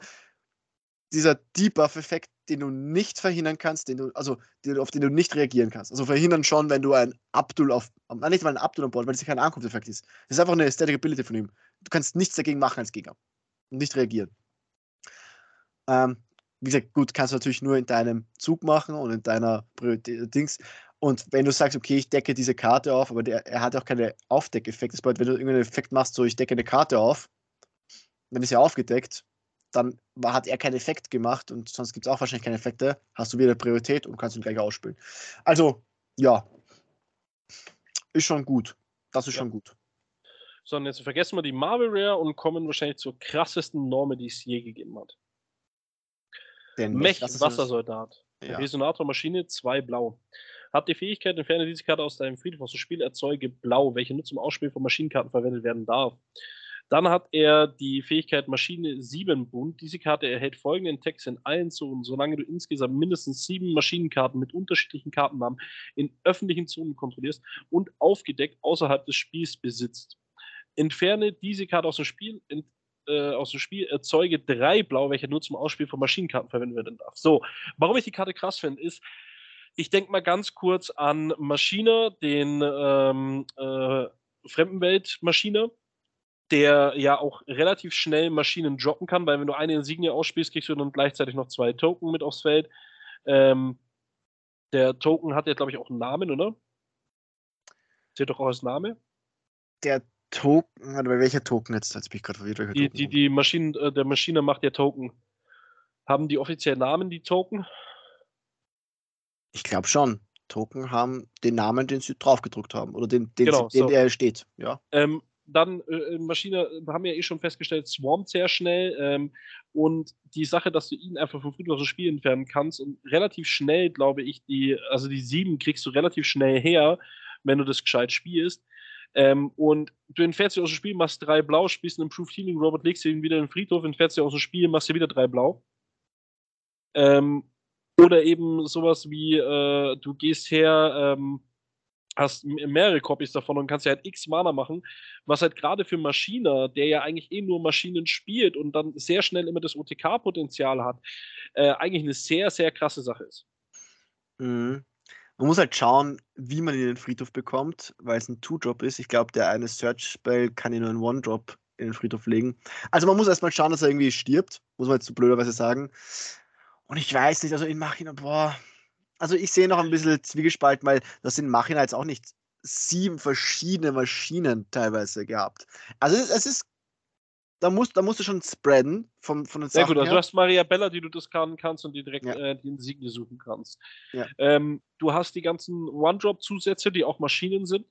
dieser Debuff-Effekt, den du nicht verhindern kannst, den du, also den, auf den du nicht reagieren kannst. Also verhindern schon, wenn du ein Abdul auf, nein, nicht mal ein Abdul an Bord, weil es kein Ankunft-Effekt ist. Das ist einfach eine Static Ability von ihm. Du kannst nichts dagegen machen als Gegner und nicht reagieren. Ähm, wie gesagt, gut, kannst du natürlich nur in deinem Zug machen und in deiner Priorität- Dings. Und wenn du sagst, okay, ich decke diese Karte auf, aber der, er hat auch keine Aufdeckeffekte. Das bedeutet, wenn du irgendeinen Effekt machst, so ich decke eine Karte auf, dann ist er aufgedeckt, dann war, hat er keinen Effekt gemacht und sonst gibt es auch wahrscheinlich keine Effekte, hast du wieder Priorität und kannst ihn gleich ausspielen. Also, ja, ist schon gut. Das ist Ja. schon gut. So, und jetzt vergessen wir die Marvel Rare und kommen wahrscheinlich zur krassesten Norme, die es je gegeben hat. Den Mech, Wassersoldat. Ja. Resonatormaschine, 2 blau. Habt die Fähigkeit, entferne diese Karte aus deinem Friedhof aus dem Spiel, erzeuge blau, welche nur zum Ausspielen von Maschinenkarten verwendet werden darf. Dann hat er die Fähigkeit Maschine 7 Bund. Diese Karte erhält folgenden Text in allen Zonen, solange du insgesamt mindestens sieben Maschinenkarten mit unterschiedlichen Kartennamen in öffentlichen Zonen kontrollierst und aufgedeckt außerhalb des Spiels besitzt. Entferne diese Karte aus dem Spiel, ent, äh, aus dem Spiel, erzeuge drei Blau, welche nur zum Ausspielen von Maschinenkarten verwendet werden darf. So, warum ich die Karte krass finde, ist, ich denke mal ganz kurz an Maschiner, den ähm, äh, Fremdenwelt-Maschiner, der ja auch relativ schnell Maschinen droppen kann, weil wenn du eine Insignie ausspielst, kriegst du dann gleichzeitig noch zwei Token mit aufs Feld. Ähm, der Token hat ja, glaube ich, auch einen Namen, oder? Zählt doch auch als Name. Der Token, warte mal, welcher Token jetzt? Jetzt bin ich gerade verwirrt. Die, Token die, die Maschinen, äh, der Maschine macht ja Token. Haben die offiziell Namen, die Token? Ich glaube schon. Token haben den Namen, den sie draufgedruckt haben. Oder den, den, Genau, sie, den so. der steht. Ja. Ähm, dann, äh, Maschine, äh, haben wir ja eh schon festgestellt, swarmt sehr schnell. Ähm, und die Sache, dass du ihn einfach vom Friedhof dem Spiel entfernen kannst und relativ schnell, glaube ich, die, also die sieben kriegst du relativ schnell her, wenn du das gescheit spielst. Ähm, und du entfernst dich aus dem Spiel, machst drei Blau, spielst einen Improved Healing Robot, legst ihn wieder in den Friedhof, entfernst dich aus dem Spiel, machst dir wieder drei Blau. Ähm, oder eben sowas wie, äh, du gehst her, ähm, hast mehrere Copies davon und kannst ja halt x Mana machen, was halt gerade für Maschiner, der ja eigentlich eh nur Maschinen spielt und dann sehr schnell immer das OTK-Potenzial hat, äh, eigentlich eine sehr, sehr krasse Sache ist. Mhm. Man muss halt schauen, wie man ihn in den Friedhof bekommt, weil es ein Two-Drop ist. Ich glaube, der eine Search-Spell kann ihn nur in One-Drop in den Friedhof legen. Also man muss erstmal schauen, dass er irgendwie stirbt, muss man jetzt so blöderweise sagen. Und ich weiß nicht, also in Machina, boah. Also ich sehe noch ein bisschen Zwiegespalten, weil das in Machina jetzt auch nicht sieben verschiedene Maschinen teilweise gehabt. Also es, es ist, da musst, da musst du schon spreaden vom, von den Sehr Sachen gut, also du her. hast Maria Bella, die du diskarden kannst und die direkt Ja. äh, die Insigne suchen kannst. Ja. Ähm, du hast die ganzen One-Drop-Zusätze, die auch Maschinen sind,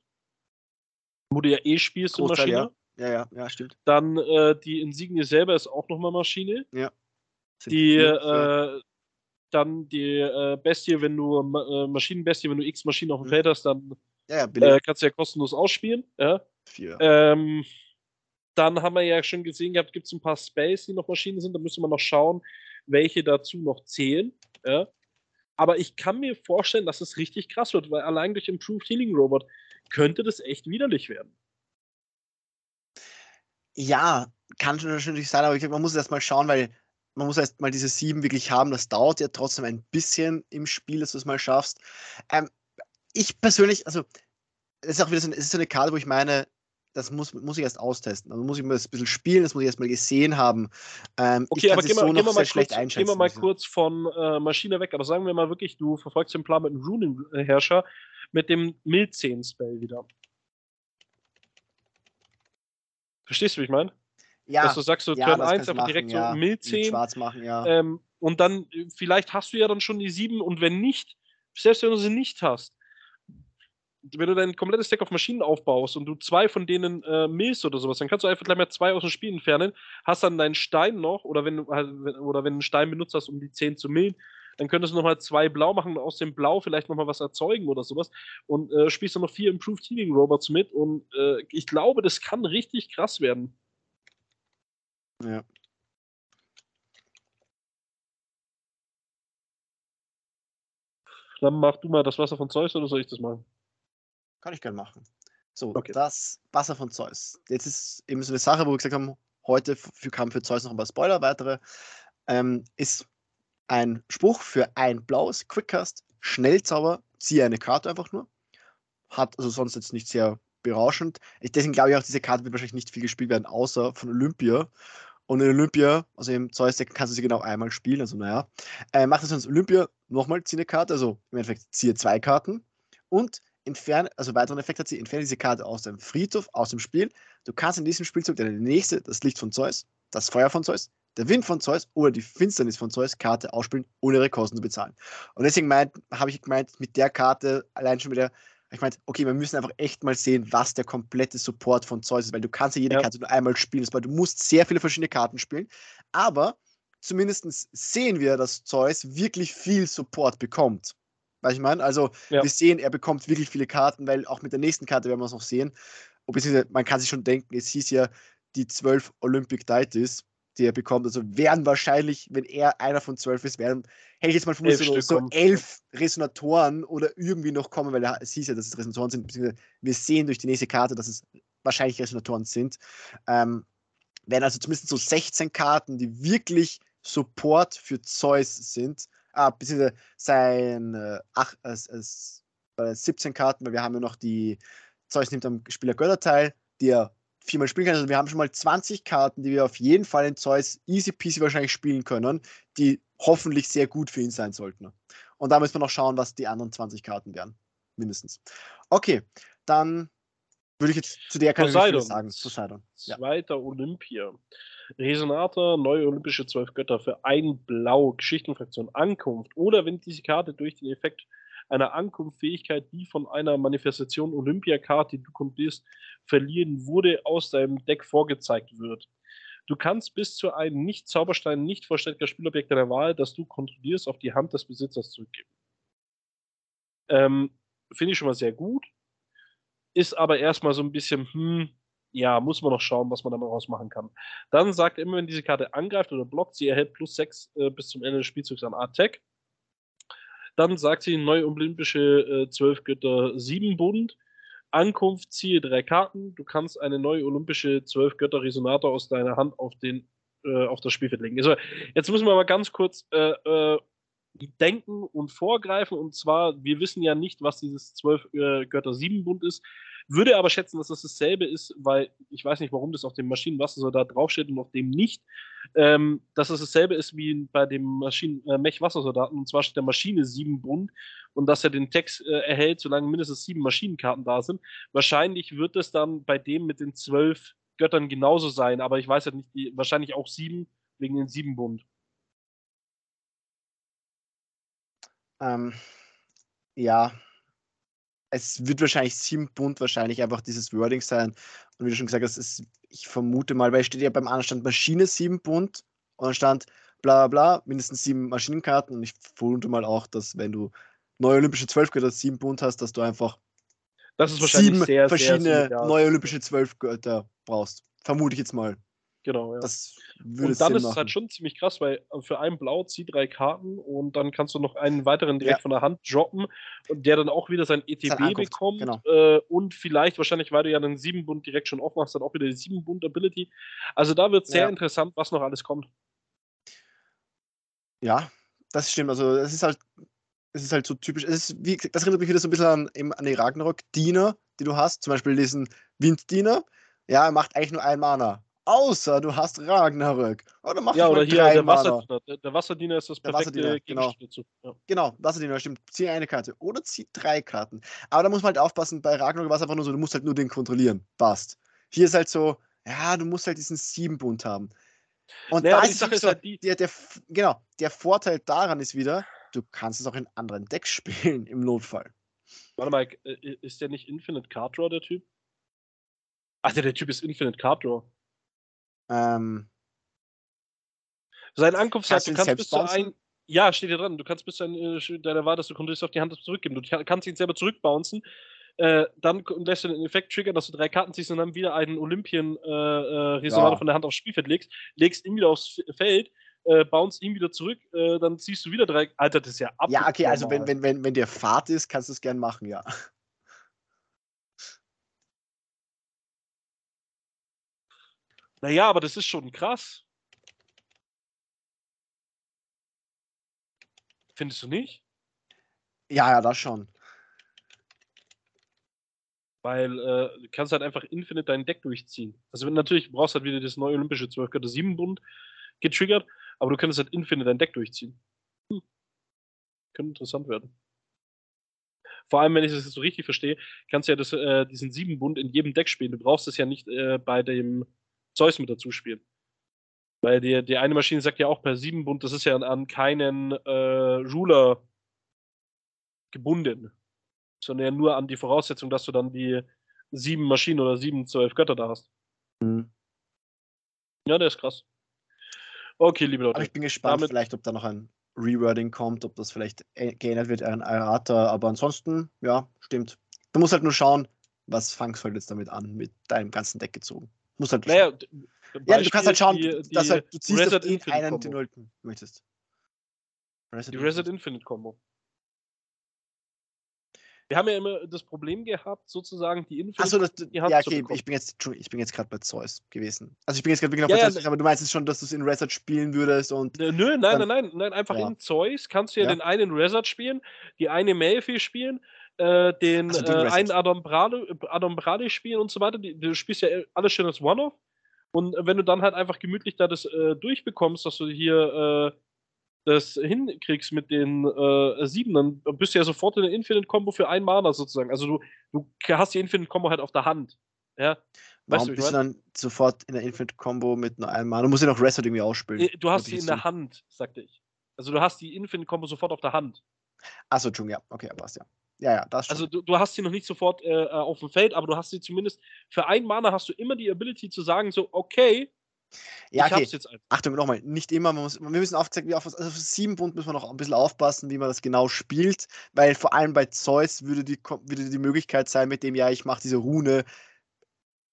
wo du ja eh spielst in Großteil, Maschine. Ja, ja, ja, stimmt. Dann äh, die Insigne selber ist auch nochmal Maschine. Sind Die, äh, dann die äh, Bestie, wenn du äh, Maschinenbestie, wenn du X Maschinen auf dem Mhm. Feld hast, dann ja, ja, äh, kannst du ja kostenlos ausspielen. Ja? vier. Ähm, dann haben wir ja schon gesehen gehabt, gibt es ein paar Space, die noch Maschinen sind. Da müsste man noch schauen, welche dazu noch zählen. Ja. Aber ich kann mir vorstellen, dass es richtig krass wird, weil allein durch Improved Healing Robot könnte das echt widerlich werden. Ja, kann schon natürlich sein, aber ich, man muss erst mal schauen, weil man muss erst mal diese sieben wirklich haben. Das dauert ja trotzdem ein bisschen im Spiel, dass du es mal schaffst. Ähm, ich persönlich, also es ist auch wieder so, es ist so eine Karte, wo ich meine, das muss, muss ich erst austesten. Also muss ich mal ein bisschen spielen, das muss ich erst mal gesehen haben. Ähm, okay, aber gehen wir, so gehen, wir mal kurz, gehen wir mal kurz von äh, Maschine weg. Aber sagen wir mal wirklich, du verfolgst den Plan mit einem Runenherrscher mit dem Mild-10-Spell wieder. Verstehst du, wie ich meine? Ja. Dass du sagst, du ja, Turn 1 einfach machen, direkt ja. so Mild 10. Schwarz machen, ja. Ähm, und dann, äh, vielleicht hast du ja dann schon die 7 und wenn nicht, selbst wenn du sie nicht hast, wenn du dein komplettes Deck auf Maschinen aufbaust und du zwei von denen äh, millst oder sowas, dann kannst du einfach gleich mal zwei aus dem Spiel entfernen, hast dann deinen Stein noch, oder wenn du halt, oder wenn du einen Stein benutzt hast, um die 10 zu millen, dann könntest du nochmal zwei Blau machen und aus dem Blau vielleicht nochmal was erzeugen oder sowas und äh, spielst dann noch vier Improved Healing Robots mit und äh, ich glaube, das kann richtig krass werden. Ja. Dann mach du mal das Wasser von Zeus oder soll ich das machen? Kann ich gerne machen. So, okay. das Wasser von Zeus. Jetzt ist eben so eine Sache, wo wir gesagt haben, heute für Kampf für Zeus noch ein paar Spoiler weitere. Ähm, ist ein Spruch für ein blaues Quickcast, Schnellzauber, ziehe eine Karte einfach nur. Hat also sonst jetzt nicht sehr berauschend. Ich, deswegen glaube ich auch, diese Karte wird wahrscheinlich nicht viel gespielt werden, außer von Olympia. Und in Olympia, also im Zeus-Deck, kannst du sie genau einmal spielen. Also, naja. Äh, macht das sonst Olympia nochmal, ziehe eine Karte, also im Endeffekt ziehe zwei Karten. Und entferne, also weiteren Effekt hat sie, entferne diese Karte aus dem Friedhof, aus dem Spiel. Du kannst in diesem Spielzug deine nächste, das Licht von Zeus, das Feuer von Zeus, der Wind von Zeus oder die Finsternis von Zeus Karte ausspielen, ohne ihre Kosten zu bezahlen. Und deswegen habe ich gemeint, mit der Karte allein schon wieder, ich meinte, okay, wir müssen einfach echt mal sehen, was der komplette Support von Zeus ist, weil du kannst ja jede ja. Karte nur einmal spielen, weil du musst sehr viele verschiedene Karten spielen, aber zumindest sehen wir, dass Zeus wirklich viel Support bekommt. Weißt ich meine? Also ja. wir sehen, er bekommt wirklich viele Karten, weil auch mit der nächsten Karte werden wir es noch sehen. Beziehungsweise man kann sich schon denken, es hieß ja die 12 Olympic Deities, die er bekommt. Also werden wahrscheinlich, wenn er einer von zwölf ist, werden, hätte ich jetzt mal vermutet, so, so elf Resonatoren oder irgendwie noch kommen, weil es hieß ja, dass es Resonatoren sind. Beziehungsweise Wir sehen durch die nächste Karte, dass es wahrscheinlich Resonatoren sind. Ähm, werden also zumindest so 16 Karten, die wirklich Support für Zeus sind ah, beziehungsweise sein äh, ach, es, äh, 17 Karten, weil wir haben ja noch die Zeus nimmt am Spieler Götter teil, die er viermal spielen kann. Also wir haben schon mal 20 Karten, die wir auf jeden Fall in Zeus easy peasy wahrscheinlich spielen können, die hoffentlich sehr gut für ihn sein sollten. Und da müssen wir noch schauen, was die anderen 20 Karten wären. Mindestens. Okay, dann würde ich jetzt zu der Poseidon. sagen. Poseidon. Ja. Zweiter Olympia. Resonator, neue olympische zwölf Götter für ein Blau, Geschichtenfraktion, Ankunft. Oder wenn diese Karte durch den Effekt einer Ankunftfähigkeit, die von einer Manifestation Olympia-Karte, die du kontrollierst, verlieren wurde, aus deinem Deck vorgezeigt wird. Du kannst bis zu einem Nicht-Zauberstein, nicht vollständiger Spielobjekt deiner Wahl, das du kontrollierst, auf die Hand des Besitzers zurückgeben. Ähm, Finde ich schon mal sehr gut. Ist aber erstmal so ein bisschen, hm, ja, muss man noch schauen, was man damit rausmachen kann. Dann sagt immer, wenn diese Karte angreift oder blockt, sie erhält plus 6 äh, bis zum Ende des Spielzugs an Attack. Dann sagt sie, neue olympische äh, 12 Götter 7 Bund. Ankunft, ziehe drei Karten. Du kannst eine neue olympische 12 Götter Resonator aus deiner Hand auf, den, äh, auf das Spielfeld legen. Also, jetzt müssen wir mal ganz kurz äh, äh, denken und vorgreifen. Und zwar, wir wissen ja nicht, was dieses 12 äh, Götter 7 Bund ist. Würde aber schätzen, dass das dasselbe ist, weil ich weiß nicht, warum das auf dem Maschinenwassersoldat draufsteht und auf dem nicht. Ähm, dass es dasselbe ist wie bei dem Maschinen äh, Mech-Wassersoldaten. Und zwar steht der Maschine 7 Bund und dass er den Text äh, erhält, solange mindestens sieben Maschinenkarten da sind. Wahrscheinlich wird es dann bei dem mit den zwölf Göttern genauso sein, aber ich weiß ja nicht, die, wahrscheinlich auch sieben wegen den sieben Bund. Ähm, ja, es wird wahrscheinlich sieben Bund wahrscheinlich einfach dieses Wording sein. Und wie du schon gesagt hast, ist, ich vermute mal, weil es steht ja beim anderen Stand Maschine sieben Bund und dann stand bla bla bla, mindestens sieben Maschinenkarten. Und ich vermute mal auch, dass wenn du neue olympische Zwölfgötter sieben Bund hast, dass du einfach das ist wahrscheinlich sieben sehr, verschiedene sehr neue olympische Zwölfgötter brauchst. Vermute ich jetzt mal. Genau, ja. Das würde und dann Sinn ist es machen. halt schon ziemlich krass, weil für ein Blau zieh drei Karten und dann kannst du noch einen weiteren direkt Ja. von der Hand droppen und der dann auch wieder sein ETB bekommt. genau. Äh, und vielleicht, wahrscheinlich, weil du ja den 7-Bund direkt schon aufmachst, dann auch wieder die 7-Bund-Ability. Also da wird sehr Ja. interessant, was noch alles kommt. Ja, das stimmt. Also es ist halt, es ist halt so typisch. Es ist, wie, das erinnert mich wieder so ein bisschen an, an die Ragnarok-Diener, die du hast. Zum Beispiel diesen Winddiener. Ja, er macht eigentlich nur ein Mana. Außer du hast Ragnarök. Oder mach Ja, oder hier der. Wasserdiener. Der, der Wasserdiener ist das Der perfekte Wasserdiener, genau. Ja. Genau, Wasserdiener, stimmt. Zieh eine Karte. Oder zieh drei Karten. Aber da muss man halt aufpassen, bei Ragnarok war es einfach nur so, du musst halt nur den kontrollieren. Passt. Hier ist halt so, ja, du musst halt diesen Siebenbund haben. Und Naja, da ist so, halt der, der, genau, der Vorteil daran ist wieder, du kannst es auch in anderen Decks spielen im Notfall. Warte mal, äh, ist der nicht Infinite Card Draw, der Typ? Ach, der, der Typ ist Infinite Card Draw. Ähm, Sein Ankunft sagt, Kannst du kannst bis zu ein. Ja, steht hier dran. Du kannst bis zu ein, äh, deiner Wahl, dass du kontrollierst, auf die Hand zurückgeben. Du ka- kannst ihn selber zurückbouncen. Äh, dann lässt du den Effekt triggern, dass du drei Karten ziehst und dann wieder einen Olympien äh, äh, Ja. von der Hand aufs Spielfeld legst, legst ihn wieder aufs Feld, äh, bounce ihn wieder zurück, äh, dann ziehst du wieder drei. Alter, das ist ja ab. ja, okay, also wenn, wenn, wenn, wenn der Fahrt ist, kannst du es gern machen, ja. Naja, aber das ist schon krass. Findest du nicht? Ja, ja, das schon. Weil äh, du kannst halt einfach Infinite dein Deck durchziehen. Also wenn, natürlich brauchst du halt wieder das neue olympische 12 Götter 7 Bund getriggert, aber du könntest halt Infinite dein Deck durchziehen. Hm. Könnte interessant werden. Vor allem, wenn ich das jetzt so richtig verstehe, kannst du ja das, äh, diesen 7 Bund in jedem Deck spielen. Du brauchst es ja nicht äh, bei dem Zeus mit dazu spielen. Weil die, die eine Maschine sagt ja auch per 7 Bund, das ist ja an, an keinen äh, Ruler gebunden sondern ja nur an die Voraussetzung, dass du dann die sieben Maschinen oder sieben, zwölf Götter da hast. Mhm. Ja, der ist krass. Okay, liebe Leute. Aber ich bin gespannt, damit- vielleicht, ob da noch ein Rewording kommt, ob das vielleicht äh, geändert wird, ein Errata. Aber ansonsten, ja, stimmt. Du musst halt nur schauen, was fangst du halt jetzt damit an, mit deinem ganzen Deck gezogen. Muss halt naja, ja, du kannst halt schauen, die, dass die halt, du ziehst auf Reset den Infinite einen, Combo. den du halt möchtest. Die Reset Infinite Combo. Wir haben ja immer das Problem gehabt, sozusagen die Infinite Achso, ja, okay, ich bin jetzt, ich bin jetzt gerade bei Zeus gewesen. Also ich bin jetzt gerade wirklich noch Ja, bei ja, Zeus, aber du meinst jetzt schon, dass du es in Reset spielen würdest und Nö, nein, nein, nein, nein, einfach Ja. in Zeus kannst du ja, den einen Resort spielen, die eine Malfi spielen, äh, den Also äh, einen Adam Brade, Adam Brade spielen und so weiter. Die, du spielst ja alles schön als One-Off. Und wenn du dann halt einfach gemütlich da das äh, durchbekommst, dass du hier äh, das hinkriegst mit den äh, sieben, dann bist du ja sofort in der Infinite-Combo für ein Mana sozusagen. Also du, du hast die Infinite-Combo halt auf der Hand. Ja. warum du, wie ich bist du dann sofort in der Infinite Combo mit nur einem Mal? Du musst ja noch Reset irgendwie ausspielen. Du hast sie in der Hand, sagte ich. Also du hast die Infinite-Combo sofort auf der Hand. Achso, Entschuldigung, ja, okay, passt ja. Ja, ja, das schon. Also du, du hast sie noch nicht sofort äh, äh, auf dem Feld, aber du hast sie zumindest für ein Mana hast du immer die Ability zu sagen, so, okay, ja, ich okay. hab's jetzt einfach. Achtung, nochmal, nicht immer, muss, wir müssen aufzeigen, wie auf also auf sieben Bund müssen wir noch ein bisschen aufpassen, wie man das genau spielt, weil vor allem bei Zeus würde die, würde die Möglichkeit sein, mit dem, ja, ich mache diese Rune,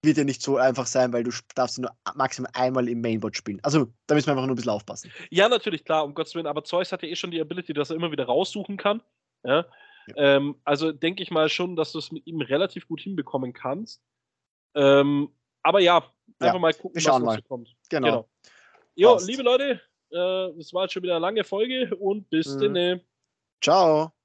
wird ja nicht so einfach sein, weil du darfst nur maximal einmal im Mainboard spielen. Also, da müssen wir einfach nur ein bisschen aufpassen. Ja, natürlich, klar, um Gottes Willen, aber Zeus hat ja eh schon die Ability, dass er immer wieder raussuchen kann. Ja? Ja. Ähm, also denke ich mal schon, dass du es mit ihm relativ gut hinbekommen kannst. Ähm, aber ja, einfach Ja, mal gucken, was mal. so kommt. Genau. Genau. Jo, Passt. liebe Leute, äh, das war jetzt schon wieder eine lange Folge und bis Mhm. denn. Ciao.